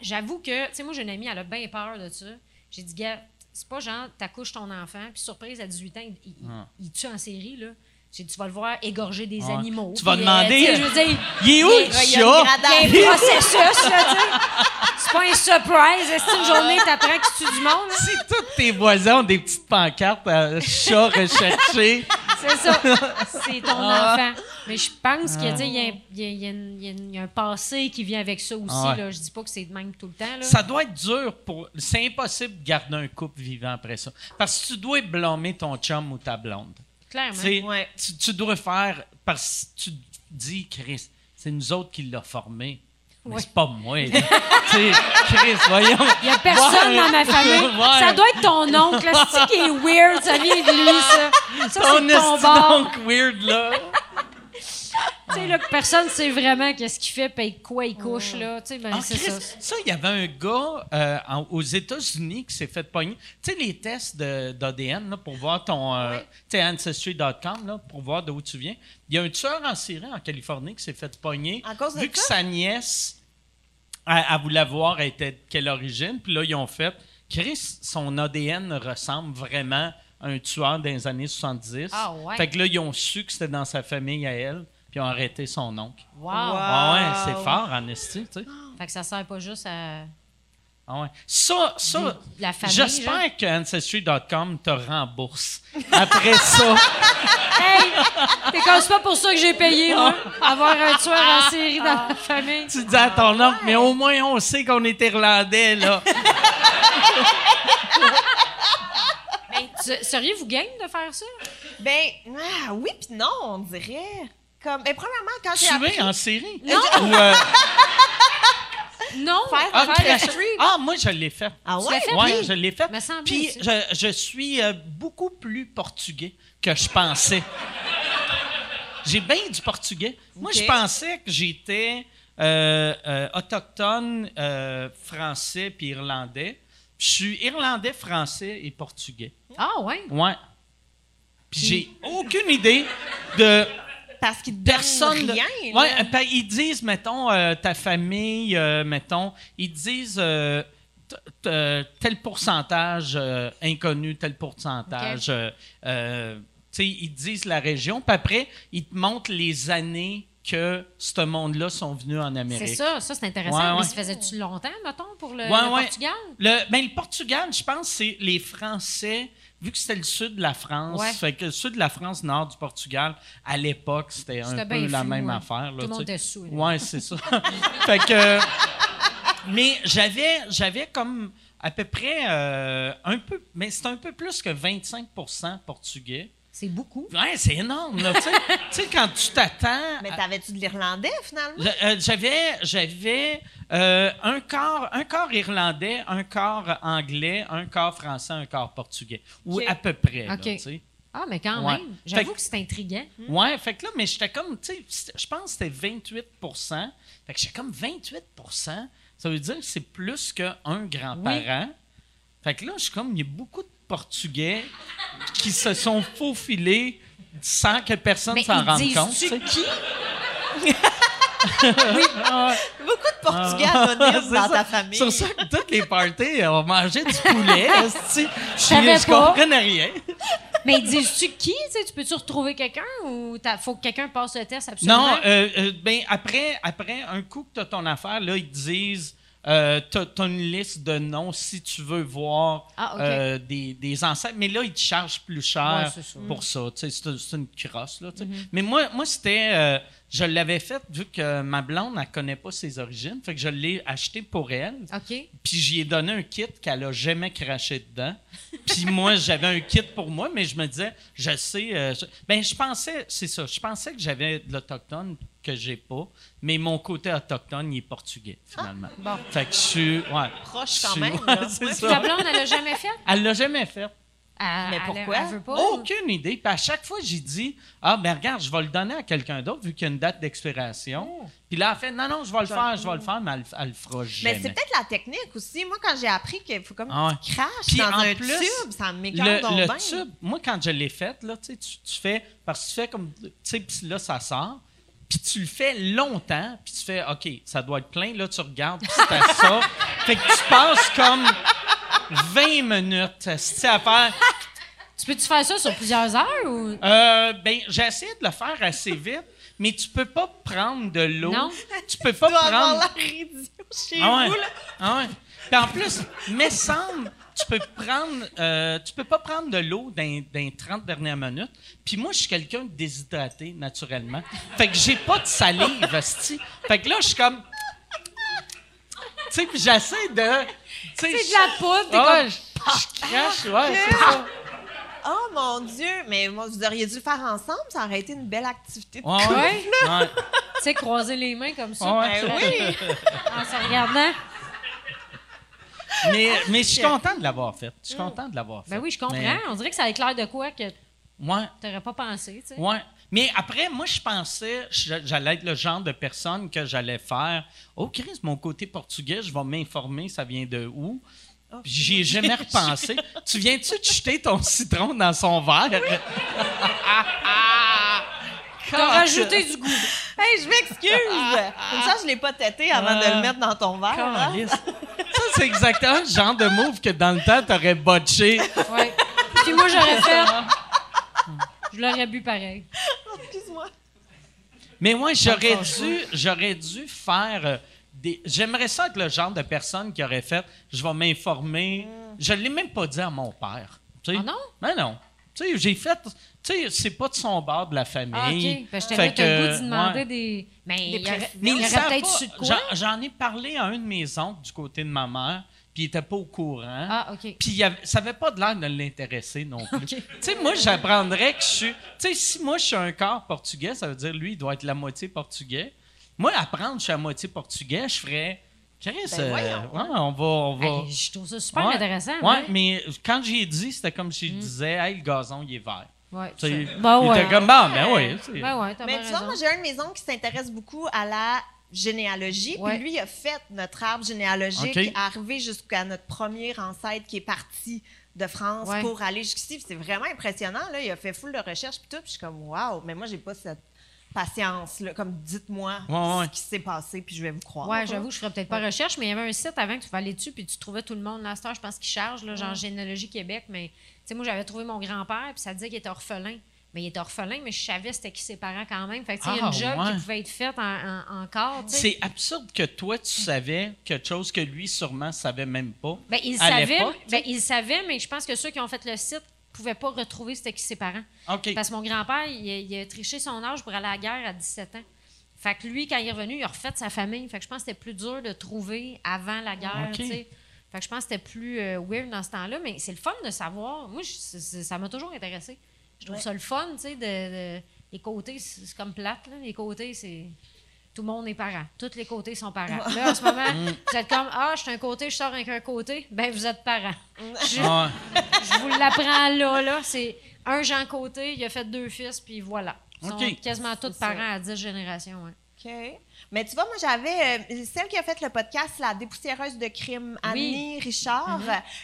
J'avoue que, tu sais, moi, j'ai une amie, elle a bien peur de ça. J'ai dit, gars, c'est pas genre, t'accouches ton enfant, puis surprise, à 18 ans, il, il- Ah. il tue en série, là. J'ai dit, tu vas le voir égorger des animaux. Tu vas demander, t'sais, je veux dire, Il est où le chat? il y a un processus, là, tu sais. [LAUGHS] C'est pas un surprise. Est-ce que une journée, t'apprends que tu tues du monde? Si tous tes voisins ont des petites pancartes à chat recherché, C'est ça. C'est ton Ah. enfant. Mais je pense qu'il y, a- il y, a- un passé qui vient avec ça aussi. Ah là. Je dis pas que c'est de même tout le temps. Là. ça doit être dur pour. C'est impossible de garder un couple vivant après ça. Parce que tu dois blâmer ton chum ou ta blonde. Clairement. Ouais. tu dois faire. Parce que tu dis, Chris, c'est nous autres qui l'a formé. Mais c'est pas moi. [LAUGHS] tu sais, Chris, voyons. Il y a personne Ouais. dans ma famille. [LAUGHS] Ouais. Ça doit être ton oncle. C'est qui est weird. Ça vient de lui, ça? Ça, Ton ton d'oncle weird, là. [LAUGHS] Tu sais, là, que personne sait vraiment qu'est-ce qu'il fait, paye quoi il couche, là. Tu sais, ben, Ah, c'est ça. ça, il y avait un gars euh, en- aux États-Unis qui s'est fait pogner. Tu sais, les tests d'ADN pour voir ton. euh, Tu sais, Ancestry.com, là, pour voir d'où tu viens. Il y a un tueur en série en Californie qui s'est fait pogner. À cause de Vu que ça? sa nièce, elle voulait voir, elle était de quelle origine. Puis là, ils ont fait. Chris, son ADN ressemble vraiment à un tueur des années 70. Ah ouais. Fait que là, ils ont su que c'était dans sa famille à elle. Puis ont arrêté son oncle. Wow. Ah ouais, c'est fort en esti, tu sais. [GASPS] Fait que ça sert pas juste à Ah ouais. Ça, ça la famille. genre. j'espère que Ancestry.com te rembourse. [LAUGHS] Après ça, Hey! C'est comme c'est pas pour ça que j'ai payé, moi. [LAUGHS] Avoir un tueur en série dans la famille. tu dis à ton oncle, mais au moins on sait qu'on est Irlandais, là. [LAUGHS] Mais seriez-vous game de faire ça? Ben, ah, oui puis non, on dirait. Comme, ben, premièrement, quand j'ai appris... Tuer en série? Non. Ou, euh, Non! Faire- ah, faire Crash- le stream. ah, moi, je l'ai fait. Ah ouais? fait? Oui, oui. je l'ai fait. Puis je, je suis euh, beaucoup plus portugais que je pensais. J'ai bien du portugais. Moi, je pensais que j'étais euh, euh, autochtone, euh, français puis irlandais. Puis je suis irlandais, français et portugais. Ah, ouais? Ouais. Puis j'ai aucune idée de Parce qu'ils te personne. rien. là. Ouais, euh, ben, ils disent, mettons, euh, ta famille, euh, mettons, ils disent, euh, tel pourcentage inconnu, tel pourcentage. sais, ils disent la région, puis après, ils te montrent les années que ce monde-là sont venus en Amérique. C'est ça, ça c'est intéressant. Ouais, Mais ça faisait-tu longtemps, mettons, pour le, Ouais, le. Portugal? Le, ben, le Portugal, je pense, c'est les Français, vu que c'était le sud de la France, Ouais. fait que le sud de la France, nord du Portugal, à l'époque, c'était un C'était peu la même ouais. affaire. Là, Tout le monde était sous. Ouais, c'est ça. [LAUGHS] fait que. Mais j'avais, j'avais comme à peu près euh, un peu, mais c'est un peu plus que 25% portugais. C'est beaucoup. Ouais, c'est énorme, [LAUGHS] tu sais. Quand tu t'attends. Mais t'avais-tu de l'irlandais, finalement? euh, J'avais, j'avais euh, un quart, un quart irlandais, un quart anglais, un quart français, un quart portugais, ou à peu près. là. Ah, mais quand Ouais. même. J'avoue que c'est intriguant. Ouais, fait que là, mais j'étais comme, tu sais, je pense que c'était 28 Fait que j'étais comme 28 Ça veut dire que c'est plus qu'un grand-parent. Fait que là, je suis comme, il y a beaucoup de Portugais qui se sont faufilés sans que personne s'en rende compte. tu qui? [LAUGHS] Beaucoup de Portugais anonymes C'est dans ça. ta famille. C'est pour ça que toutes les parties, on mangeait du poulet. [LAUGHS] Je pas. comprenais rien. Mais disent-tu qui? Tu peux-tu retrouver quelqu'un ou il faut que quelqu'un passe le test absolument? Non, euh, euh, ben après, après, un coup que tu as ton affaire, là, ils te disent euh, tu as, une liste de noms si tu veux voir Ah, euh, des, des ancêtres. Mais là, ils te chargent plus cher Ouais, pour ça. C'est une crosse. Là. Mm-hmm. Mais moi, moi c'était. euh, je l'avais fait vu que ma blonde, elle connaît pas ses origines. Fait que je l'ai acheté pour elle. Puis j'y ai donné un kit qu'elle a jamais craché dedans. [LAUGHS] Puis moi, j'avais un kit pour moi, mais je me disais, je sais. euh, je- ben, je pensais, c'est ça, je pensais que j'avais de l'autochtone que j'ai pas, mais mon côté autochtone, il est portugais, finalement. bon. Fait que je suis. Ouais. Proche quand suis- même, ouais, là. c'est Ouais. ça. Ta blonde, elle l'a jamais fait? Elle l'a jamais fait. Elle- Mais pourquoi? Elle veut pas? Aucune idée. Puis à chaque fois, j'ai dit Ah, ben regarde, je vais le donner à quelqu'un d'autre vu qu'il y a une date d'expiration. Puis là, elle fait Non, non, je vais le faire, je vais le faire, mais elle, le- elle le fera jamais. Mais c'est peut-être la technique aussi. Moi, quand j'ai appris qu'il faut comme Ah ouais. tu craches Puis dans en un plus, tube, ça m'écarte le, le tube, moi, quand je l'ai fait, là, tu, tu tu fais. Parce que tu fais comme. Tu sais, puis là, ça sort. Puis tu le fais longtemps, puis tu fais, OK, ça doit être plein. Là, tu regardes, puis c'est ça. [LAUGHS] Fait que tu passes comme 20 minutes à faire. Tu peux-tu faire ça sur plusieurs heures ou? Euh, ben, j'ai essayé de le faire assez vite, mais tu peux pas prendre de l'eau. Non. Tu peux pas Tu dois avoir prendre. l'air idiot chez Ah ouais. vous, là. Ah ouais. Puis en plus, me semble, tu peux prendre, euh, tu peux pas prendre de l'eau dans, dans les 30 dernières minutes. Puis moi, je suis quelqu'un de déshydraté naturellement. Fait que j'ai pas de salive, esti. Fait que là, je suis comme, tu sais, puis j'essaie de, tu sais, C'est de la poudre, t'es ouais, comme- je, je crache, ouais, c'est ça. Oh mon Dieu! Mais moi, vous auriez dû le faire ensemble, ça aurait été une belle activité. de Ouais. Ouais. Tu sais, croiser les mains comme ça. Ouais. Ben oui! En se regardant. Mais, mais je suis content de l'avoir fait. Je suis content de l'avoir fait. Ben oui, je comprends. Mais- On dirait que ça éclaire de quoi que ouais. t'aurais pas pensé, tu sais. Ouais. Mais après, moi, je pensais, j'allais être le genre de personne que j'allais faire. Oh, Chris, mon côté portugais, je vais m'informer, ça vient de où? Oh, J'y ai jamais repensé. [LAUGHS] tu viens-tu de jeter ton citron dans son verre? [LAUGHS] T'as rajouté du goût. [LAUGHS] Hey, je m'excuse! Comme ça, je l'ai pas têté avant de le mettre dans ton verre. hein. [LAUGHS] Ça, c'est exactement le genre de move que dans le temps, t'aurais botché. Ouais. Puis moi, j'aurais fait. Je l'aurais bu pareil. Excuse-moi. Mais moi, j'aurais dû, j'aurais dû faire euh, des. J'aimerais ça être le genre de personne qui aurait fait. Je vais m'informer. Je l'ai même pas dit à mon père. tu sais. Ah non? Ben non. Tu sais, j'ai fait. Tu sais, c'est pas de son bord de la Ah, famille. OK. Ben, je Fait t'avais t'as le goût que, d'y demander ouais. des. Mais il y aurait, préférences. Mais il y aurait peut-être de quoi? J'en, ai parlé à un de mes oncles du côté de ma mère, puis il était pas au courant. Ah, OK. Puis il avait- ça avait pas de l'air de l'intéresser non [LAUGHS] plus. Tu sais, moi, j'apprendrais que je suis. Tu sais, si moi, je suis un quart portugais, ça veut dire lui, il doit être la moitié portugais. Moi, apprendre que je suis à moitié portugais, je ferais. Chris, Ben euh, ouais, on va. On va... Hey, je trouve ça super Ouais. intéressant. Ouais. mais quand j'ai dit, c'était comme si je disais, hey, le gazon, il est vert. Ouais, Tu sais, ça. Ben il ouais. était comme, bon, ben oui. tu sais. Ben ouais, Mais tu vois, moi, j'ai un de mes oncles qui s'intéresse beaucoup à la généalogie. Ouais. Puis lui, il a fait notre arbre généalogique, OK. arrivé jusqu'à notre premier ancêtre qui est parti de France Ouais. pour aller jusqu'ici. Puis C'est vraiment impressionnant. Là. Il a fait full de recherches puis tout. Puis je suis comme, waouh, mais moi, j'ai pas cette patience, là, comme dites-moi Ouais, ouais. ce qui s'est passé, puis je vais vous croire. Ouais, j'avoue, je ferais peut-être pas recherche, mais il y avait un site avant que tu pouvais aller dessus, puis tu trouvais tout le monde. Là, je pense qu'il charge, là, genre Généalogie Québec, mais sais, moi, j'avais trouvé mon grand-père, puis ça disait qu'il était orphelin. Mais il était orphelin, mais je savais c'était qui ses parents quand même. Fait que, sais, il y a Ah, une job ouais. qui pouvait être faite en, en- encore. C'est absurde que toi, tu savais quelque chose que lui, sûrement, savait même pas. Ben, il à savait, ben, il savait, mais je pense que ceux qui ont fait le site pouvaient pas retrouver c'était qui ses parents. Parce que mon grand-père, il, a- il a triché son âge pour aller à la guerre à 17 ans. Fait que lui, quand il est revenu, il a refait sa famille. Fait que je pense que c'était plus dur de trouver avant la guerre, OK. Fait que je pense que c'était plus euh, weird dans ce temps-là. Mais c'est le fun de savoir. Moi, je- c'est- c'est- ça m'a toujours intéressé. Je trouve ça le fun, tu sais, de, de- les côtés, c'est c'est comme plate, là. Les côtés, c'est... Tout le monde est parent. Tous les côtés sont parents. Là, en ce moment, [LAUGHS] vous êtes comme Ah, je suis un côté, je sors avec un côté. Ben, vous êtes parents. Je, Ouais. je vous l'apprends là, là. C'est un Jean Côté, il a fait deux fils, puis voilà. Ils sont quasiment tous parents à 10 générations. Ouais. OK. Mais tu vois, moi, j'avais euh, celle qui a fait le podcast, la dépoussiéreuse de crime, Annie Richard.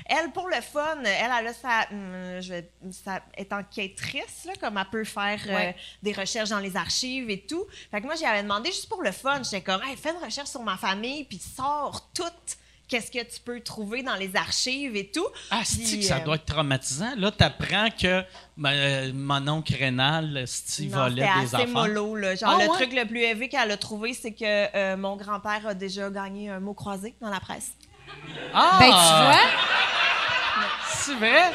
Elle, pour le fun, elle, elle a sa, hum, je vais, sa- est enquêtrice, là, comme elle peut faire euh, Ouais. des recherches dans les archives et tout. Fait que moi, j'y avais demandé juste pour le fun. J'étais comme, hey, fais une recherche sur ma famille, puis sors tout. Qu'est-ce que tu peux trouver dans les archives et tout. Ah, c'est que ça euh, doit être traumatisant? Là, tu apprends que ben, euh, mon oncle Rénal, Steve Non, volait des assez affaires. mollo, là. Genre, Ah, le ouais? truc le plus élevé qu'elle a trouvé, c'est que euh, mon grand-père a déjà gagné un mot croisé dans la presse. Ah! Ben, tu vois, C'est vrai?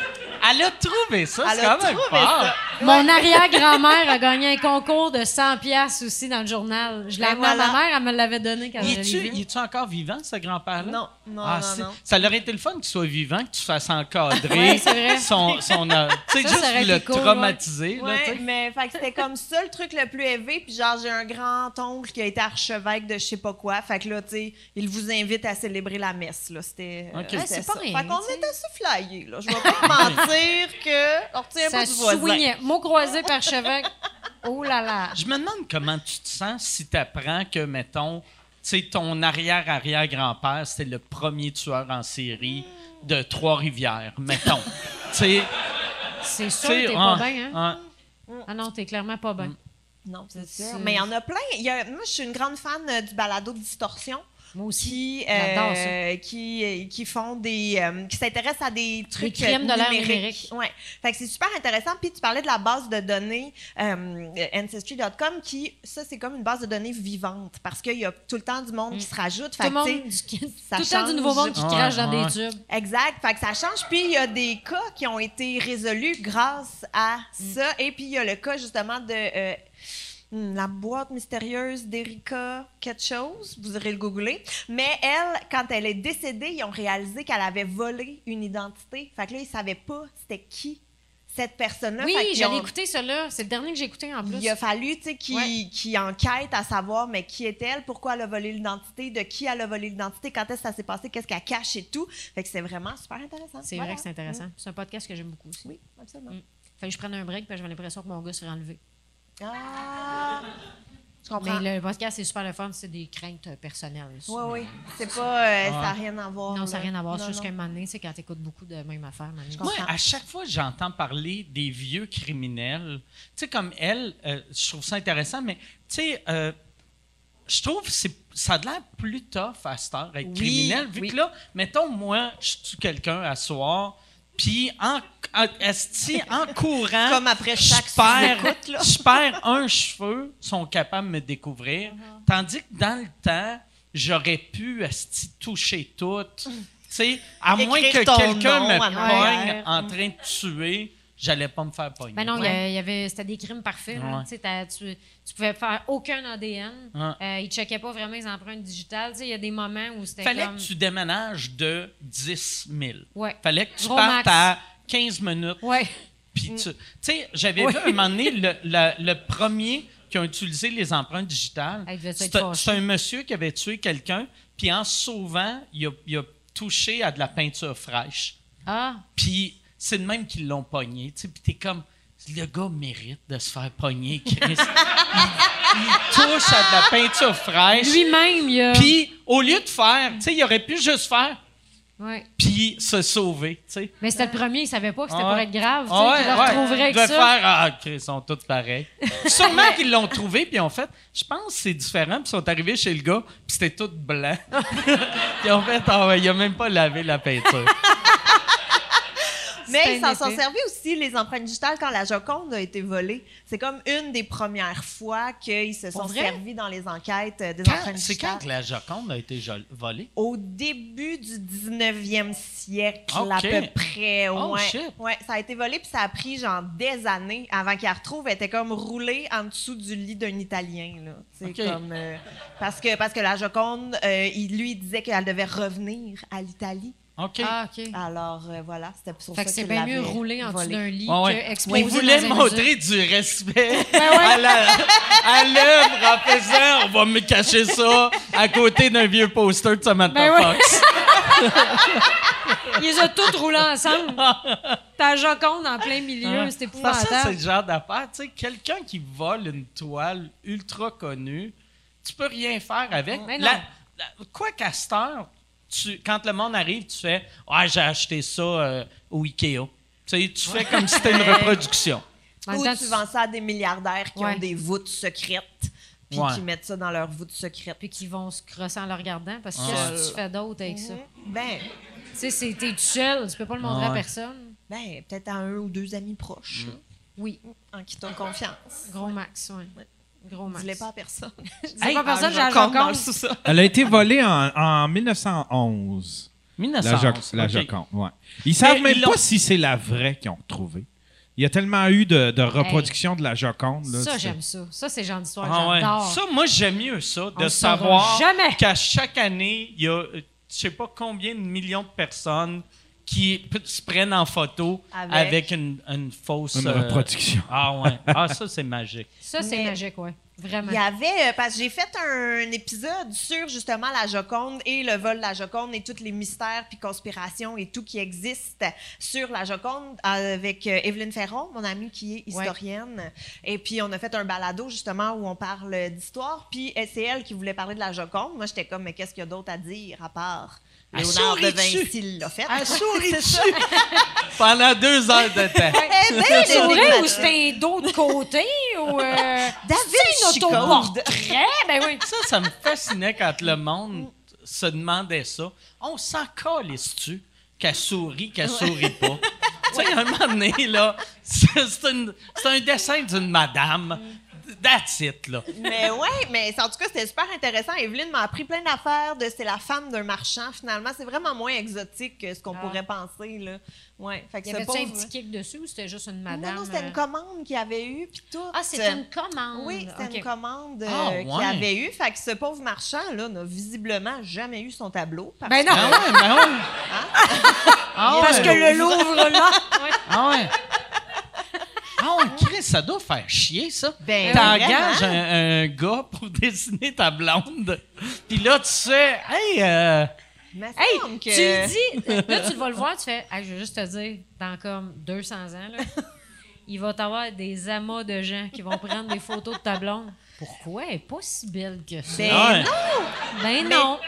Elle a trouvé ça, Elle c'est a quand même fort. mon arrière-grand-mère a gagné un concours de 100 pièces aussi dans le journal. Je l'ai amené à voilà. ma mère, elle me l'avait donné quand Il je l'ai est-tu, vu. il est-tu encore vivant, ce grand-père-là? Non, non, Ah, non. Ça aurait été le fun qu'il soit vivant, que tu fasses encadrer Ouais, c'est vrai. son... son euh, tu sais, juste le cool, traumatiser. là, Ouais, mais fait que c'était comme ça le truc le plus élevé. Puis genre, j'ai un grand-oncle qui a été archevêque de je sais pas quoi. Fait que là, tu sais, il vous invite à célébrer la messe. Là. C'était. euh, Ok. c'était Ouais, c'est ça. pas rien, Fait qu'on était assez là. Je vais pas te mentir que. On retient Ça pas du voisin. soignait. Mot croisé par chevêque. Oh là là. Je me demande comment tu te sens si tu apprends que, mettons, tu ton arrière-arrière-grand-père, c'était le premier tueur en série de Trois-Rivières, mettons. [LAUGHS] C'est sûr que t'es ah, pas bien, hein? ah. Ah non, t'es clairement pas bien. Non, c'est sûr. Mais il y en a plein. Il y a- moi, je suis une grande fan euh, du balado de distorsion. Moi aussi. Qui, euh, qui, euh, qui font des. euh, qui s'intéressent à des trucs. crimes de l'ère numériques. numérique. Ouais. Fait que c'est super intéressant. Puis tu parlais de la base de données euh, Ancestry.com qui, ça, c'est comme une base de données vivante parce qu'il y a tout le temps du monde qui se rajoute. Mm. Tout Fait le que, monde, du, tout ça le temps du change. nouveau monde qui Ouais, crache dans ouais. des tubes. Exact. Fait que ça change. Puis il y a des cas qui ont été résolus grâce à Mm. ça. Et puis il y a le cas justement de la boîte mystérieuse d'Erika quelque chose. Vous aurez le googler. Mais elle, quand elle est décédée, ils ont réalisé qu'elle avait volé une identité. Fait que là, ils savaient pas c'était qui cette personne-là. Oui, j'allais ont- écouter là. C'est le dernier que j'ai écouté en plus. il a fallu qu'ils Ouais. qu'ils enquêtent à savoir mais qui est-elle, pourquoi elle a volé l'identité, de qui elle a volé l'identité, quand est-ce que ça s'est passé, qu'est-ce qu'elle cache et tout. Fait que c'est vraiment super intéressant. C'est Voilà. vrai que c'est intéressant. C'est un podcast que j'aime beaucoup aussi. Oui, absolument. Mm. Fait que je prenne un break que j'avais l'impression que mon gars serait enlevé. Ah! Je comprends? Mais le podcast, c'est super le fun. C'est des craintes euh, personnelles. Oui, oui. C'est pas. euh, Ça n'a rien à voir. Non, ça n'a rien à voir. C'est juste qu'à un moment donné, c'est quand tu écoutes beaucoup de même affaire. Moi, à chaque fois j'entends parler des vieux criminels, tu sais, comme elle, euh, je trouve ça intéressant, mais tu sais, euh, je trouve que ça a l'air plus tough à cette heure être Oui, criminel, vu oui. que là, mettons, moi, je tue quelqu'un à soir, puis en, en, esti, en [LAUGHS] courant, Comme après je chaque perds, sous-écoute, là. [LAUGHS] je perds un cheveu, sont capables de me découvrir, Uh-huh. tandis que dans le temps, j'aurais pu esti, toucher tout. [LAUGHS] Tu sais, à moins que quelqu'un me pogne en train de tuer, j'allais pas me faire pogner. Ben non, il y Ouais. a- il y avait, c'était des crimes parfaits. là. Ouais. Tu Tu, tu pouvais faire aucun ADN. Ouais. Euh, ils ne checkaient pas vraiment les empreintes digitales. Il y a des moments où c'était Fallait comme... que tu déménages de 10 000. Ouais. Fallait que tu Gros partes max. à 15 minutes. Ouais. Puis tu sais, j'avais vu à un moment donné le, le- le premier qui a utilisé les empreintes digitales. Ah, C'est c'est un monsieur qui avait tué quelqu'un, puis en se sauvant, il a, il a touché à de la peinture fraîche. Ah, Puis c'est de même qu'ils l'ont pogné. tu sais, Puis t'es comme, le gars mérite de se faire pogner, Chris. [LAUGHS] il, il touche à de la peinture fraîche. lui-même, il a... Puis, au lieu de faire, tu sais, il aurait pu juste faire Ouais. puis se sauver, tu sais. Mais c'était le premier, il savait pas que c'était pour ouais. être grave. tu sais, Ah qu'il le retrouverait avec de ça. faire ah Chris, ils sont tous pareils. [LAUGHS] Sûrement qu'ils l'ont trouvé puis ont fait je pense que c'est différent puis ils sont arrivés chez le gars puis c'était tout blanc. [LAUGHS] ils ont fait ah ouais, il a même pas lavé la peinture. Mais ils s'en sont servis aussi, les empreintes digitales, quand la Joconde a été volée. C'est comme une des premières fois qu'ils se sont servis dans les enquêtes euh, des Quand- empreintes C'est digitales. quand que la Joconde a été volée? Au début du 19e siècle, à peu près. Oh, ouais. shit. Ouais, ça a été volé, puis ça a pris genre des années avant qu'il la retrouve. Elle était comme roulée en dessous du lit d'un Italien. Là. C'est comme. euh, parce, que, parce que la Joconde, euh, il, lui, il disait qu'elle devait revenir à l'Italie. OK. Ah, OK. Alors, euh, voilà, c'était pour Fait ça que c'est bien mieux rouler en dessous d'un lit Ouais, ouais. que exposé Il voulait montrer du respect [LAUGHS] Ben ouais. à l'œuvre en faisant on va me cacher ça à côté d'un vieux poster de Samantha Ben ouais. Fox. [LAUGHS] Ils les ont tous roulés ensemble. [LAUGHS] T'as Joconde en plein milieu, c'était Parce que ça, c'est épouvantable. le genre d'affaire. Tu sais, quelqu'un qui vole une toile ultra connue, tu peux rien faire avec. Mais non. La- la- quoi qu'à cette heure, tu- quand le monde arrive, tu fais Ah, j'ai acheté ça euh, au Ikea. Tu sais, tu fais comme si c'était une reproduction. Ou temps, tu vends ça à des milliardaires qui Ouais. ont des voûtes secrètes, puis Ouais. qui mettent ça dans leurs voûtes secrètes. Puis qu'ils vont se crosser en le regardant parce que qu'est-ce que tu fais d'autre avec ça? Ben, Tu sais, c'est- t'es tout seul, tu peux pas le montrer à ouais. personne. ben peut-être à un ou deux amis proches, Oui, en qui t'ont confiance. gros max, oui. Gros max. Dis-les pas à personne. [LAUGHS] Dis pas à personne, j'ai la Joconde. Elle a été volée en, en 1911. La, 1911. Jo- la. Joconde, ouais. Ils savent Mais même ils pas si c'est la vraie qu'ils ont retrouvée. Il y a tellement eu de, de reproductions de la Joconde. Là, Ça, c'est- j'aime ça. Ça, c'est genre d'histoire Ah ouais. j'adore. Ça, moi, j'aime mieux ça, de savoir qu'à chaque année, il y a, euh, je sais pas combien de millions de personnes qui se prennent en photo avec, Avec. une, une fausse... Une euh, reproduction. Ah ouais. Ah, ça, c'est magique. [LAUGHS] Ça, c'est magique, oui. Vraiment. Il y avait, euh, parce que j'ai fait un épisode sur justement la Joconde et le vol de la Joconde et tous les mystères puis conspirations et tout qui existe sur la Joconde avec euh, Evelyne Ferron, mon amie qui est historienne. Et puis on a fait un balado justement où on parle d'histoire. Puis euh, c'est elle qui voulait parler de la Joconde. Moi j'étais comme, mais qu'est-ce qu'il y a d'autre à dire à part Léonard de sourit dessus. Vinci l'a fait. Elle sourit dessus pendant deux heures de temps. Eh ben, vrai ou c'était de côté ou. Euh, [LAUGHS] David c'est un autoportrait? Ben oui. Ça, ça me fascinait quand le monde se demandait ça. On s'en calisse-tu qu'elle sourit, qu'elle sourit pas? [LAUGHS] tu sais, à un moment donné, là, [LAUGHS] c'est un dessin d'une madame. That's it, là. Mais ouais, mais en tout cas, c'était super intéressant. Evelyne m'a appris plein d'affaires de c'est la femme d'un marchand, finalement. C'est vraiment moins exotique que ce qu'on Ah. pourrait penser, là. Ouais. Fait que Y ce avait-tu un petit kick dessus ou c'était juste une Non, madame? non, c'était euh, une commande qu'il avait eue, puis tout. Ah, c'était une commande. Oui, c'était une commande euh, Ah, ouais. qu'il avait eue. Fait que ce pauvre marchand, là, n'a visiblement jamais eu son tableau. parce Ben non. Ah ouais, ben ouais. Ah Parce que le Louvre, là. Ah ouais. Ah ouais, Chris, ça doit faire chier, ça. Ben, T'engages un, un gars pour [LAUGHS] dessiner ta blonde, puis là, tu sais, hey, euh, Hey, tu dis, là, tu vas le voir, tu fais, Hey, je veux juste te dire, dans comme 200 ans, là, [LAUGHS] il va t'avoir des amas de gens qui vont prendre des photos de ta blonde. Pourquoi? Elle est pas si belle que ça? Ben ouais. Ben non.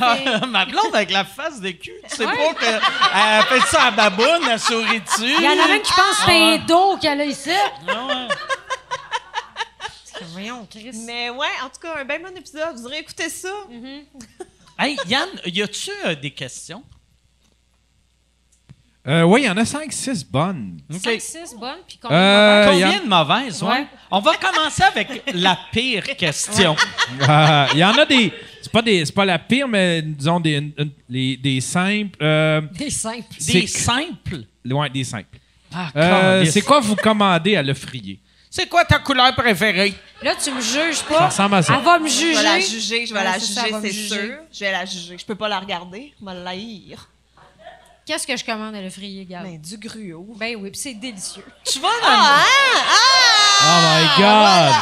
[LAUGHS] ma blonde avec la face de cul, tu sais pas qu'elle fait ça à baboune, elle sourit dessus. Il y en a même qui pensent que c'est un dos qu'elle a ici. Ah ouais. Voyons, Chris. Mais ouais, en tout cas, un bien bon épisode. Vous aurez écouté ça. Hey, Yann, y a-tu euh, des questions? Euh, oui, il y en a 5-6 bonnes. 5, 6 bonnes, puis combien Euh, y Combien en- de mauvaises, ouais? Ouais. On va commencer avec la pire question. Euh, Il y en a des. C'est pas, des, c'est pas la pire, mais disons des, les- des simples. euh, Des simples. Des simples? ouais, des simples. Ah, Euh, c'est quoi vous commandez à l'offrier? C'est quoi ta couleur préférée? Là, tu me juges Ça pas. ressemble à ça. Elle va me Je juger. vais la juger, je vais Ouais, la juger, c'est sûr. Je vais la juger. Je peux pas la regarder, je vais la haïr. Qu'est-ce que je commande à le frier, Gab? Ben, du gruau. Ben oui, puis c'est délicieux. [LAUGHS] Tu vas dans Ah, Oh my God!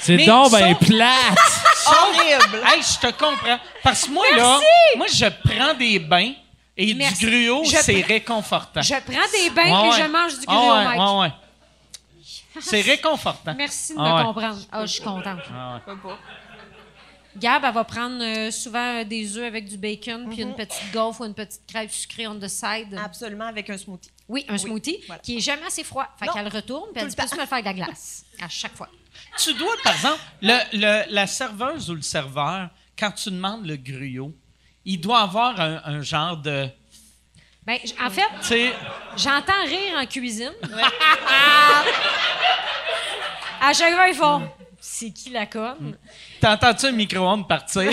C'est donc ben plate! [LAUGHS] horrible! Hey, je te comprends. Parce que moi, là, moi, je prends des bains et Merci. du gruau, c'est réconfortant. Je prends des bains Ouais, et ouais. je mange du Ah gruau, ouais, Mike. ouais, ouais. C'est réconfortant. Merci de Ah me ouais. comprendre. Ah, je suis contente. Ah ouais. Je peux pas. Gab, elle va prendre euh, souvent euh, des œufs avec du bacon, puis une petite gaufre ou une petite crêpe sucrée on the side. Absolument, avec un smoothie. Oui, un smoothie voilà. qui est jamais assez froid. Fait Non, qu'elle retourne, puis elle dit Peux-tu me le faire avec de la glace? À chaque fois. Tu dois, par exemple, le- le- la serveuse ou le serveur, quand tu demandes le gruau, il doit avoir un, un genre de. Ben, en fait, Tu sais, j'entends rire en cuisine. [LAUGHS] à chaque fois, ils font C'est qui la conne t'entends-tu un micro-ondes partir?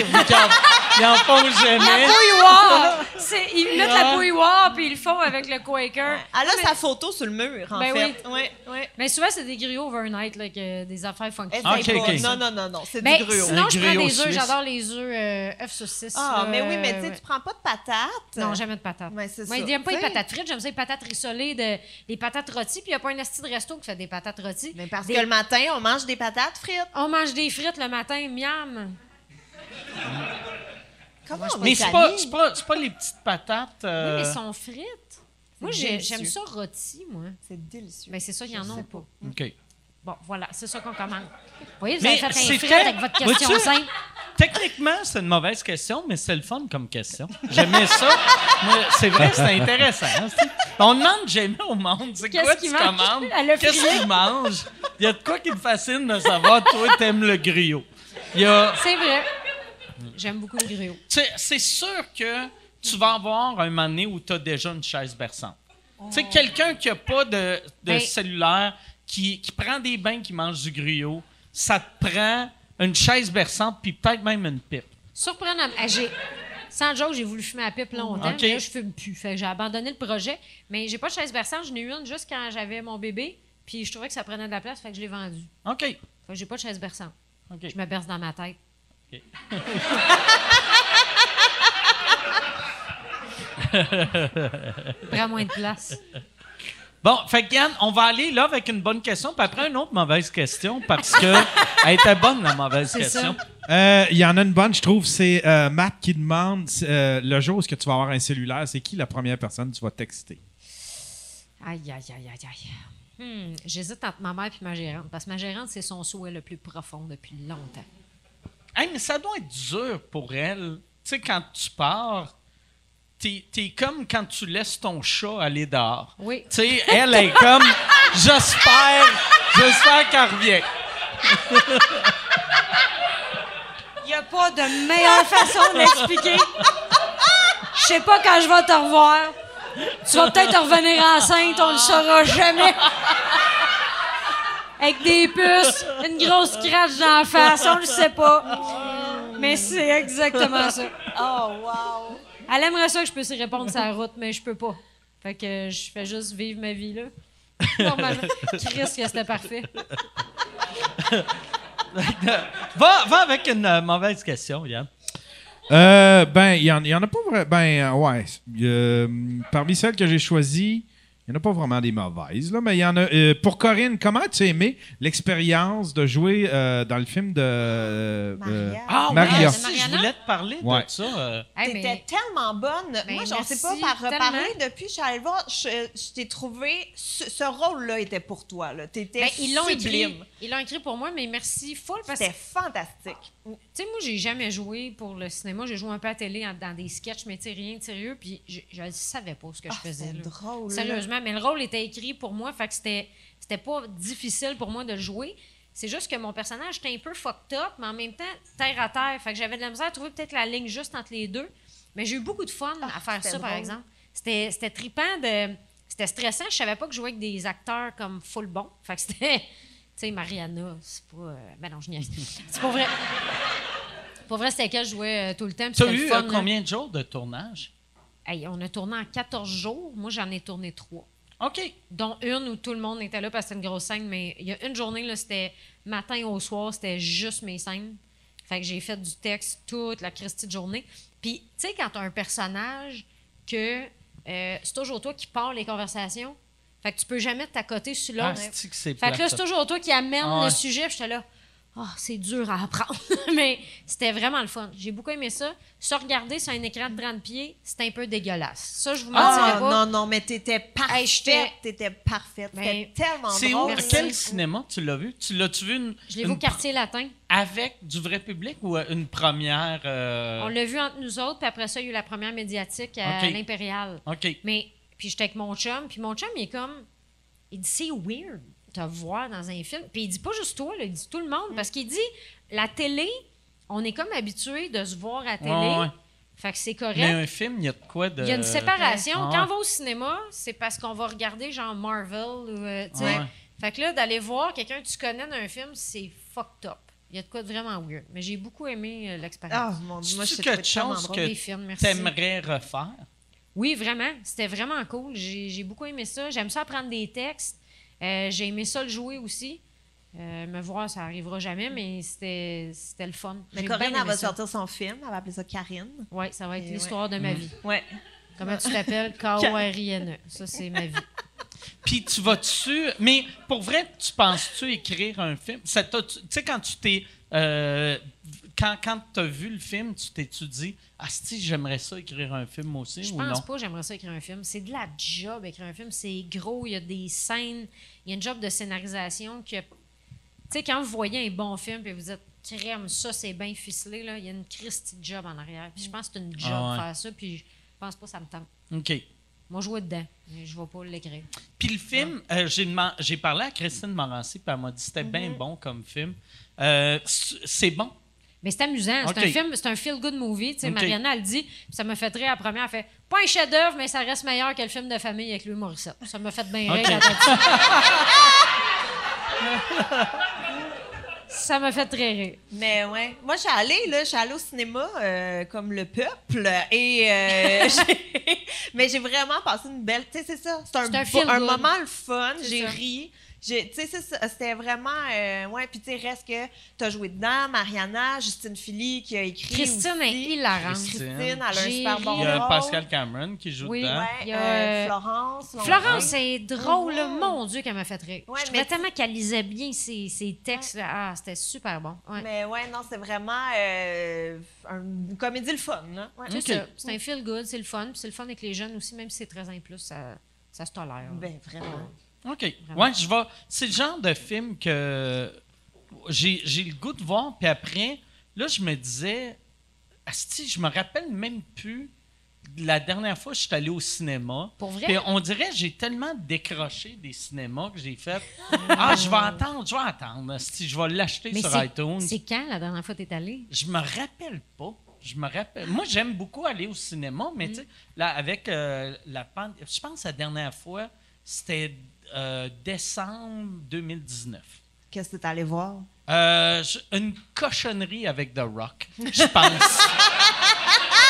Ils en font La jamais. bouilloire [LAUGHS] C'est- Ils mettent Ah. la bouilloire, puis ils le font avec le Quaker. Elle a Mais- sa photo sur le mur, en Ben fait. Oui, oui. Mais souvent, c'est des griots overnight, là, que des affaires funky. Essaye Ok, pas. ok. Non, non, non, non. C'est Ben, du gruau. sinon, je prends des œufs. J'adore les œufs euh, œufs saucisses. Ah, mais oui, mais tu sais, ouais. tu prends pas de patates? Non, jamais de patates. Ouais, c'est Moi, ça. j'aime pas les patates frites, j'aime ça les patates rissolées, de, les patates rôties, puis il n'y a pas un esti de resto qui fait des patates rôties. Mais parce Des- que le matin, on mange des patates frites. On mange des frites le matin, miam. Comment on Mais est c'est pas, pas, c'est pas les petites patates. Oui, euh, mais elles sont frites. Moi, j'aime ça rôti, moi. C'est délicieux. Mais c'est ça, il y en a pas. OK. Bon, voilà, c'est ça qu'on commande. Vous voyez, vous Mais avez fait un frit très- avec votre question simple. Techniquement, c'est une mauvaise question, mais c'est le fun comme question. J'aimais ça. Mais c'est vrai, c'est intéressant. hein, On demande jamais au monde, c'est Qu'est-ce quoi qu'il tu mange? commandes? Qu'est-ce qu'il mange? Il y a de quoi qui te fascine de savoir, toi, t'aimes le griot? Il y a... C'est vrai. J'aime beaucoup le griot. Tu C'est sûr que tu vas avoir un moment donné où tu as déjà une chaise berçante. Tu sais, quelqu'un qui n'a pas de, de Ben- cellulaire, qui, qui prend des bains, qui mange du griot, ça te prend une chaise berçante puis peut-être même une pipe. Surprenant. Ah, j'ai- Sans joke, j'ai voulu fumer à pipe longtemps, Ok. mais là, je fume plus. J'ai abandonné le projet. Mais j'ai pas de chaise berçante. J'en ai eu une juste quand j'avais mon bébé. Puis je trouvais que ça prenait de la place, fait que je l'ai vendue. OK. Fait que j'ai pas de chaise berçante. OK. Je me berce dans ma tête. Ok. Prends moins de place. Bon, fait que Yann, on va aller là avec une bonne question, puis après une autre mauvaise question, parce que [LAUGHS] elle était bonne, la mauvaise question. Euh, Il y en a une bonne, je trouve. C'est euh, Matt qui demande euh, le jour où est-ce que tu vas avoir un cellulaire, c'est qui la première personne que tu vas texter? Aïe, aïe, aïe, aïe, aïe. Hmm, J'hésite entre ma mère et ma gérante. Parce que ma gérante, c'est son souhait le plus profond depuis longtemps. Hey, mais ça doit être dur pour elle. Tu sais, quand tu pars, t'es es comme quand tu laisses ton chat aller dehors. Oui. Tu sais, elle est comme, j'espère, j'espère qu'elle revient. Il n'y a pas de meilleure façon d'expliquer. Je sais pas quand je vais te revoir. Tu vas peut-être revenir enceinte, on le saura jamais. Avec des puces, une grosse crache dans la face, on le sait pas. Mais c'est exactement ça. Oh, wow. Elle aimerait ça que je puisse y répondre la route, mais je peux pas. Fait que je fais juste vivre ma vie là. Normalement. Chris, que c'était parfait. Va, va avec une euh, mauvaise question, Yann. Euh, ben, il y, y en a pas vraiment. Ben, euh, ouais. Euh, parmi celles que j'ai choisies, n'y en a pas vraiment des mauvaises, là, mais il y en a. euh, pour Corinne, comment tu as aimé l'expérience de jouer euh, dans le film de. euh, Maria. Ah, Maria. ouais, si, je voulais te parler Ouais. de ça. euh. Hey, T'étais mais- tellement bonne. Ben, Moi, j'en sais pas par reparler tellement. depuis. Je suis allée voir. Je, je t'ai trouvé. Ce, ce rôle-là était pour toi. Là. T'étais Ben, ils l'ont écrit. Ils l'ont écrit pour moi, mais merci full parce que C'était fantastique. tu sais moi j'ai jamais joué pour le cinéma, j'ai joué un peu à télé en- dans des sketchs mais tu sais rien de sérieux puis je, je savais pas ce que Ah, je faisais. c'était drôle. Sérieusement, mais le rôle était écrit pour moi, fait que c'était c'était pas difficile pour moi de le jouer. C'est juste que mon personnage était un peu fucked up, mais en même temps terre à terre, fait que j'avais de la misère à trouver peut-être la ligne juste entre les deux. Mais j'ai eu beaucoup de fun Ah, à faire ça par exemple. C'était c'était trippant de c'était stressant, je savais pas que je jouais avec des acteurs comme full bon. Fait que c'était sais Mariana, c'est pas euh, ben non, je niaise. [LAUGHS] C'est pas vrai. Pour vrai, c'était qu'elle je jouais euh, tout le temps. Tu as eu fun, euh, combien de jours de tournage? Hey, on a tourné en 14 jours. Moi, j'en ai tourné trois. OK. Dont une où tout le monde était là parce que c'était une grosse scène. Mais il y a une journée, là, c'était matin au soir, c'était juste mes scènes. Fait que j'ai fait du texte toute la Christie de journée. Puis, tu sais, quand tu as un personnage que euh, c'est toujours toi qui parle les conversations, fait que tu peux jamais t'accoter sur Ah, l'autre. c'est que c'est fait que là, c'est toujours toi qui amène Ah ouais. le sujet. Puis j'étais là, Ah, c'est dur à apprendre. [LAUGHS] mais c'était vraiment le fun. J'ai beaucoup aimé ça. Se regarder sur un écran de 30 pieds, c'était un peu dégueulasse. Ça, je vous mentirais Ah, pas. non, non, mais t'étais parfaite. Hey, t'étais parfaite. Ben, C'était tellement C'est où? drôle. Merci. quel cinéma tu l'as vu? Tu l'as-tu vu une, Je l'ai vu au quartier latin. avec du vrai public ou euh, une première. euh, On l'a vu entre nous autres, puis après ça, il y a eu la première médiatique à Ok. l'Impérial. OK. Mais, puis j'étais avec mon chum, puis mon chum, il est comme. Il dit, c'est weird de te voir dans un film. Puis il dit pas juste toi, là, il dit tout le monde. Parce qu'il dit, la télé, on est comme habitué de se voir à la télé. Ouais, ouais. Fait que c'est correct. Mais un film, il y a de quoi de. Il y a une séparation. Ouais. Quand on va au cinéma, c'est parce qu'on va regarder genre Marvel ou. euh, tu. Fait que là, d'aller voir quelqu'un que tu connais dans un film, c'est fucked up. Il y a de quoi de vraiment weird. Mais j'ai beaucoup aimé euh, l'expérience. Ah, mon Dieu, moi, je que Les films, merci. t'aimerais refaire? Oui, vraiment. C'était vraiment cool. J'ai beaucoup aimé ça. J'aime ça apprendre des textes. Euh, J'ai aimé ça le jouer aussi. Euh, me voir, ça arrivera jamais, mais c'était c'était le fun. Mais Corinne, elle va ça. sortir son film. Elle va appeler ça Karine. Oui, ça va être l'histoire de ma vie. Ouais. Comment tu t'appelles? [LAUGHS] K-O-R-I-N-E. E. Ça, c'est ma vie. Puis tu vas-tu. Mais pour vrai, tu penses-tu écrire un film? Tu sais, quand tu t'es. euh, quand quand tu as vu le film, tu t'es-tu dit, ah, si, j'aimerais ça écrire un film aussi Je ou pense non? pas, j'aimerais ça écrire un film. C'est de la job écrire un film. C'est gros, il y a des scènes, il y a une job de scénarisation que. Tu sais, quand vous voyez un bon film et vous dites, crème, ça c'est bien ficelé, là, il y a une Christie de job en arrière. Puis je pense que c'est une job Ah ouais. faire ça, puis je pense pas que ça me tente. OK. Moi, jouer dedans, mais je vais pas l'écrire. Puis le film, euh, j'ai parlé à Christine Morancy, puis elle m'a dit c'était bien bon comme film. Euh, c'est bon. Mais c'est amusant. C'est un film, c'est un feel-good movie. Tu sais. Mariana, elle dit, ça m'a fait rire la première. Elle fait Pas un chef-d'œuvre, mais ça reste meilleur que le film de famille avec Louis Morissette. Ça m'a fait bien rire. Ça. M'a fait très rire. Mais ouais. Moi, je suis allée, là, je suis allée au cinéma euh, comme le peuple. Et. euh, [LAUGHS] j'ai- mais j'ai vraiment passé une belle. Tu sais, c'est ça. C'est un, un moment le fun. J'ai ri. J'ai- Tu sais, c'était vraiment. euh, ouais, puis tu sais, reste que tu as joué dedans. Mariana, Justine Philly qui a écrit. Christine est aussi. hilarante. Christine, elle a un super bon Il y a rôle. Pascal Cameron qui joue Oui, dedans. Ouais, Il y a, euh, Florence. Florence, c'est drôle, là. Mhm. mon Dieu, qu'elle m'a fait rire. Ouais, je trouvais mais- tellement qu'elle lisait bien ses, ses textes. là. Ah, c'était super bon. Ouais. Mais ouais, non, c'est vraiment euh, un- une comédie le fun. Là. Ouais. C'est ça. C'est un feel good, c'est le fun. Puis c'est le fun avec les jeunes aussi, même si c'est 13 ans et plus, ça, ça se tolère. Ben, vraiment. OK. Ouais, je vais. C'est le genre de film que j'ai le goût de voir, puis après, là, je me disais, Asti, je me rappelle même plus la dernière fois que je suis allé au cinéma. Pour vrai? Puis on dirait j'ai tellement décroché des cinémas que j'ai fait [LAUGHS] Ah, je vais attendre, je vais attendre. asti, je vais l'acheter sur iTunes. c'est quand la dernière fois que tu es allé? Je me rappelle pas. Je me rappelle. Moi, j'aime beaucoup aller au cinéma, mais tu sais, là, avec euh, la pandémie, je pense que la dernière fois, c'était euh, décembre 2019. Qu'est-ce que tu allé voir? Euh, je- une cochonnerie avec The Rock. Je pense. [LAUGHS]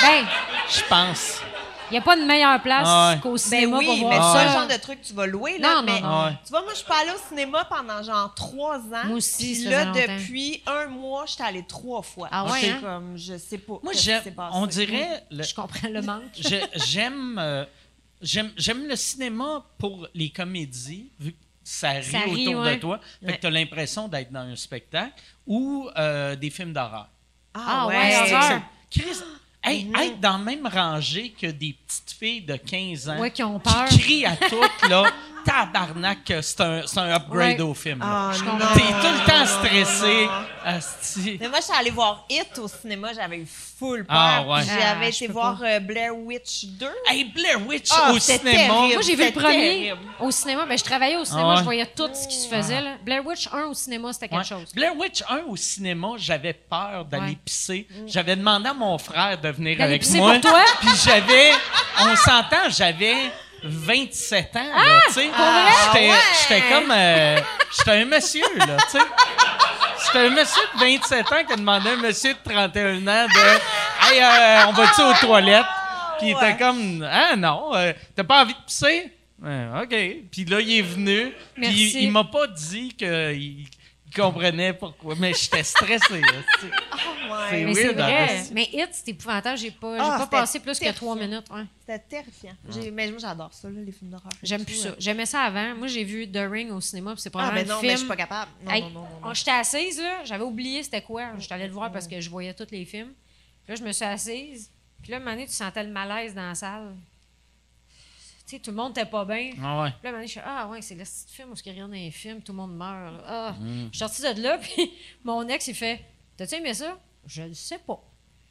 Ben, Je pense. il n'y a pas de meilleure place Ah ouais. qu'au Ben cinéma oui, pour mais voir c'est ça. le genre de truc que tu vas louer. Là, Non, mais, non. Ah. Tu vois, moi, je suis pas allée au cinéma pendant genre trois ans. Moi aussi, Puis ça là, depuis un mois, je suis allée trois fois. Ah ouais, C'est hein? comme, je sais pas. Moi, passé. On dirait. le- Je comprends le manque. je- j'aime, euh, j'aime, j'aime le cinéma pour les comédies, vu que ça rit Ça rit, autour ouais. de toi. Fait Ouais. que tu as l'impression d'être dans un spectacle ou euh, des films d'horreur. Ah ouais, C'est- horreur. c'est- Chris, hey, Mhm. être dans la même rangée que des petites filles de 15 ans Ouais, qui ont peur. qui crient à toutes, là, [LAUGHS] tabarnak, que c'est un, c'est un upgrade Ouais. au film. là. Ah, Je non. comprends. T'es tout le temps stressé. asti. Mais moi, je suis allée voir It au cinéma, j'avais eu full peur. Ah, ouais. Puis Ah, J'avais je été peux voir euh, Blair Witch 2. Hey, Blair Witch Ah, au cinéma. terrible. Moi, j'ai vu le C'était premier terrible. au cinéma. Ben, je travaillais au cinéma, Ah ouais. je voyais tout ce qui se faisait. Là. Blair Witch 1 au cinéma, c'était quelque Ouais. chose. Blair Witch 1 au cinéma, j'avais peur d'aller Ouais. pisser. J'avais demandé à mon frère de venir D'aller avec pisser moi. pour toi? [LAUGHS] Puis j'avais, on s'entend, j'avais 27 ans, là, tu sais. Ah, J'étais ouais? j'étais comme, euh, j'étais un monsieur, là, tu sais. J'étais un monsieur de 27 ans qui a demandé à un monsieur de 31 ans de, hey, euh, on va-tu aux toilettes? Puis il était comme, ah non, euh, t'as pas envie de pisser? Ouais, OK. Puis là, il est venu. Puis il, il m'a pas dit que il- il comprenait pourquoi. Mais j'étais stressé. là. Oh. C'est Mais c'est weird, vrai. Mais Hit, c'est épouvantable. J'ai pas, j'ai Ah, pas passé plus que trois minutes. ouais. C'était terrifiant. J'ai- Mais moi, j'adore ça, là, les films d'horreur. J'aime plus ça. J'aimais ça avant. Moi, j'ai vu The Ring au cinéma, puis c'est Ah, probablement mais le non, film. mais je suis pas capable. Non, Hey, non, non, non, non. on- J'étais assise, là. J'avais oublié c'était quoi. J'étais allée le voir parce que je voyais tous les films. Puis là, je me suis assise. Puis là, à un moment donné, tu sentais le malaise dans la salle. Tu sais, tout le monde n'était pas bien. Puis Ah ouais. là, à un moment donné, je suis ah ouais, c'est le petit film où il y a rien dans les films, tout le monde meurt. là. Ah. Mm. Je suis sortie de là, [LAUGHS] puis mon ex, il fait T'as-tu aimé ça? Je le sais pas.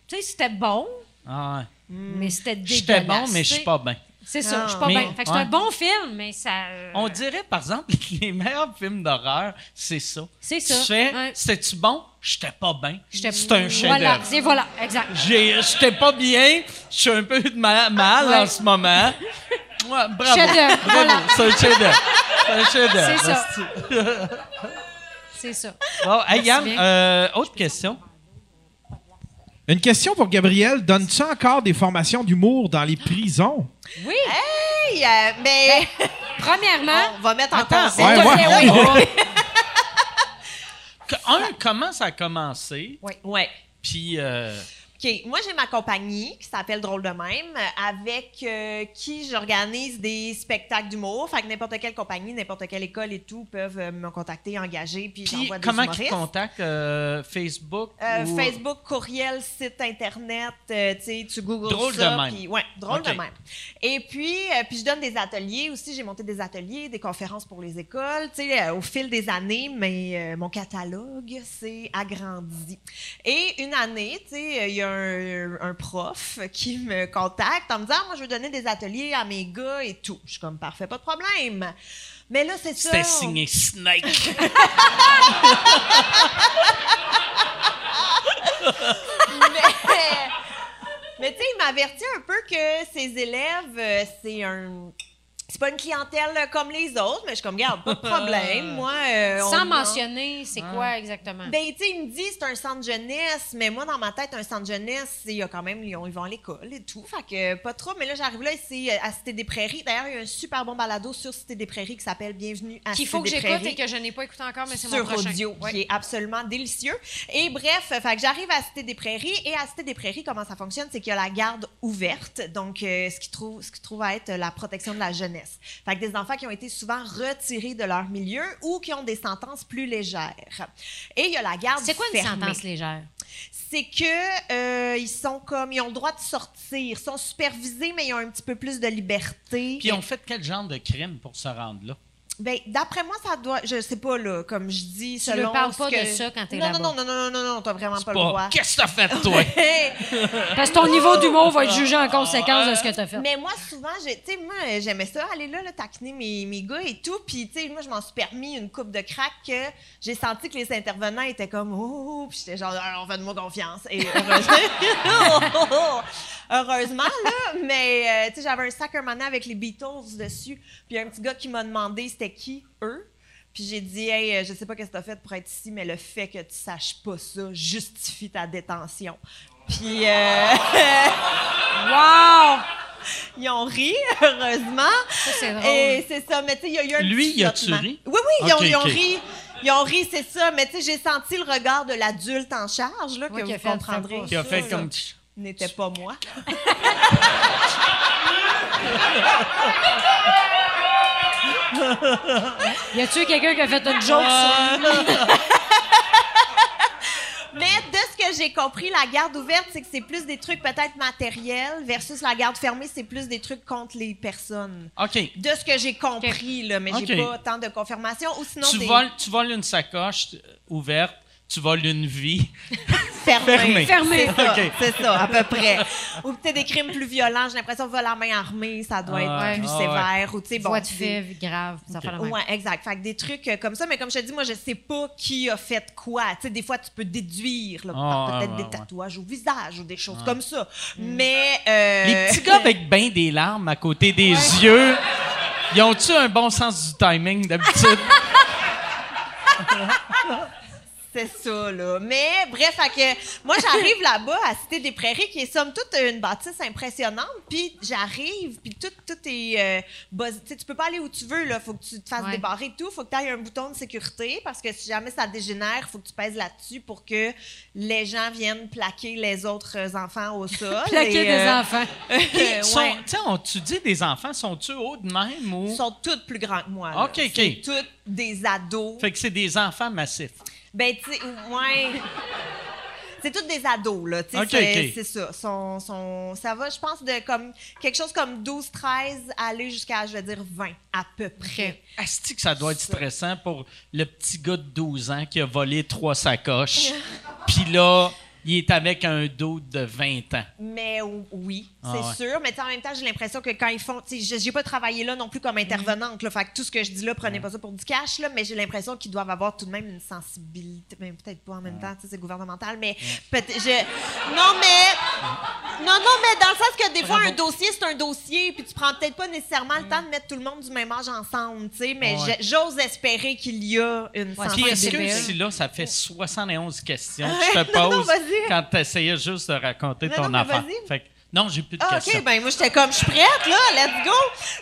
Tu sais, c'était bon, Ah ouais. mais c'était dégueulasse. J'étais bon, mais je tu suis pas bien. C'est ça, je suis pas Mais- bien. Fait que c'est ouais. un bon film, mais ça. euh, On dirait, par exemple, que [LAUGHS] les meilleurs films d'horreur, c'est ça. C'est Tu ça. fais, Ouais. c'était-tu bon? J'étais pas bien. C'est un Voilà, chef-d'œuvre. c'est voilà, exact. J'étais pas bien, je suis un peu de ma- mal Ouais. en ce moment. [LAUGHS] Ouais, bravo. Bravo. voilà. C'est un chef-d'œuvre. C'est un chef-d'œuvre. C'est ça. C'est ça. Bon, hey, Yann, euh, autre question. Une question pour Gabriel. Donnes-tu encore des formations d'humour dans les prisons? Oui. Hey, euh, mais Premièrement, on va mettre en contexte. Ouais, ouais. oui. [LAUGHS] Que- Un, comment ça a commencé? Ouais. Puis, euh, OK. Moi, j'ai ma compagnie qui s'appelle Drôle de même, avec euh, qui j'organise des spectacles d'humour. Fait que n'importe quelle compagnie, n'importe quelle école et tout peuvent euh, me contacter, engager, puis puis j'envoie des comment ils humoristes. contactent? euh, Facebook? Euh, ou- Facebook, courriel, site internet, euh, tu sais, tu googles Drôle ça. de même. puis- ouais, drôle de même. Et puis, euh, puis je donne des ateliers aussi. J'ai monté des ateliers, des conférences pour les écoles, tu sais, euh, au fil des années. Mais euh, mon catalogue s'est agrandi. Et une année, tu sais, euh, il y a un, un prof qui me contacte en me disant, moi, je veux donner des ateliers à mes gars et tout. Je suis comme parfait, pas de problème. Mais là, c'est ça. C'était signé Snake. [LAUGHS] mais, mais tu sais, il m'avertit un peu que ses élèves, euh, c'est un. C'est pas une clientèle euh, comme les autres, mais je suis comme, regarde, pas de problème. [LAUGHS] Moi, euh, sans mentionner c'est quoi exactement. Ben, tu sais, il me dit c'est un centre jeunesse, mais moi, dans ma tête, un centre jeunesse, il y a quand même, ils, ont- ils vont à l'école et tout. Fait que euh, pas trop. Mais là, j'arrive là, c'est à Cité des Prairies. D'ailleurs, il y a un super bon balado sur Cité des Prairies qui s'appelle Bienvenue à Qu'il faut que j'écoute et que je n'ai pas écouté encore, mais c'est mon sur prochain. audio, Ouais. qui est absolument délicieux. Et bref, fait que j'arrive à Cité des Prairies et à Cité des Prairies, comment ça fonctionne, c'est qu'il y a la garde ouverte, donc euh, ce qui trouve, ce qui trouve à être la protection de la jeunesse. Fait que des enfants qui ont été souvent retirés de leur milieu ou qui ont des sentences plus légères. Et il y a la garde C'est quoi une fermée. sentence légère? C'est que euh, ils sont comme ils ont le droit de sortir, ils sont supervisés mais ils ont un petit peu plus de liberté. Puis on fait quel genre de crime pour se rendre là? Ben, d'après moi, ça doit. Je sais pas, là, comme je dis, Tu selon. ne parles pas que- de ça quand t'es non, là-bas. non, non, non, non, non, non, non, t'as vraiment pas, le droit. Qu'est-ce que t'as fait, toi? [LAUGHS] Parce que ton niveau d'humour va être jugé en conséquence de ce que tu as fait. Mais moi, souvent, j'ai- tu sais, moi, j'aimais ça, aller là, là taquiner mes, mes gars et tout. Puis, tu sais, moi, je m'en suis permis une coupe de crack que j'ai senti que les intervenants étaient comme, oh, puis j'étais genre, alors, faites-moi confiance. Et heureusement, [LAUGHS] heureusement, là, mais, euh, tu sais, j'avais un sac donné avec les Beatles dessus. Puis, un petit gars qui m'a demandé c'était qui, eux? Puis j'ai dit, hey, euh, je sais pas qu'est-ce que t'as fait pour être ici, mais le fait que tu saches pas ça justifie ta détention. Puis, euh, [LAUGHS] Wow! ils ont ri, heureusement. Ça, c'est drôle. Et c'est ça, mais tu sais, il y a eu un Lui, il a-tu ri? Oui, oui, ils ont, ils ri. Ils ont ri, c'est ça. Mais tu sais, j'ai senti le regard de l'adulte en charge, là, Oui, que qui a vous fait, comprendrez. Qui a fait comme. N'était pas moi. [LAUGHS] Y a-tu quelqu'un qui a fait une joke sur [LAUGHS] Mais de ce que j'ai compris, la garde ouverte, c'est que c'est plus des trucs peut-être matériels versus la garde fermée, c'est plus des trucs contre les personnes. OK. De ce que j'ai compris, là, mais j'ai pas tant de confirmation. Ou sinon, Tu des voles, tu voles une sacoche euh, ouverte, tu voles une vie. [LAUGHS] fermés. Fermé. C'est ça, Ok. c'est ça, à peu près. Ou peut-être des crimes plus violents. J'ai l'impression que voler à main armée, ça doit Ah être plus ouais. sévère. Ou tu sais, bon. voix de fait grave, ça fait la même. Ouais, exact. Fait que des trucs euh, comme ça, mais comme je te dis, moi, je sais pas qui a fait quoi. Tu sais, des fois, tu peux déduire, là, Ah, peut-être ouais, des ouais, tatouages au visage ou des choses comme ça. Mais. euh, Les petits gars avec ben des larmes à côté des yeux, ils ont-tu un bon sens du timing d'habitude? [LAUGHS] C'est ça, là. Mais bref, fait que moi, j'arrive [LAUGHS] là-bas à Cité des Prairies, qui est somme toute une bâtisse impressionnante. Puis j'arrive, puis tout, tout est euh, buzz- Tu sais, tu peux pas aller où tu veux, là. Faut que tu te fasses Ouais. débarrer et tout. Faut que tu aies un bouton de sécurité, parce que si jamais ça dégénère, faut que tu pèses là-dessus pour que les gens viennent plaquer les autres enfants au sol. [LAUGHS] Plaquer Et, des euh, enfants. [LAUGHS] euh, Sont- ouais. tu sais, on- tu dis des enfants, sont-tu hauts de même ou? Ils sont toutes plus grands que moi. là. OK, OK. Toutes des ados. Fait que c'est des enfants massifs. Ben, tu sais, ouais. C'est toutes des ados, là. tu sais, OK, c'est, ça. Sont, sont- ça va, je pense, de comme quelque chose comme 12, 13, aller jusqu'à, je vais dire, 20, à peu près. Asti que ça doit être stressant pour le petit gars de 12 ans qui a volé trois sacoches. [LAUGHS] Puis là, il est avec un dos de 20 ans. Mais ou- oui, Ah c'est ouais. sûr. Mais en même temps, j'ai l'impression que quand ils font. j'ai- pas travaillé là non plus comme intervenante. Là, fait que tout ce que je dis là, prenez pas ça pour du cash. Là, mais j'ai l'impression qu'ils doivent avoir tout de même une sensibilité. mais Peut-être pas en même temps, c'est gouvernemental. Mais je- Non, mais. Non, non, mais dans le sens que des fois, un dossier, c'est un dossier. Puis tu prends peut-être pas nécessairement le temps de mettre tout le monde du même âge ensemble. tu sais, Mais j'ose espérer qu'il y a une Ouais, Puis est-ce que sensibilité. si là, ça fait 71 questions que je te [LAUGHS] non, non, pose vas-y. Quand tu essayais juste de raconter Non, ton non, affaire? vas-y. Fait que, non, j'ai plus de Ah, questions. OK, ben moi, j'étais comme, je suis prête, là, let's go.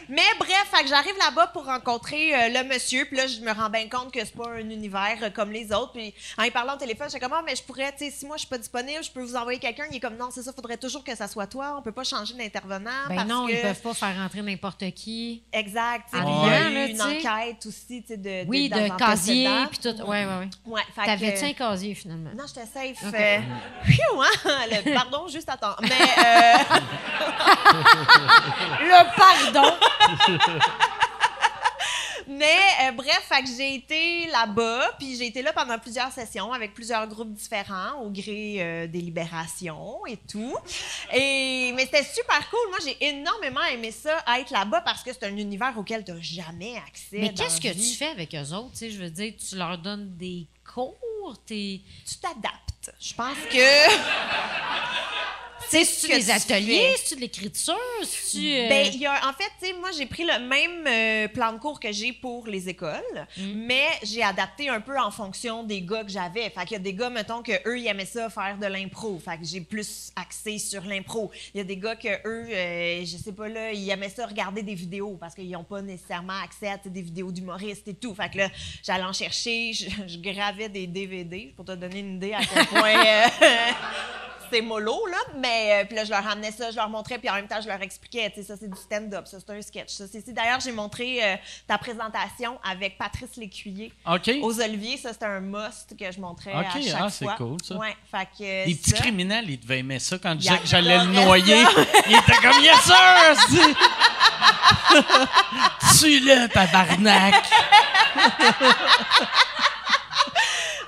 Mais bref, fait que j'arrive là-bas pour rencontrer euh, le monsieur, puis là, je me rends bien compte que c'est pas un univers euh, comme les autres. Puis en y parlant au téléphone, j'étais comme, ah, mais je pourrais, tu sais, si moi, je suis pas disponible, je peux vous envoyer quelqu'un. Il est comme, non, c'est ça, faudrait toujours que ça soit toi. On peut pas changer d'intervenant. Ben parce non, que... ils peuvent pas faire rentrer n'importe qui. Exact. puis il y a eu une tu sais. enquête aussi, tu sais, de. Oui, de, casier, puis tout. Ouais, ouais, ouais. Ouais, fait T'avais-tu un casier, finalement? Non, j'étais safe. Ok. euh, pfiou, hein, [LAUGHS] le- pardon, juste attends. Mais. Le pardon! Mais euh, bref, fait que j'ai été là-bas, puis j'ai été là pendant plusieurs sessions avec plusieurs groupes différents au gré euh, des libérations et tout. Et mais c'était super cool. Moi, j'ai énormément aimé ça être là-bas parce que c'est un univers auquel tu n'as jamais accès. Mais qu'est-ce que tu fais avec eux autres? Tu sais, je veux dire, tu leur donnes des cours? T'es... Tu t'adaptes. Je pense que C'est-tu des ateliers? C'est-tu de l'écriture? Euh, Ben, il y a, en fait, tu sais, moi, j'ai pris le même euh, plan de cours que j'ai pour les écoles, mais j'ai adapté un peu en fonction des gars que j'avais. Fait qu'il y a des gars, mettons, que eux, ils aimaient ça faire de l'impro. Fait que j'ai plus axé sur l'impro. Il y a des gars que eux, euh, je sais pas, là, ils aimaient ça regarder des vidéos parce qu'ils n'ont pas nécessairement accès à des vidéos d'humoristes et tout. Fait que là, j'allais en chercher, je, je gravais des DVD pour te donner une idée à quel point. [LAUGHS] c'est mollo, là. Mais euh, puis là, je leur ramenais ça, je leur montrais, puis en même temps, je leur expliquais, tu sais, ça, c'est du stand-up, ça, c'est un sketch. Ça, c'est, D'ailleurs, j'ai montré euh, ta présentation avec Patrice Lécuyer aux Oliviers. Ça, c'était un must que je montrais à OK, chaque ah, c'est cool, ça. Ouais, fait que... Les petits ça. criminels, ils devaient aimer ça. Quand je Ils disais que j'allais le noyer, ça. il était comme Yes, sir! [LAUGHS] Tue-le, tabarnak! [LAUGHS]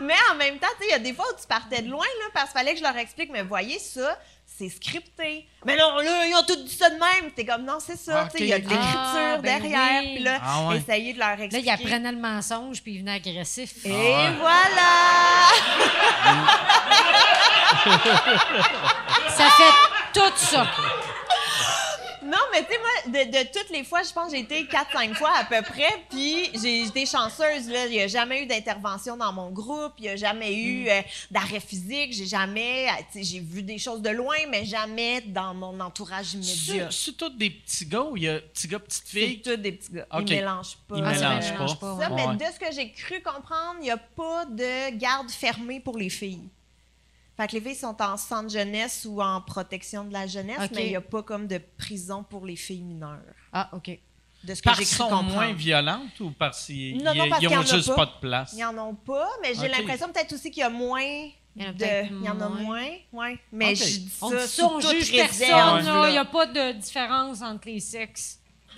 Mais en même temps, tu sais, il y a des fois où tu partais de loin, là, parce qu'il fallait que je leur explique, mais voyez ça, c'est scripté. Mais non, là, ils ont tout dit ça de même. T'es comme, non, c'est ça, Ah, tu sais, il y a de l'écriture Ah, ben derrière. oui. Puis là, Ah ouais. essayer de leur Là, expliquer. ils apprenaient le mensonge, puis ils venaient agressifs. Et Ah ouais. voilà! Ça fait tout ça. Non, mais tu sais, moi, de, de toutes les fois, je pense que j'ai été 4-5 fois à peu près, puis j'ai été chanceuse, là. Il n'y a jamais eu d'intervention dans mon groupe, il n'y a jamais eu euh, d'arrêt physique, j'ai jamais... euh, tu sais, J'ai vu des choses de loin, mais jamais dans mon entourage immédiat. C'est c'est tous des petits gars ou il y a petits gars, petites C'est filles? tous des petits gars. Ils mélangent pas. Ils Ah, c'est vrai, mélangent ils pas. Ça, ouais. mais de ce que j'ai cru comprendre, il n'y a pas de garde fermée pour les filles. Fait que les filles sont en centre jeunesse ou en protection de la jeunesse, mais il n'y a pas comme de prison pour les filles mineures. Ah, OK. De ce que Parce sont comprendre. moins violentes ou parce qu'ils Non, non, ils- parce ils qu'il y ont en a juste pas. pas de place? Ils n'y en ont pas, mais j'ai l'impression peut-être aussi qu'il y a moins. Il y en a de- Il y en a moins. moins, ouais. Mais je dis On ça dit ça, on toute juge réserve, personne. Il n'y a pas de différence entre les sexes. [LAUGHS]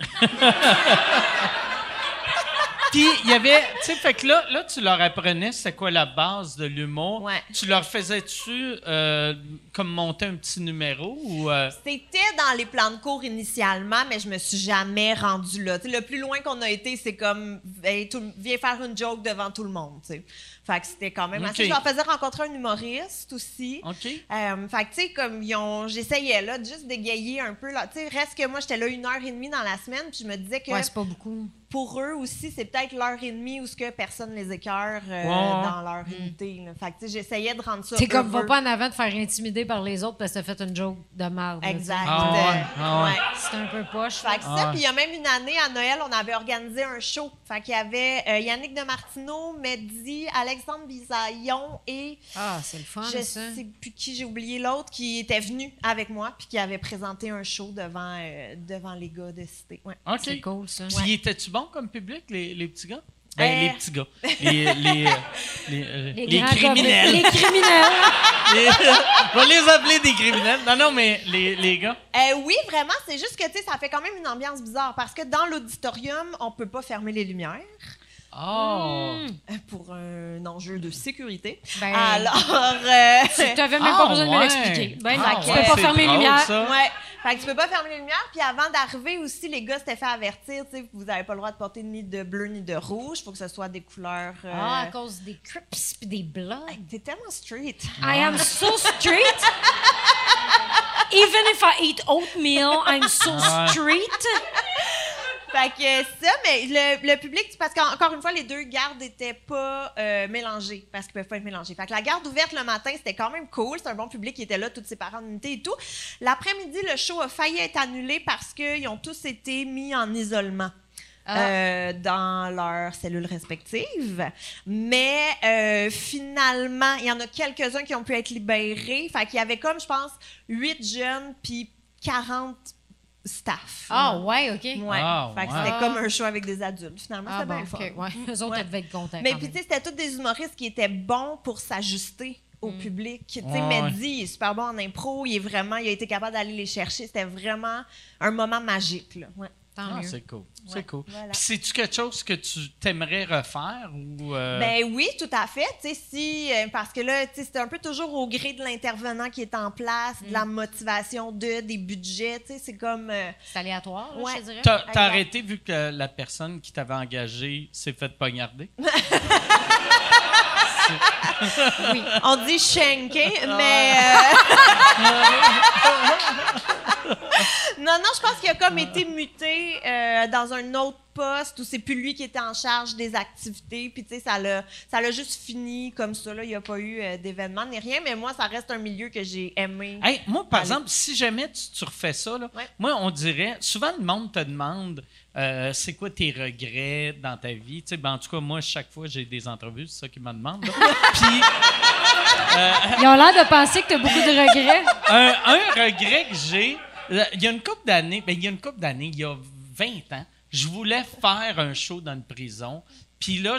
Puis il y avait, tu sais, fait que là, là, tu leur apprenais c'est quoi la base de l'humour. Ouais. Tu leur faisais-tu euh, comme monter un petit numéro ou. euh, C'était dans les plans de cours initialement, mais je me suis jamais rendue là. Tu sais, le plus loin qu'on a été, c'est comme Hey, tout- viens faire une joke devant tout le monde. tu sais. Fait que c'était quand même assez. Je leur faisais rencontrer un humoriste aussi. OK. Euh, fait que, tu sais, comme ils ont, j'essayais là, de juste d'égayer un peu. Tu sais, reste que moi, j'étais là une heure et demie dans la semaine, puis je me disais que Ouais, c'est pas beaucoup. Pour eux aussi, c'est peut-être l'heure et demie où ce que personne les écœure euh, dans leur unité. là. Fait que, tu j'essayais de rendre ça C'est comme, va pas en avant de faire intimider par les autres parce que t'as fait une joke de là, Exact. Ah ouais, ah ouais. ouais. C'est un peu poche. Fait que Ah ça, ouais. puis il y a même une année, à Noël, on avait organisé un show. Fait qu'il y avait euh, Yannick de Martineau, Mehdi, Alexandre Bisaillon et Ah, c'est le fun, je ça. sais plus qui, j'ai oublié l'autre, qui était venu avec moi puis qui avait présenté un show devant, euh, devant les gars de Cité. Ouais. OK. C'est cool, ça. Puis étais-tu bon comme public, les, les petits gars? Ben, Euh. les petits gars. Les, les, euh, les, euh, Les, criminels. Les criminels. [LAUGHS] Les- on va les appeler des criminels. Non, non, mais les, les gars. Euh, oui, vraiment, c'est juste que tu sais, ça fait quand même une ambiance bizarre parce que dans l'auditorium, on peut pas fermer les lumières Oh. pour un enjeu de sécurité. Ben, Alors, euh, tu t'avais même Ah, pas besoin de me ouais. l'expliquer. Ben, Ah, non, tu ouais, peux pas fermer les lumières. Ouais. Fait que tu peux pas fermer les lumières. Puis avant d'arriver aussi, les gars s'étaient fait avertir, vous avez pas le droit de porter ni de bleu ni de rouge. Faut que ce soit des couleurs. euh, Ah, à cause des crips puis des bloods. T'es tellement street. I am so street. Even if I eat oatmeal, I'm so Ouais. street. Fait que ça, mais le, le public, parce qu'encore une fois, les deux gardes n'étaient pas euh, mélangés, parce qu'ils peuvent pas être mélangés. Fait que la garde ouverte le matin, c'était quand même cool. C'était un bon public qui était là, tous ses parents d'unité et tout. L'après-midi, le show a failli être annulé parce qu'ils ont tous été mis en isolement. Ah. euh, dans leurs cellules respectives. Mais euh, finalement, il y en a quelques-uns qui ont pu être libérés. Fait qu'il y avait comme, je pense, 8 jeunes puis 40 staff. Ah, ouais, OK. Ouais. Ah, fait que ouais. c'était comme un show avec des adultes, finalement. Ah, c'était bon, bien. OK. Ouais. Eux autres, Ouais. elles devaient être contents. Mais puis, tu sais, c'était tous des humoristes qui étaient bons pour s'ajuster au Mm. public. Tu sais, Ouais, Mehdi, il est super bon en impro. Il est vraiment, il a été capable d'aller les chercher. C'était vraiment un moment magique, là. Ouais. Tant Ah, c'est cool. C'est cool. voilà. Puis c'est-tu quelque chose que tu t'aimerais refaire ou. euh, Ben oui, tout à fait. Tu sais, si, euh, parce que là, tu sais, c'est un peu toujours au gré de l'intervenant qui est en place, de Mm. la motivation de, des budgets. Tu sais, c'est comme. euh, C'est aléatoire, Ouais. je dirais. T'as t'as arrêté vu que la personne qui t'avait engagé s'est fait poignarder? [LAUGHS] on dit shanké, mais. euh, [LAUGHS] non, non, je pense qu'il a comme été muté euh, dans un autre poste où c'est plus lui qui était en charge des activités. Puis, tu sais, ça l'a ça l'a juste fini comme ça. Là. Il n'y a pas eu euh, d'événement ni rien, mais moi, ça reste un milieu que j'ai aimé. Hey, moi, par Allez. exemple, si jamais tu, tu refais ça, là, Ouais. moi, on dirait, souvent le monde te demande euh, c'est quoi tes regrets dans ta vie? Tu sais, ben, en tout cas, moi, chaque fois, j'ai des entrevues, c'est ça qu'ils me demandent. là. [LAUGHS] Puis, [LAUGHS] Ils ont l'air de penser que tu as beaucoup de regrets. un, un regret que j'ai, euh, il y a une couple d'années, ben, il y a une couple d'années, il y a 20 ans, je voulais faire un show dans une prison. Puis là,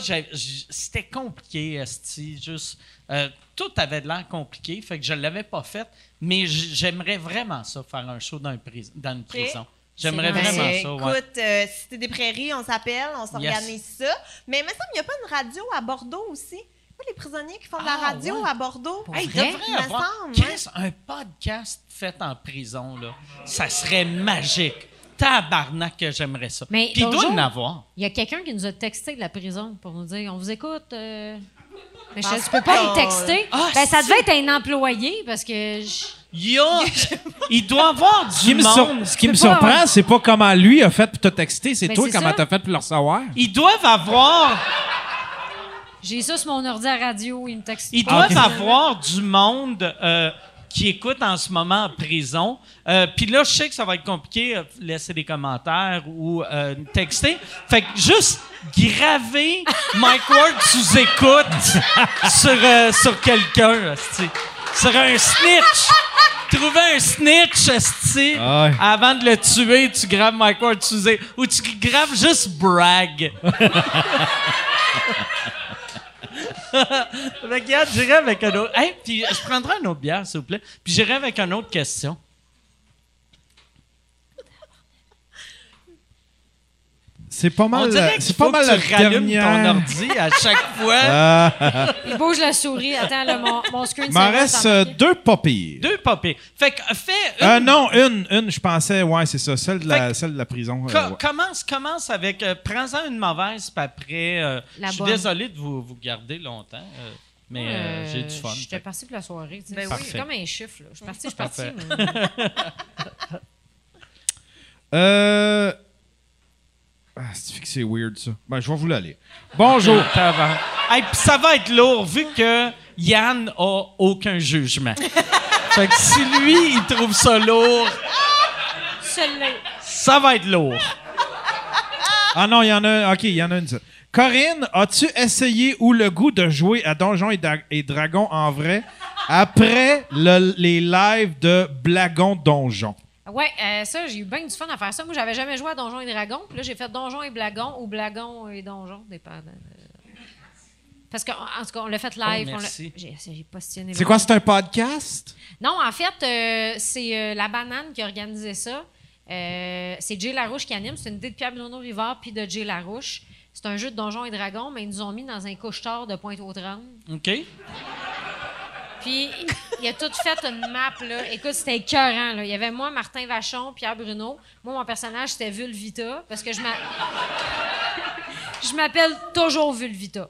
c'était compliqué, esti, juste... euh, tout avait de l'air compliqué, fait que je l'avais pas fait. Mais j'aimerais vraiment ça, faire un show dans, un pris- dans une prison. J'aimerais vraiment ça, ouais. Écoute, euh, si c'est des prairies, on s'appelle, on s'organise ça. Mais il me semble qu'il n'y a pas une radio à Bordeaux aussi? Pas les prisonniers qui font de la Ah, radio ouais. à Bordeaux? Hey, il vrai? devrait Il avoir Chris, un podcast fait en prison, là. Ça serait magique. Tabarnak que j'aimerais ça. Mais Puis il doit en avoir. Il y a quelqu'un qui nous a texté de la prison pour nous dire on vous écoute. euh. Mais je tu peux pas le texter. Ah, ben, ça devait être un employé parce que. je- [LAUGHS] Il, doit avoir Ce qui du me, sur- monde. ce qui me pas surprend, avoir- c'est pas comment lui a fait pour te texter, c'est Ben, toi comment t'as fait pour le recevoir. Ils doivent avoir, J'ai ça sur mon ordi à radio, il me texte. ils pas. doivent avoir du monde euh, qui écoute en ce moment en prison. Euh, Puis là, je sais que ça va être compliqué, euh, laisser des commentaires ou euh, texter. Fait que juste graver [LAUGHS] Mike Ward sous écoute [LAUGHS] sur, euh, sur quelqu'un, sur un snitch. Trouver un snitch, esti. Ah ouais. Avant de le tuer, tu graves Mike Ward sous écoute. Ou tu graves juste brag. [LAUGHS] Regarde, j'irai avec un autre. Hey, puis je prendrai une autre bière, s'il vous plaît. Puis j'irai avec une autre question. C'est pas mal, euh, c'est pas mal tu rallumes dernière. ton ordi à chaque [LAUGHS] fois. Ah, Il bouge la souris. Attends, là, mon, mon screen il m'en reste euh, deux pas pires. Deux papiers. Fait que fais une- Euh, non, une, une, je pensais, ouais, c'est ça, celle de la, celle de la prison. euh, co- ouais. commence, commence avec. euh, Prends-en une mauvaise, puis après. euh, je suis désolé de vous, vous garder longtemps, euh, mais euh, Euh, j'ai du fun. J'étais partie pour la soirée. tu sais. Ben C'est oui. comme un chiffre. Je suis partie, je suis mais- [LAUGHS] Euh. Ah, c'est que c'est weird, ça. Ben, je vais vous l'aller. Bonjour. [LAUGHS] Hey, puis ça va être lourd vu que Yann a aucun jugement. [LAUGHS] fait que si lui, il trouve ça lourd, Celui-là. ça va être lourd. Ah non, il y en a. OK, il y en a une. Corinne, as-tu essayé ou le goût de jouer à Donjons et, Dra- et Dragons en vrai après le- les lives de Blagon Donjon? Ouais, euh, ça, j'ai eu bien du fun à faire ça. Moi, j'avais jamais joué à Donjons et Dragons. Puis là, j'ai fait Donjons et Blagons ou Blagons et Donjons, dépendant. de- Parce qu'en en tout cas, on l'a fait live. Oh, on l'a- merci. J'ai j'ai postillonné. C'est quoi, c'est un podcast? Non, en fait, euh, c'est euh, La Banane qui a organisé ça. Euh, c'est Jay Larouche qui anime. C'est une idée de Pierre Bruno Rivard puis de Jay Larouche. C'est un jeu de Donjons et Dragons, mais ils nous ont mis dans un couche-tard de Pointe-aux-Trembles. OK? Puis il a tout fait une map là. Écoute, c'était écœurant là. Il y avait moi, Martin Vachon, Pierre Bruno. Moi, mon personnage c'était Vulvita parce que je m'a- je m'appelle toujours Vulvita.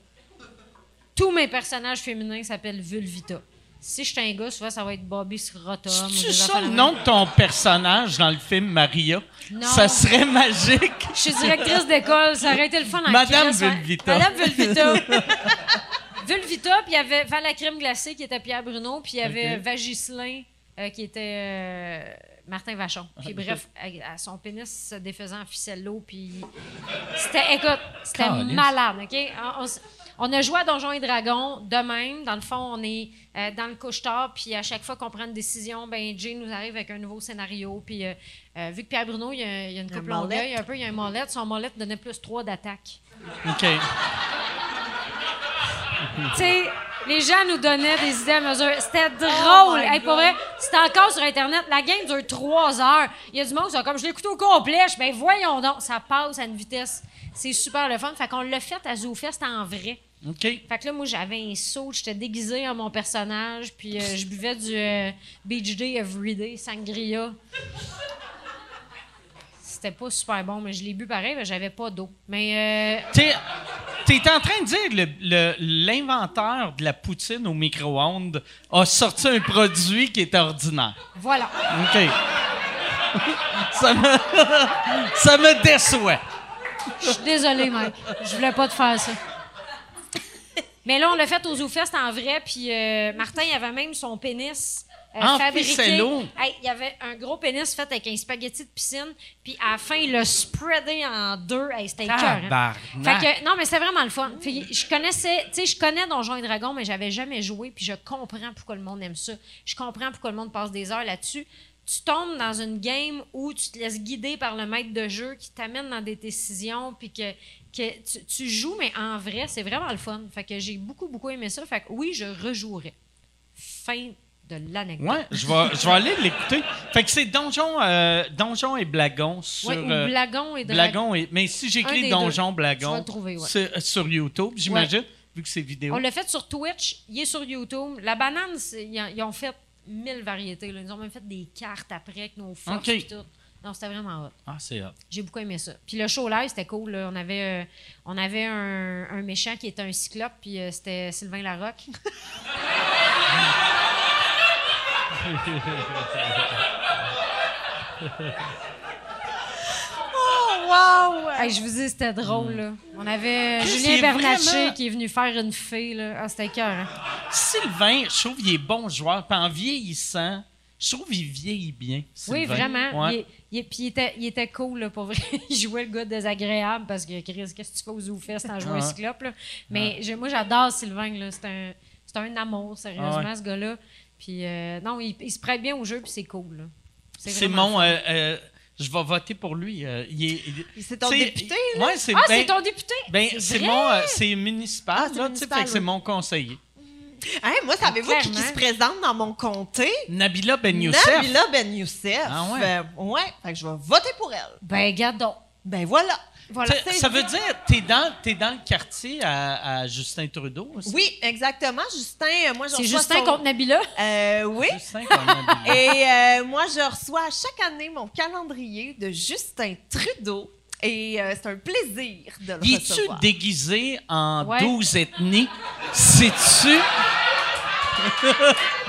Tous mes personnages féminins s'appellent Vulvita. Si je suis un gars, souvent ça va être Bobby Scrotum. C'est ça le nom de ton personnage dans le film Maria? Non. Ça serait magique. Je suis directrice d'école, ça aurait été le fun en Madame ouais. Vulvita. Madame Vulvita. [LAUGHS] Vulvita, puis il y avait Val la crème glacée qui était Pierre Bruno, puis il y avait Ok. Vagislin euh, qui était euh, Martin Vachon. Puis bref, à, à son pénis se défaisant en ficello, puis c'était, écoute, c'était malade, OK? On, on s- on a joué à Donjons et Dragons de même. Dans le fond, on est euh, dans le couche-tard, puis à chaque fois qu'on prend une décision, ben Jay nous arrive avec un nouveau scénario. Puis euh, euh, vu que Pierre Bruno, il y a, il y a une couple molette. longueuil, un peu, il y a un molette. Son molette donnait plus 3 d'attaque. OK. Tu sais, les gens nous donnaient des idées à mesure. C'était drôle. my Hey, pour vrai, c'était encore sur Internet. La game dure trois heures. Il y a du monde qui sont comme, je l'ai écouté au complet. Je ben voyons donc, ça passe à une vitesse. C'est super le fun. Fait qu'on l'a fait à ZooFest en vrai. OK. Fait que là, moi, j'avais un saut, j'étais déguisée en mon personnage, puis euh, je buvais du euh, Beach Day Everyday, Sangria. C'était pas super bon, mais je l'ai bu pareil, mais j'avais pas d'eau. Mais euh, T'es, en train de dire l'inventeur de la poutine au micro-ondes a sorti un produit qui est ordinaire. voilà. OK. ça, me, ça me déçoit. Je suis désolée, Mike. Je voulais pas te faire ça. Mais là, on l'a fait au ZooFest en vrai, puis euh, Martin, il avait même son pénis euh, En fabriqué. Hey, il y avait un gros pénis fait avec un spaghetti de piscine, puis à la fin, il l'a spreadé en deux. Hey, c'était. Fait que, non, mais c'était vraiment le fun. Je connaissais, tu sais, je connais Donjons et Dragons, mais j'avais jamais joué, puis je comprends pourquoi le monde aime ça. Je comprends pourquoi le monde passe des heures là-dessus. Tu tombes dans une game où tu te laisses guider par le maître de jeu qui t'amène dans des décisions, puis que, que tu, tu joues, mais en vrai, c'est vraiment le fun. Fait que j'ai beaucoup, beaucoup aimé ça. Fait que oui, je rejouerais. Fin de l'anecdote. Ouais, je vais, je vais aller l'écouter. Fait que c'est Donjon, euh, Donjon et Blagon sur. Ouais, ou euh, Blagon et. Blagon et. Mais si j'écris Donjon deux. Blagon Tu vas le trouver, ouais. sur, sur YouTube, j'imagine, vu que c'est vidéo. On l'a fait sur Twitch, il est sur YouTube. La banane, ils, ont- fait mille variétés. là. Ils ont même fait des cartes après avec nos forces OK. et tout. Non, c'était vraiment hot. Ah, c'est hot. J'ai beaucoup aimé ça. Puis le show live, c'était cool. là. On avait, euh, on avait un, un méchant qui était un cyclope, puis euh, c'était Sylvain Larocque. [LAUGHS] Oh, wow! Hey, je vous dis, c'était drôle. Là. On avait Chris, Julien Bernatchez vraiment- qui est venu faire une fée. Là. Ah, c'était cœur. Hein? Sylvain, je trouve qu'il est bon joueur. Puis en vieillissant, je trouve qu'il vieillit bien. Oui, vraiment. Ouais. Il, puis il était, il était cool, là, pour vrai. [LAUGHS] il jouait le gars désagréable parce que, Chris, qu'est-ce que tu fais aux ZooFest en jouant un Ouais. cyclope, là? Mais moi, j'adore Sylvain, là. C'est un, un amour, sérieusement, Ah ouais. ce gars-là. Puis, euh, non, il, il se prête bien au jeu, puis c'est cool, là. C'est mon. euh, euh, je vais voter pour lui. euh, il est, il- C'est ton député, Ouais, c'est Ah, ben- c'est ton député? ben, C'est vrai? mon. euh, c'est municipal, Ah, c'est là, tu sais, municipal, fait que c'est oui. mon conseiller. Hein, moi, savez-vous qui, se présente dans mon comté? Nabila Ben Youssef. Nabila Ben Youssef. Ah ouais? Euh, ouais. Fait que je vais voter pour elle. Ben, garde donc. Ben voilà. Voilà. Ça- Ça veut dire, t'es dans, t'es dans le quartier à, à Justin Trudeau aussi? Oui, exactement. Justin, euh, moi, je C'est reçois Justin son- contre Nabila? Euh, oui. Justin comme Nabila. Et euh, moi, je reçois chaque année mon calendrier de Justin Trudeau. Et euh, c'est un plaisir de le Y es-tu recevoir. déguisé en Ouais. 12 ethnies? Sais-tu? [LAUGHS]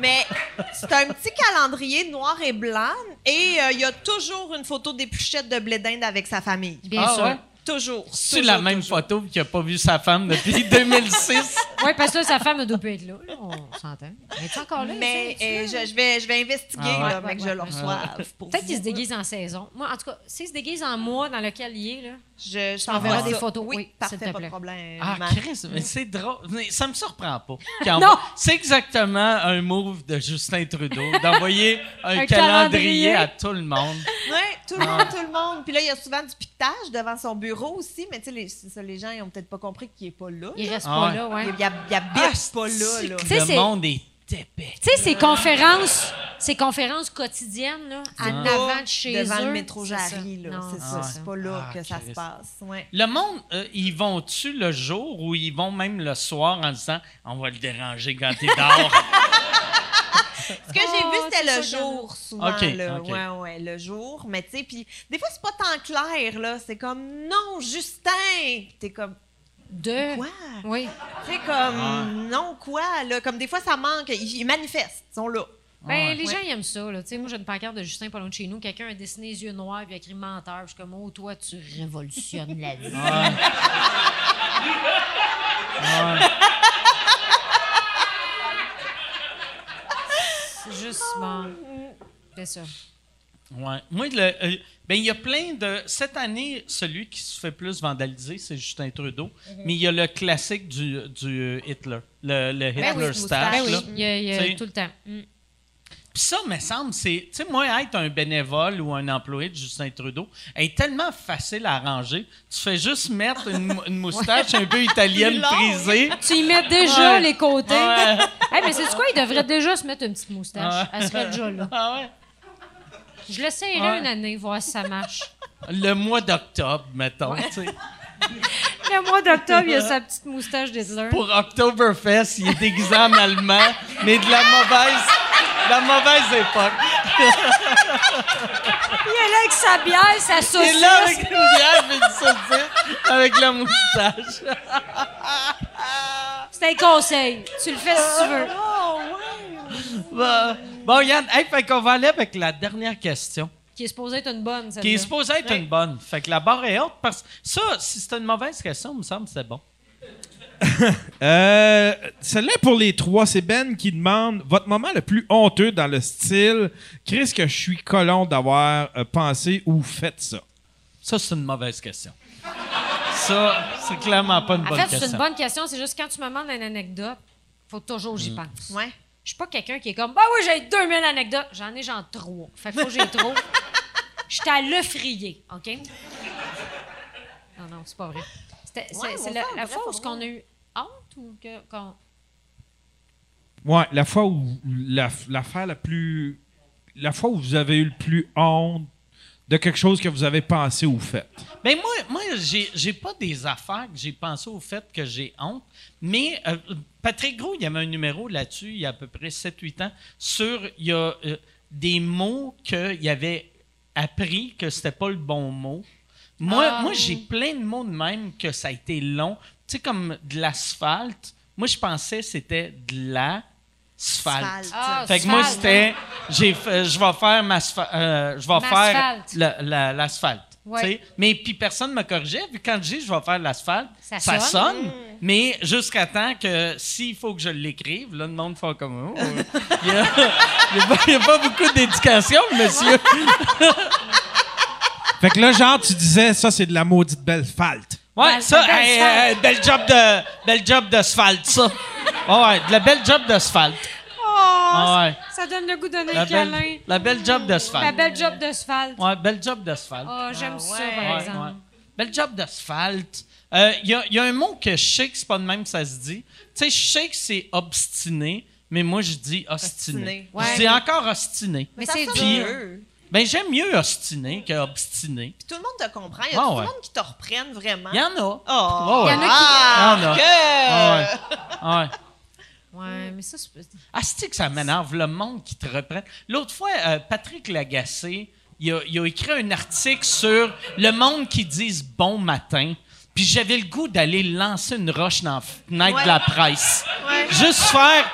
Mais c'est un petit calendrier noir et blanc. Et euh, il y a toujours une photo d'épluchette de blé d'Inde avec sa famille. Bien Ah sûr. ouais? Toujours. C'est la même toujours. photo qu'il n'a pas vu sa femme depuis [LAUGHS] 2006. Oui, parce que là, sa femme ne doit être là. là, on s'entend. Mais tu encore là? Mais euh, je, je vais, je vais investiguer, Ah ouais. là, mais que je Ouais, le ouais, reçoive. Peut-être qu'il se déguise en saison. Moi, en tout cas, s'il se déguise en mois dans lequel il est, là, Je, t'envoie des photos, Oui, oui, parfait, te pas de problème. Ah, Chris, mais c'est drôle. Mais ça me surprend pas. Quand- [LAUGHS] Non. C'est exactement un move de Justin Trudeau, d'envoyer [LAUGHS] un, Un calendrier, calendrier. à tout le monde. Oui, tout le monde, tout le monde. Puis là, il y a souvent du piquetage devant son bureau aussi, mais tu sais, les, ça, les gens, ils ont peut-être pas compris qu'il est pas là. il reste Ah pas ouais. là, ouais. Il, il, il habite pas là, là. que Tu sais, le c'est- monde est épais. Tu sais, ces conférences, ces conférences quotidiennes, là, en avant de chez devant eux. le métro c'est ça. Jarry, là. Non. C'est Ah ça, ouais. c'est pas là Ah, que ça Christ. se passe. Ouais. Le monde, euh, ils vont-tu le jour ou ils vont même le soir en disant on va le déranger quand il dort? Ce que j'ai Oh, vu, c'était c'est le jour, souvent. Ok, là. Ouais, ouais, le jour. Mais tu sais, puis des fois, c'est pas tant clair, là. C'est comme, non, Justin! Puis T'es comme, De. quoi? Oui. Tu sais, comme, non, quoi, là? Comme des fois, ça manque. Ils, ils manifestent, ils sont là. Ben, Ouais. les Ouais. gens ils aiment ça. Là. Tu sais, Moi, j'ai une pancarte de Justin pas loin de chez nous. Quelqu'un a dessiné les yeux noirs et a écrit menteur. Je suis comme, oh, toi, tu révolutionnes la vie. [LAUGHS] C'est juste, bon. C'est ça. Ouais. Moi, le, euh, ben, il y a plein de. Cette année, celui qui se fait plus vandaliser, c'est Justin Trudeau. Mais il y a le classique du, du Hitler. Le, le Hitler Ben oui, Ben oui, il y a, il y a tout le temps. Mm. Puis ça, me semble, c'est. Tu sais, moi, être un bénévole ou un employé de Justin Trudeau est tellement facile à arranger. Tu fais juste mettre une, mou- une moustache un peu italienne [LAUGHS] Long. frisée. Tu y mets déjà Ouais. les côtés. Ouais. Hey, mais c'est quoi? Il devrait déjà se mettre une petite moustache? Ouais. Elle serait déjà là. Ah ouais. Je l'essayerai Ouais. une année, voir si ça marche. Le mois d'octobre, mettons. tu sais. [LAUGHS] Le mois d'octobre, il y a sa petite moustache d'Hitler. Pour Oktoberfest, il est déguisé en allemand, mais de la mauvaise, la mauvaise époque. [LAUGHS] Il est là avec sa bière, sa Il est saucisse. là avec une bière et du saucisse, avec la moustache. [LAUGHS] C'est un conseil. Tu le fais si tu veux. Oh, ouais! [LAUGHS] Bon, bon, Yann, hey, fait qu'on va aller avec la dernière question, Qui est supposé être une bonne, qui est supposée être une bonne. Fait que la barre est haute, parce que ça, si c'était une mauvaise question, il me semble que c'est bon. Euh, Celle-là est pour les trois, c'est Ben qui demande votre moment le plus honteux dans le style Chris que je suis colon d'avoir euh, pensé ou fait ça? Ça, c'est une mauvaise question. Ça, c'est clairement pas une En bonne fait, c'est question. une bonne question. C'est juste quand tu me demandes une anecdote, faut toujours que j'y pense. Ouais. Je suis pas quelqu'un qui est comme, bah oui, j'ai 2000 anecdotes. J'en ai genre trois. Fait que faut que j'ai trop. [LAUGHS] J'étais à le frier, OK? Non, non, c'est pas vrai. C'était- C'est Ouais, c'est on la, fois où ce qu'on a eu honte ou que, qu'on- Ouais, la fois où la- l'affaire la plus. La fois où vous avez eu le plus honte de quelque chose que vous avez pensé ou fait? Ben moi, moi j'ai, j'ai pas des affaires que j'ai pensé au fait que j'ai honte, mais euh, Patrick Gros, il y avait un numéro là-dessus, il y a à peu près 7-8 ans, sur il y a euh, des mots qu'il avait appris que c'était pas le bon mot. Moi, Ah, moi oui. j'ai plein de mots de même que ça a été long. Tu sais, comme de l'asphalte, moi je pensais que c'était de la. Asphalte. Ah, Fait que moi, c'était. j'ai fait- Je vais faire ma. euh, je vais faire la- l'asphalte. Ouais. tu sais? Mais puis personne ne me corrigeait. Puis quand je dis je vais faire l'asphalte, Ça ça, sonne. sonne. Mais jusqu'à temps que s'il faut que je l'écrive, là, le monde fait comme. Oh, euh, [LAUGHS] il n'y a pas beaucoup d'éducation, monsieur. [LAUGHS] Fait que là, genre, tu disais, ça, c'est de la maudite belle falte. Ouais, Ben, ça, belle hey, job de, bel job d'asphalte, ça. Ouais, ouais, de la belle job d'asphalte. Oh, Ah ouais. ça donne le goût de donner La un câlin. belle, la belle job La d'asphalte. belle job d'asphalte. Ouais, bel job d'asphalte. Oh, j'aime ça, ouais. par Ouais, exemple. ouais. Bel job d'asphalte. Euh, Il y, a- y a un mot que je sais que c'est pas de même que ça se dit. Tu sais, je sais que c'est obstiné, mais moi je dis ostiné. Ostiné. Ouais. Je dis encore ostiné. Mais Ça c'est dur. Ben j'aime mieux ostiné que obstiné. Puis tout le monde te comprend. Il y a Ah, tout ouais. le monde qui te reprenne vraiment. Il y en a. Oh! Ouais. Il y en a qui- Ah, Il y en a. que- Ah ouais. Ah ouais. Ouais, mais ça, c'est. Ah, c'est que ça m'énerve, le monde qui te reprend. L'autre fois, euh, Patrick Lagacé, il a, il a écrit un article sur le monde qui disent bon matin. Puis j'avais le goût d'aller lancer une roche dans la fenêtre Ouais. de la presse. Ouais. Juste faire.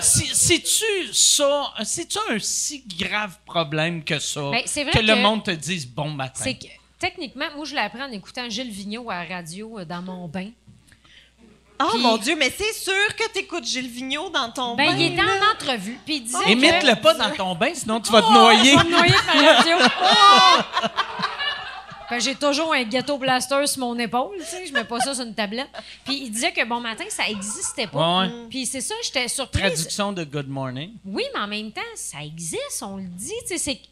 Si- c'est-tu ça, c'est-tu un si grave problème que ça? Ben, c'est vrai que, le monde te dise bon matin? C'est que, techniquement, moi, je l'ai appris en écoutant Gilles Vigneault à la radio euh, dans mon bain. Oh Puis- mon Dieu, mais c'est sûr que t'écoutes Gilles Vigneault dans ton Ben, bain. il était en entrevue, puis il disait que... Imite-le pas dans ton bain, sinon tu vas te Oh, noyer. Je vais me noyer par la radio. [LAUGHS] Oh! Ben, j'ai toujours un ghetto blaster sur mon épaule, tu sais, je mets pas ça sur une tablette. Puis il disait que bon matin, ça existait pas. Ouais, ouais. Puis c'est ça, j'étais surprise. Traduction de Good Morning. Oui, mais en même temps, ça existe, on le dit. Tu sais, c'est- tu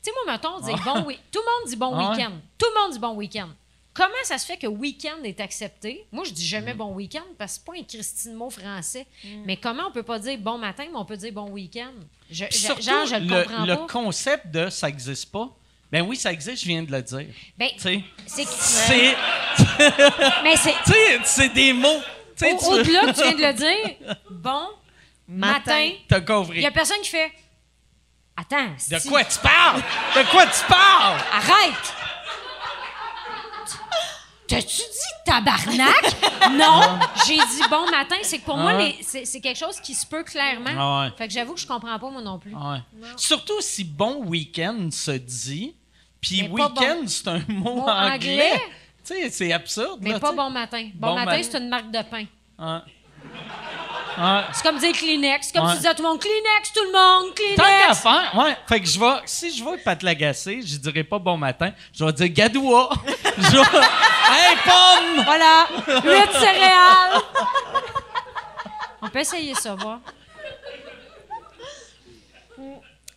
sais, moi, mettons, on dit bon week Tout le monde dit bon Ah ouais. week-end. Tout le monde dit bon week-end. Comment ça se fait que week-end est accepté? Moi, je dis jamais Mm. bon week-end parce que c'est pas un Christine mot français. Mais comment on peut pas dire bon matin, mais on peut dire bon week-end? Je, je- surtout, genre, je le le, comprends le pas. concept de ça existe pas. Ben oui, ça existe, je viens de le dire. Ben, c'est c'est, [LAUGHS] mais c'est tu sais, c'est des mots. Tu sais, au- tu- au-delà, tu viens de le dire. [LAUGHS] Bon matin. T'as Il compris. y a personne qui fait Attends, De quoi tu parles? De quoi tu parles? Arrête! T'as-tu dit tabarnak? [LAUGHS] non! J'ai dit bon matin. C'est que pour moi, Ah. c'est c'est quelque chose qui se peut clairement. Ah ouais. Fait que j'avoue que je comprends pas, moi non plus. Ouais. Surtout si bon week-end se dit, puis week-end, bon. c'est un mot, anglais. anglais? Tu sais, c'est absurde. Mais là, pas bon matin. Bon, Bon matin, matin. c'est une marque de pain. Ouais. C'est comme dire Kleenex. C'est comme Ouais. si tu disais à tout le monde Kleenex, tout le monde, Tant qu'à Kleenex. faire, ouais. Fait que je vais, si je vais Pat l'agacer, je dirais pas bon matin, je vais dire Gadoua. [LAUGHS] je vais, hey pomme! Voilà. Huit céréales. On peut essayer ça, voir.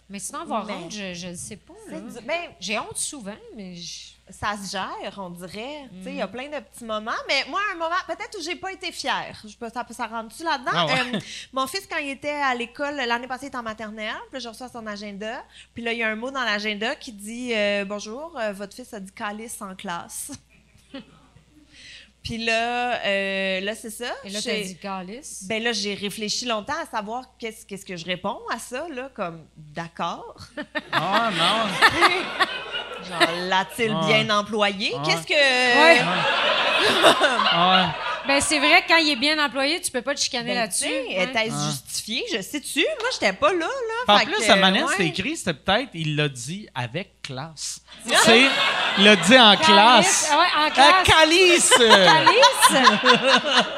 Mais sinon, avoir honte, je ne sais pas. là. Ben, J'ai honte souvent, mais je- ça se gère, on dirait. Il y a plein de petits moments. Mais moi, un moment, peut-être où j'ai pas été fière. Je ça, ça rentre-tu là-dedans? Ah ouais. Euh, mon fils, quand il était à l'école, l'année passée, il était en maternelle. Puis là, je reçois son agenda. Puis là, il y a un mot dans l'agenda qui dit euh, Bonjour, euh, votre fils a dit calice en classe. Puis là, euh, là c'est ça. Et là, tu J'ai- as dit calice. Ben là, j'ai réfléchi longtemps à savoir qu'est-ce qu'est-ce que je réponds à ça, là, comme d'accord. Ah non. [LAUGHS] Genre, l'a-t-il Ah. bien employé? Ah. Qu'est-ce que. Ouais. Ouais. Ben, c'est vrai que quand il est bien employé, tu peux pas te chicaner Ben, là-dessus. Ouais. Était-ce Ah. justice Je sais-tu? Moi, j'étais pas là, là. En Fait plus, sa manière ouais. c'était écrit, c'était peut-être, il l'a dit avec classe. tu sais, il l'a dit en classe. Ah ouais, en Ah, classe. calice! Calice.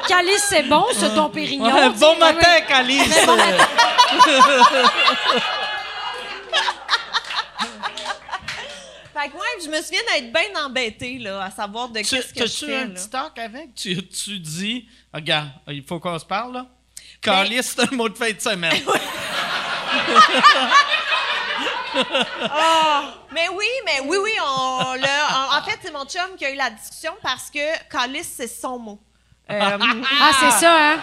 Calice, c'est bon, c'est ton pérignon. Ouais, tu bon sais, matin. Calice! bon matin. [LAUGHS] Fait que, ouais, je me souviens d'être bien embêtée, là, à savoir de Tu qu'est-ce que je fais, un là. petit talk avec? Tu, tu dis, regarde, il faut qu'on se parle, là. Calice, c'est un mot de fin de semaine. [LAUGHS] [LAUGHS] Mais oui, mais oui, oui, on, le- en, en fait, c'est mon chum qui a eu la discussion parce que calice, c'est son mot. Euh, Ah, c'est ça, hein?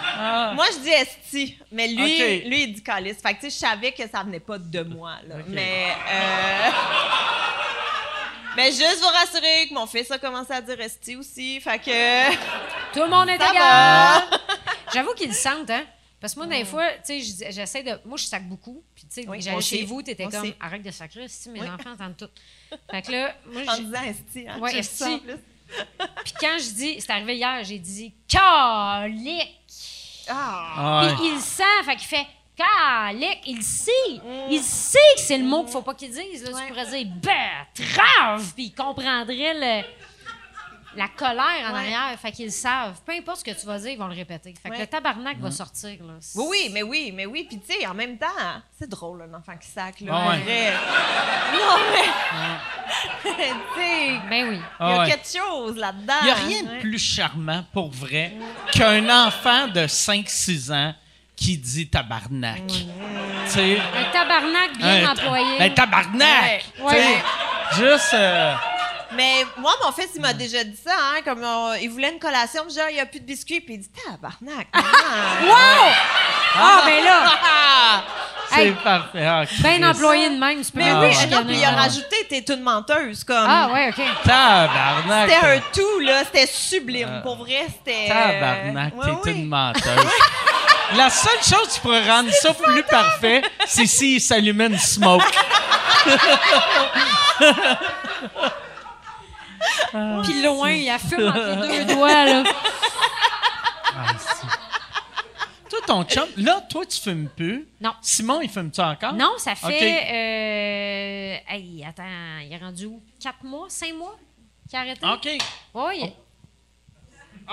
Moi, je dis esti, mais lui, lui, il dit calice. Fait que, tu sais, je savais que ça venait pas de moi, là. Mais, euh... mais juste vous rassurer que mon fils a commencé à dire esti aussi. Fait que... Tout le monde est égal. J'avoue qu'ils le sentent, hein? Parce que moi, des fois, tu sais, j'essaie de. Moi, je sac beaucoup. Puis, tu sais, Oui, j'allais chez vous, t'étais Moi comme, arrête de sacrer, si mes Oui. enfants entendent tout. Fait que là, moi, En disant esti, hein. Ouais, je esti. sais en plus. Puis quand je dis, c'est arrivé hier, j'ai dit calique. Ah! Ah ouais. Puis il le sent, fait qu'il fait calique. Il sait. Il sait que c'est le mot qu'il faut pas qu'il dise. Là, Ouais. Tu pourrais dire betterave, puis il comprendrait le- la colère en Ouais. arrière. Fait qu'ils le savent. Peu importe ce que tu vas dire, ils vont le répéter. Fait que Ouais. le tabarnak va sortir. Là. Oui, oui, mais oui, mais oui. Puis, tu sais, en même temps, c'est drôle, un enfant qui sac, là. Ah ouais. Vrai. Non, mais. [LAUGHS] tu sais, Ben oui. il y Ah a ouais. quelque chose là-dedans. Il n'y a rien de plus charmant, pour vrai, qu'un enfant de 5-6 ans qui dit tabarnak. Tu sais, Un tabarnak bien un ta- employé. Ben, tabarnak! Ouais. Tu sais, Juste. euh, Mais moi, mon fils, il m'a déjà dit ça, hein, comme on- il voulait une collation, puis genre, il n'y a plus de biscuits, puis il dit tabarnak. maman. [LAUGHS] Wow! Ah, ben là, [LAUGHS] C'est Hey. parfait. Ah, Christ. employé de même, tu peux Mais Ah oui, non, puis il a rajouté, t'es une menteuse, comme. Ah, ouais, OK. Tabarnak! C'était un tout, là, c'était sublime. Ah. Pour vrai, c'était. euh, Tabarnak, ouais, t'es oui. une menteuse. [LAUGHS] La seule chose qui pourrait rendre ça plus parfait, c'est s'il s'allumait une smoke. Puis loin, il a fume entre les deux doigts, là. Toi, ton chum, là, toi, tu fumes plus. Non. Simon, il fume-tu encore? Non, ça fait. OK. euh, hey, attends, il est rendu où? Quatre mois? Cinq mois? Qui a arrêté? OK. Oui.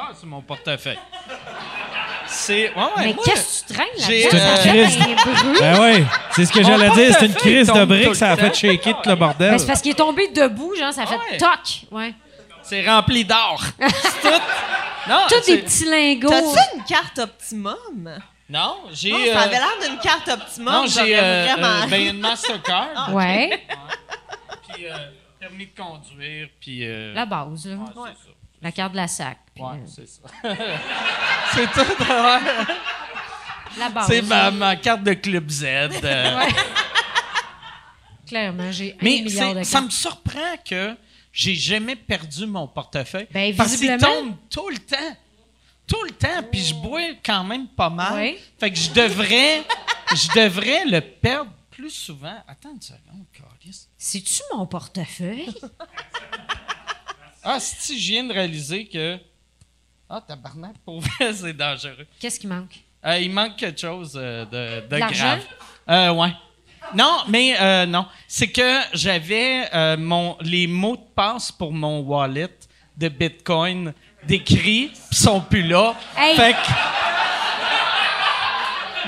Ah, c'est mon portefeuille. C'est. Ouais, ouais, Mais moi, qu'est-ce que tu traînes j'ai, là-dedans? Ça euh, fait Christ. un bruit. Ben oui, c'est ce que j'allais dire. C'est une portefeuille crise de tombe tout briques, le ça a temps. fait shaker tout le bordel. Ben, c'est parce qu'il est tombé debout, genre, ça a fait Ah ouais. toc. Ouais. C'est rempli d'or. [LAUGHS] c'est tout. Non, Tous c'est- des petits lingots. T'as-tu une carte Optimum? Non, j'ai. Non, euh, ça avait l'air d'une carte Optimum. non, j'ai j'aurais euh, vraiment euh, ben, une Mastercard, [LAUGHS] Ouais, puis euh, permis de conduire, puis. euh, la base, là. ouais, c'est ça. La carte de la sac. puis, Ouais, euh, c'est ça. [LAUGHS] c'est tout. ouais. la base. C'est ma, ma carte de Club Z. euh. [LAUGHS] Ouais. Clairement, j'ai un milliard de ça me surprend que j'ai jamais perdu mon portefeuille. Ben, parce qu'il tombe tout le temps. Tout le temps, puis je bois quand même pas mal. Oui. Fait que je devrais, je devrais le perdre plus souvent. Attends une seconde, Carlis. C'est-tu mon portefeuille? [LAUGHS] Ah, si je viens de réaliser que. Ah, tabarnak, pour vrai, [LAUGHS] c'est dangereux. Qu'est-ce qui manque? Euh, il manque quelque chose euh, de, de grave. Euh, ouais. Non, mais euh, non. C'est que j'avais mon les mots de passe pour mon wallet de Bitcoin décrits, puis ils sont plus là. Hey! Fait que,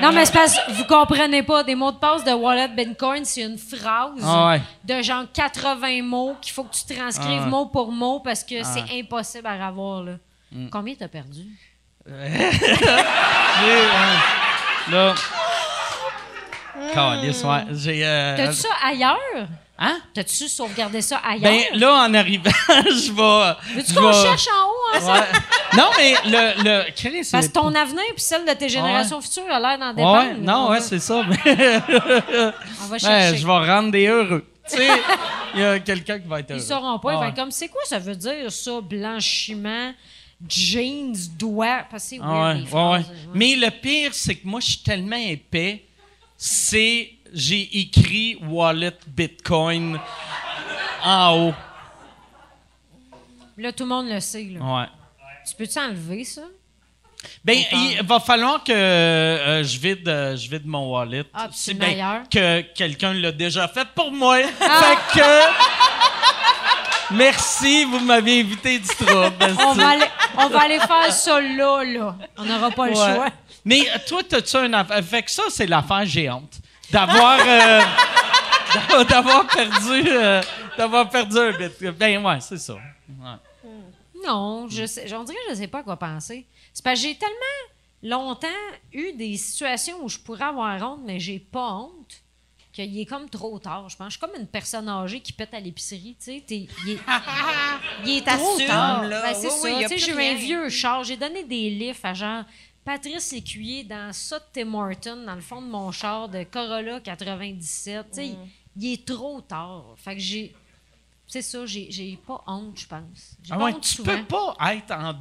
Non, mais c'est parce que vous comprenez pas. Des mots de passe de Wallet Bitcoin, c'est une phrase Ah ouais. de genre 80 mots qu'il faut que tu transcrives Ah ouais. mot pour mot parce que Ah Mm. c'est impossible à revoir. Là. Combien t'as perdu? [LAUGHS] j'ai, euh, là. J'ai. euh, T'as-tu ça ailleurs? Hein? T'as-tu sauvegardé ça ailleurs? Ben là, en arrivant, [LAUGHS] je vais. Veux-tu qu'on cherche en haut ensemble? Ouais. Non, mais le. le Chris, Parce que ton avenir puis celle de tes générations futures a l'air d'en Ouais, dépendre. non, On ouais, va- c'est ça. [LAUGHS] On va [LAUGHS] Ouais, chercher. je vais rendre des heureux. Tu sais, il y a quelqu'un qui va être heureux. Ils sauront pas. Ils Ouais. comme, c'est quoi ça veut dire, ça, blanchiment, jeans, doigts? Parce que ouais, ouais, ouais. Ouais. Mais le pire, c'est que moi, je suis tellement épais, c'est. J'ai écrit wallet Bitcoin en haut. Là, tout le monde le sait. Là. Ouais. Tu peux-tu enlever ça? Ben, il va falloir que euh, je, vide, euh, je vide mon wallet. Ah, c'est meilleur. que quelqu'un l'a déjà fait pour moi. Ah. [LAUGHS] Fait que. [LAUGHS] Merci, vous m'avez évité du trouble. [LAUGHS] On va, aller, on va aller faire ça là, là. On n'aura pas le choix. Mais toi, t'as-tu un affaire? Fait que ça, c'est l'affaire géante. D'avoir. euh, [LAUGHS] d'avoir- perdu. euh, d'avoir perdu un bit. Ben, ouais, c'est ça. Ouais. Non, je sais, on dirait que je sais pas à quoi penser. C'est parce que j'ai tellement longtemps eu des situations où je pourrais avoir honte, mais j'ai pas honte, qu'il est comme trop tard, je pense. Je suis comme une personne âgée qui pète à l'épicerie, tu sais. t'es- Il est, [LAUGHS] il est trop tard. là. Ben, c'est Oui, ça. oui, y a tu sais, plus j'ai eu un vieux char. J'ai donné des livres à genre Patrice Lécuyer dans ça de Tim Horton, dans le fond de mon char de Corolla 97. Tu sais, Mm. il est trop tard. Fait que j'ai... C'est ça, j'ai j'ai pas honte, je pense. J'ai Ah pas ouais, honte tu souvent. peux pas être en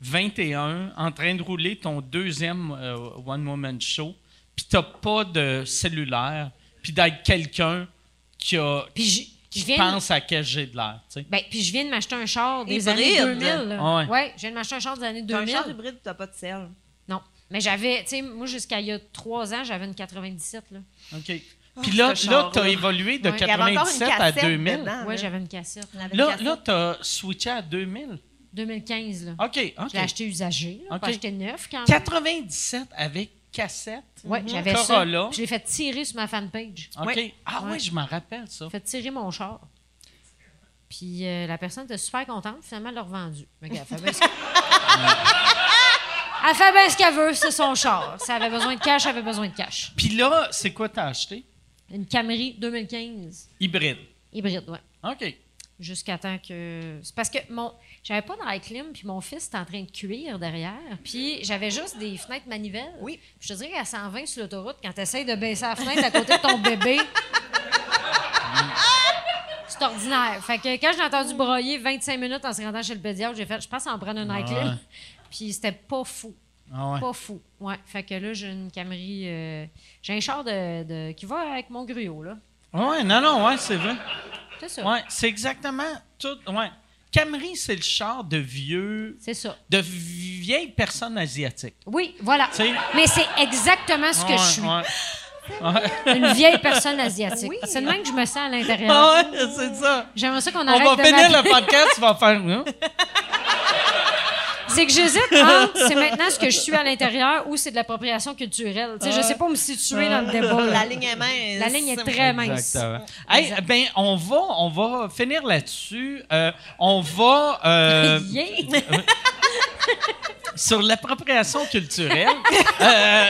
2021 en train de rouler ton deuxième euh, One Woman Show, puis t'as pas de cellulaire, puis d'être quelqu'un qui, a, Puis je, viens, pense à quel j'ai de l'air. tu sais. ben, puis je viens de m'acheter un char des Hybride. années 2000. là. Ah ouais. ouais, je viens de m'acheter un char des années T'as un 2000. char hybride, t'as pas de sel. Non, mais j'avais, tu sais, moi jusqu'à il y a trois ans, j'avais une 97 là. OK. Puis là, là tu as évolué de Ouais. Il y avait encore une 97 à cassette 2000. dedans, Ouais, là. j'avais une cassette. Là, là tu as switché à 2000. 2015 là. OK, OK. Je l'ai acheté usagé, là, pas acheté neuf quand même. 97 avec cassette. Ouais, j'avais Corolla. ça. Je l'ai fait tirer sur ma fanpage. OK. Ouais. Ah Ouais. oui, je m'en rappelle ça. J'ai fait tirer mon char. Puis euh, la personne était super contente. Finalement, elle l'a revendu. Mais Elle fait bien ce qu'elle- [LAUGHS] Elle fait bien ce qu'elle veut, c'est son char. Si elle avait besoin de cash, elle avait besoin de cash. Puis là, c'est quoi t'as acheté? Une Camry 2015. Hybride. Hybride, ouais. OK. Jusqu'à temps que. C'est parce que mon. J'avais pas dans clim, puis mon fils était en train de cuire derrière. Puis j'avais juste des fenêtres manivelles. Oui. Puis je te dirais qu'à 120 sur l'autoroute, quand tu essayes de baisser la fenêtre à côté de ton bébé. [LAUGHS] C'est ordinaire. Fait que quand j'ai entendu broyer 25 minutes en se rendant chez le pédiatre, j'ai fait, je pense en prendre un high clim. ouais. [LAUGHS] Puis c'était pas fou. Ah ouais. Pas fou. Ouais. Fait que là, j'ai une Camry. euh, j'ai un char de, de- qui va avec mon gruau, là. Ouais, non, non, ouais, c'est vrai. C'est ça. Ouais, c'est exactement tout. Ouais. Camry, c'est le char de vieux, C'est ça. de vieilles personnes asiatiques. Oui, voilà. Mais c'est exactement ce que Ouais, je suis. ouais. [LAUGHS] Une vieille personne asiatique. C'est le même que je me sens à l'intérieur. Ah ouais, c'est ça. J'aimerais ça qu'on On arrête va de finir m'appeler- le podcast, tu vas faire. [LAUGHS] C'est que j'hésite entre c'est maintenant ce que je suis à l'intérieur ou c'est de l'appropriation culturelle. Tu sais, je sais pas me situer dans le débat. La ligne est mince. La ligne est très mince. Exactement. Hey, ben, on va, on va finir là-dessus. Euh, on va euh, [LAUGHS] Yeah. sur l'appropriation culturelle. [LAUGHS] euh,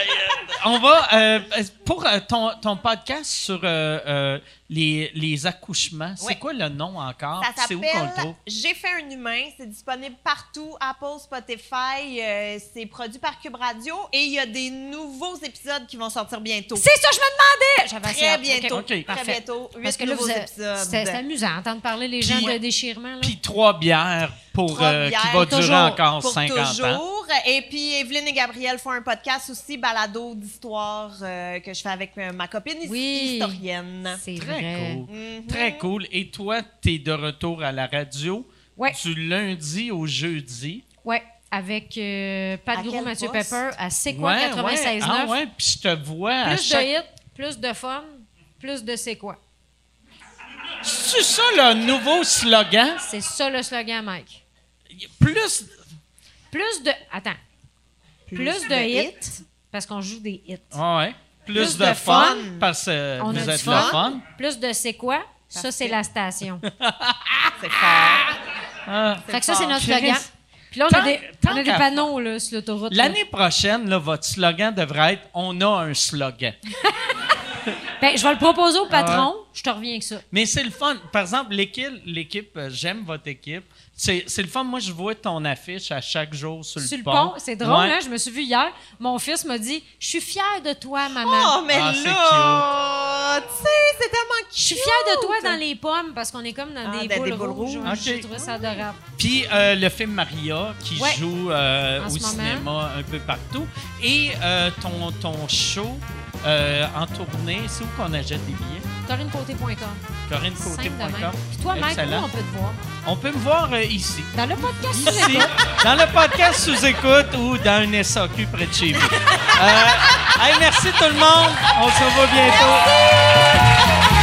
on va euh, pour ton, ton podcast sur euh, euh, les, les accouchements. C'est Ouais. quoi le nom encore? Ça C'est où qu'on le s'appelle trouve? J'ai fait un humain. C'est disponible partout, Apple, Spotify. euh, c'est produit par Cube Radio et il y a des nouveaux épisodes qui vont sortir bientôt. C'est ça, je me demandais! J'avais Très bientôt. OK, OK. Très parfait. bientôt. Huit Parce que là, nouveaux avez- épisodes. c'était amusant d'entendre parler les gens Puis- de déchirement. Là. Puis trois bières pour Trois euh, qui va durer toujours. encore pour 50 ans. toujours. Et puis, Evelyne et Gabriel font un podcast aussi, balado d'histoire euh, que je fais avec euh, ma copine Oui. historienne. C'est Très cool. Mhm. Très cool. Et toi, tu es de retour à la radio Ouais. du lundi au jeudi. Ouais. Avec euh, Pat À Gros, Mathieu poste? Pepper à C'est quoi Ouais, 96.9. ouais. Ah ouais, puis je te vois à Plus chaque... de hits, plus de fun, plus de C'est quoi. C'est ça le nouveau slogan? C'est ça le slogan, Mike. Plus... Plus de. Attends. Plus, de, hits, parce qu'on joue des hits. Ah ouais. Plus, de, de fun, fun. parce que On vous a êtes fun. le fun. Plus de C'est quoi? Ça, c'est la station. [LAUGHS] C'est fort. Ah. fait que ça, c'est notre slogan. Puis là, on a des, tant on a des qu'à- panneaux là, sur l'autoroute. là. L'année prochaine, là, votre slogan devrait être « On a un slogan [LAUGHS] Ben, je vais le proposer au patron. Ah Je te reviens avec ça. ». Mais c'est le fun. Par exemple, l'équipe, l'équipe euh, j'aime votre équipe. C'est, c'est le fun. Moi, je vois ton affiche à chaque jour sur, Sur le le pont. pont, c'est drôle, Ouais. hein? Je me suis vu hier. Mon fils m'a dit Je suis fière de toi, maman. Oh, mais Ah, c'est là, tu sais, c'est tellement cute. Je suis fière de toi dans les pommes parce qu'on est comme dans Ah, des, dans boules des boules rouges. rouges. Ok. J'ai trouvé ça adorable. Puis euh, le film Maria qui Ouais. joue euh, En au ce cinéma un peu partout. Et euh, ton, ton show euh, en tournée, c'est où qu'on achète des billets? CorineCôté.com. CorineCôté.com. Puis toi, Mike, où on peut te voir? On peut me voir euh, ici. Dans le podcast Ici, sous écoute. dans le podcast sous-écoute ou dans une SAQ près de chez vous. Euh, hey, merci tout le monde. On se revoit bientôt.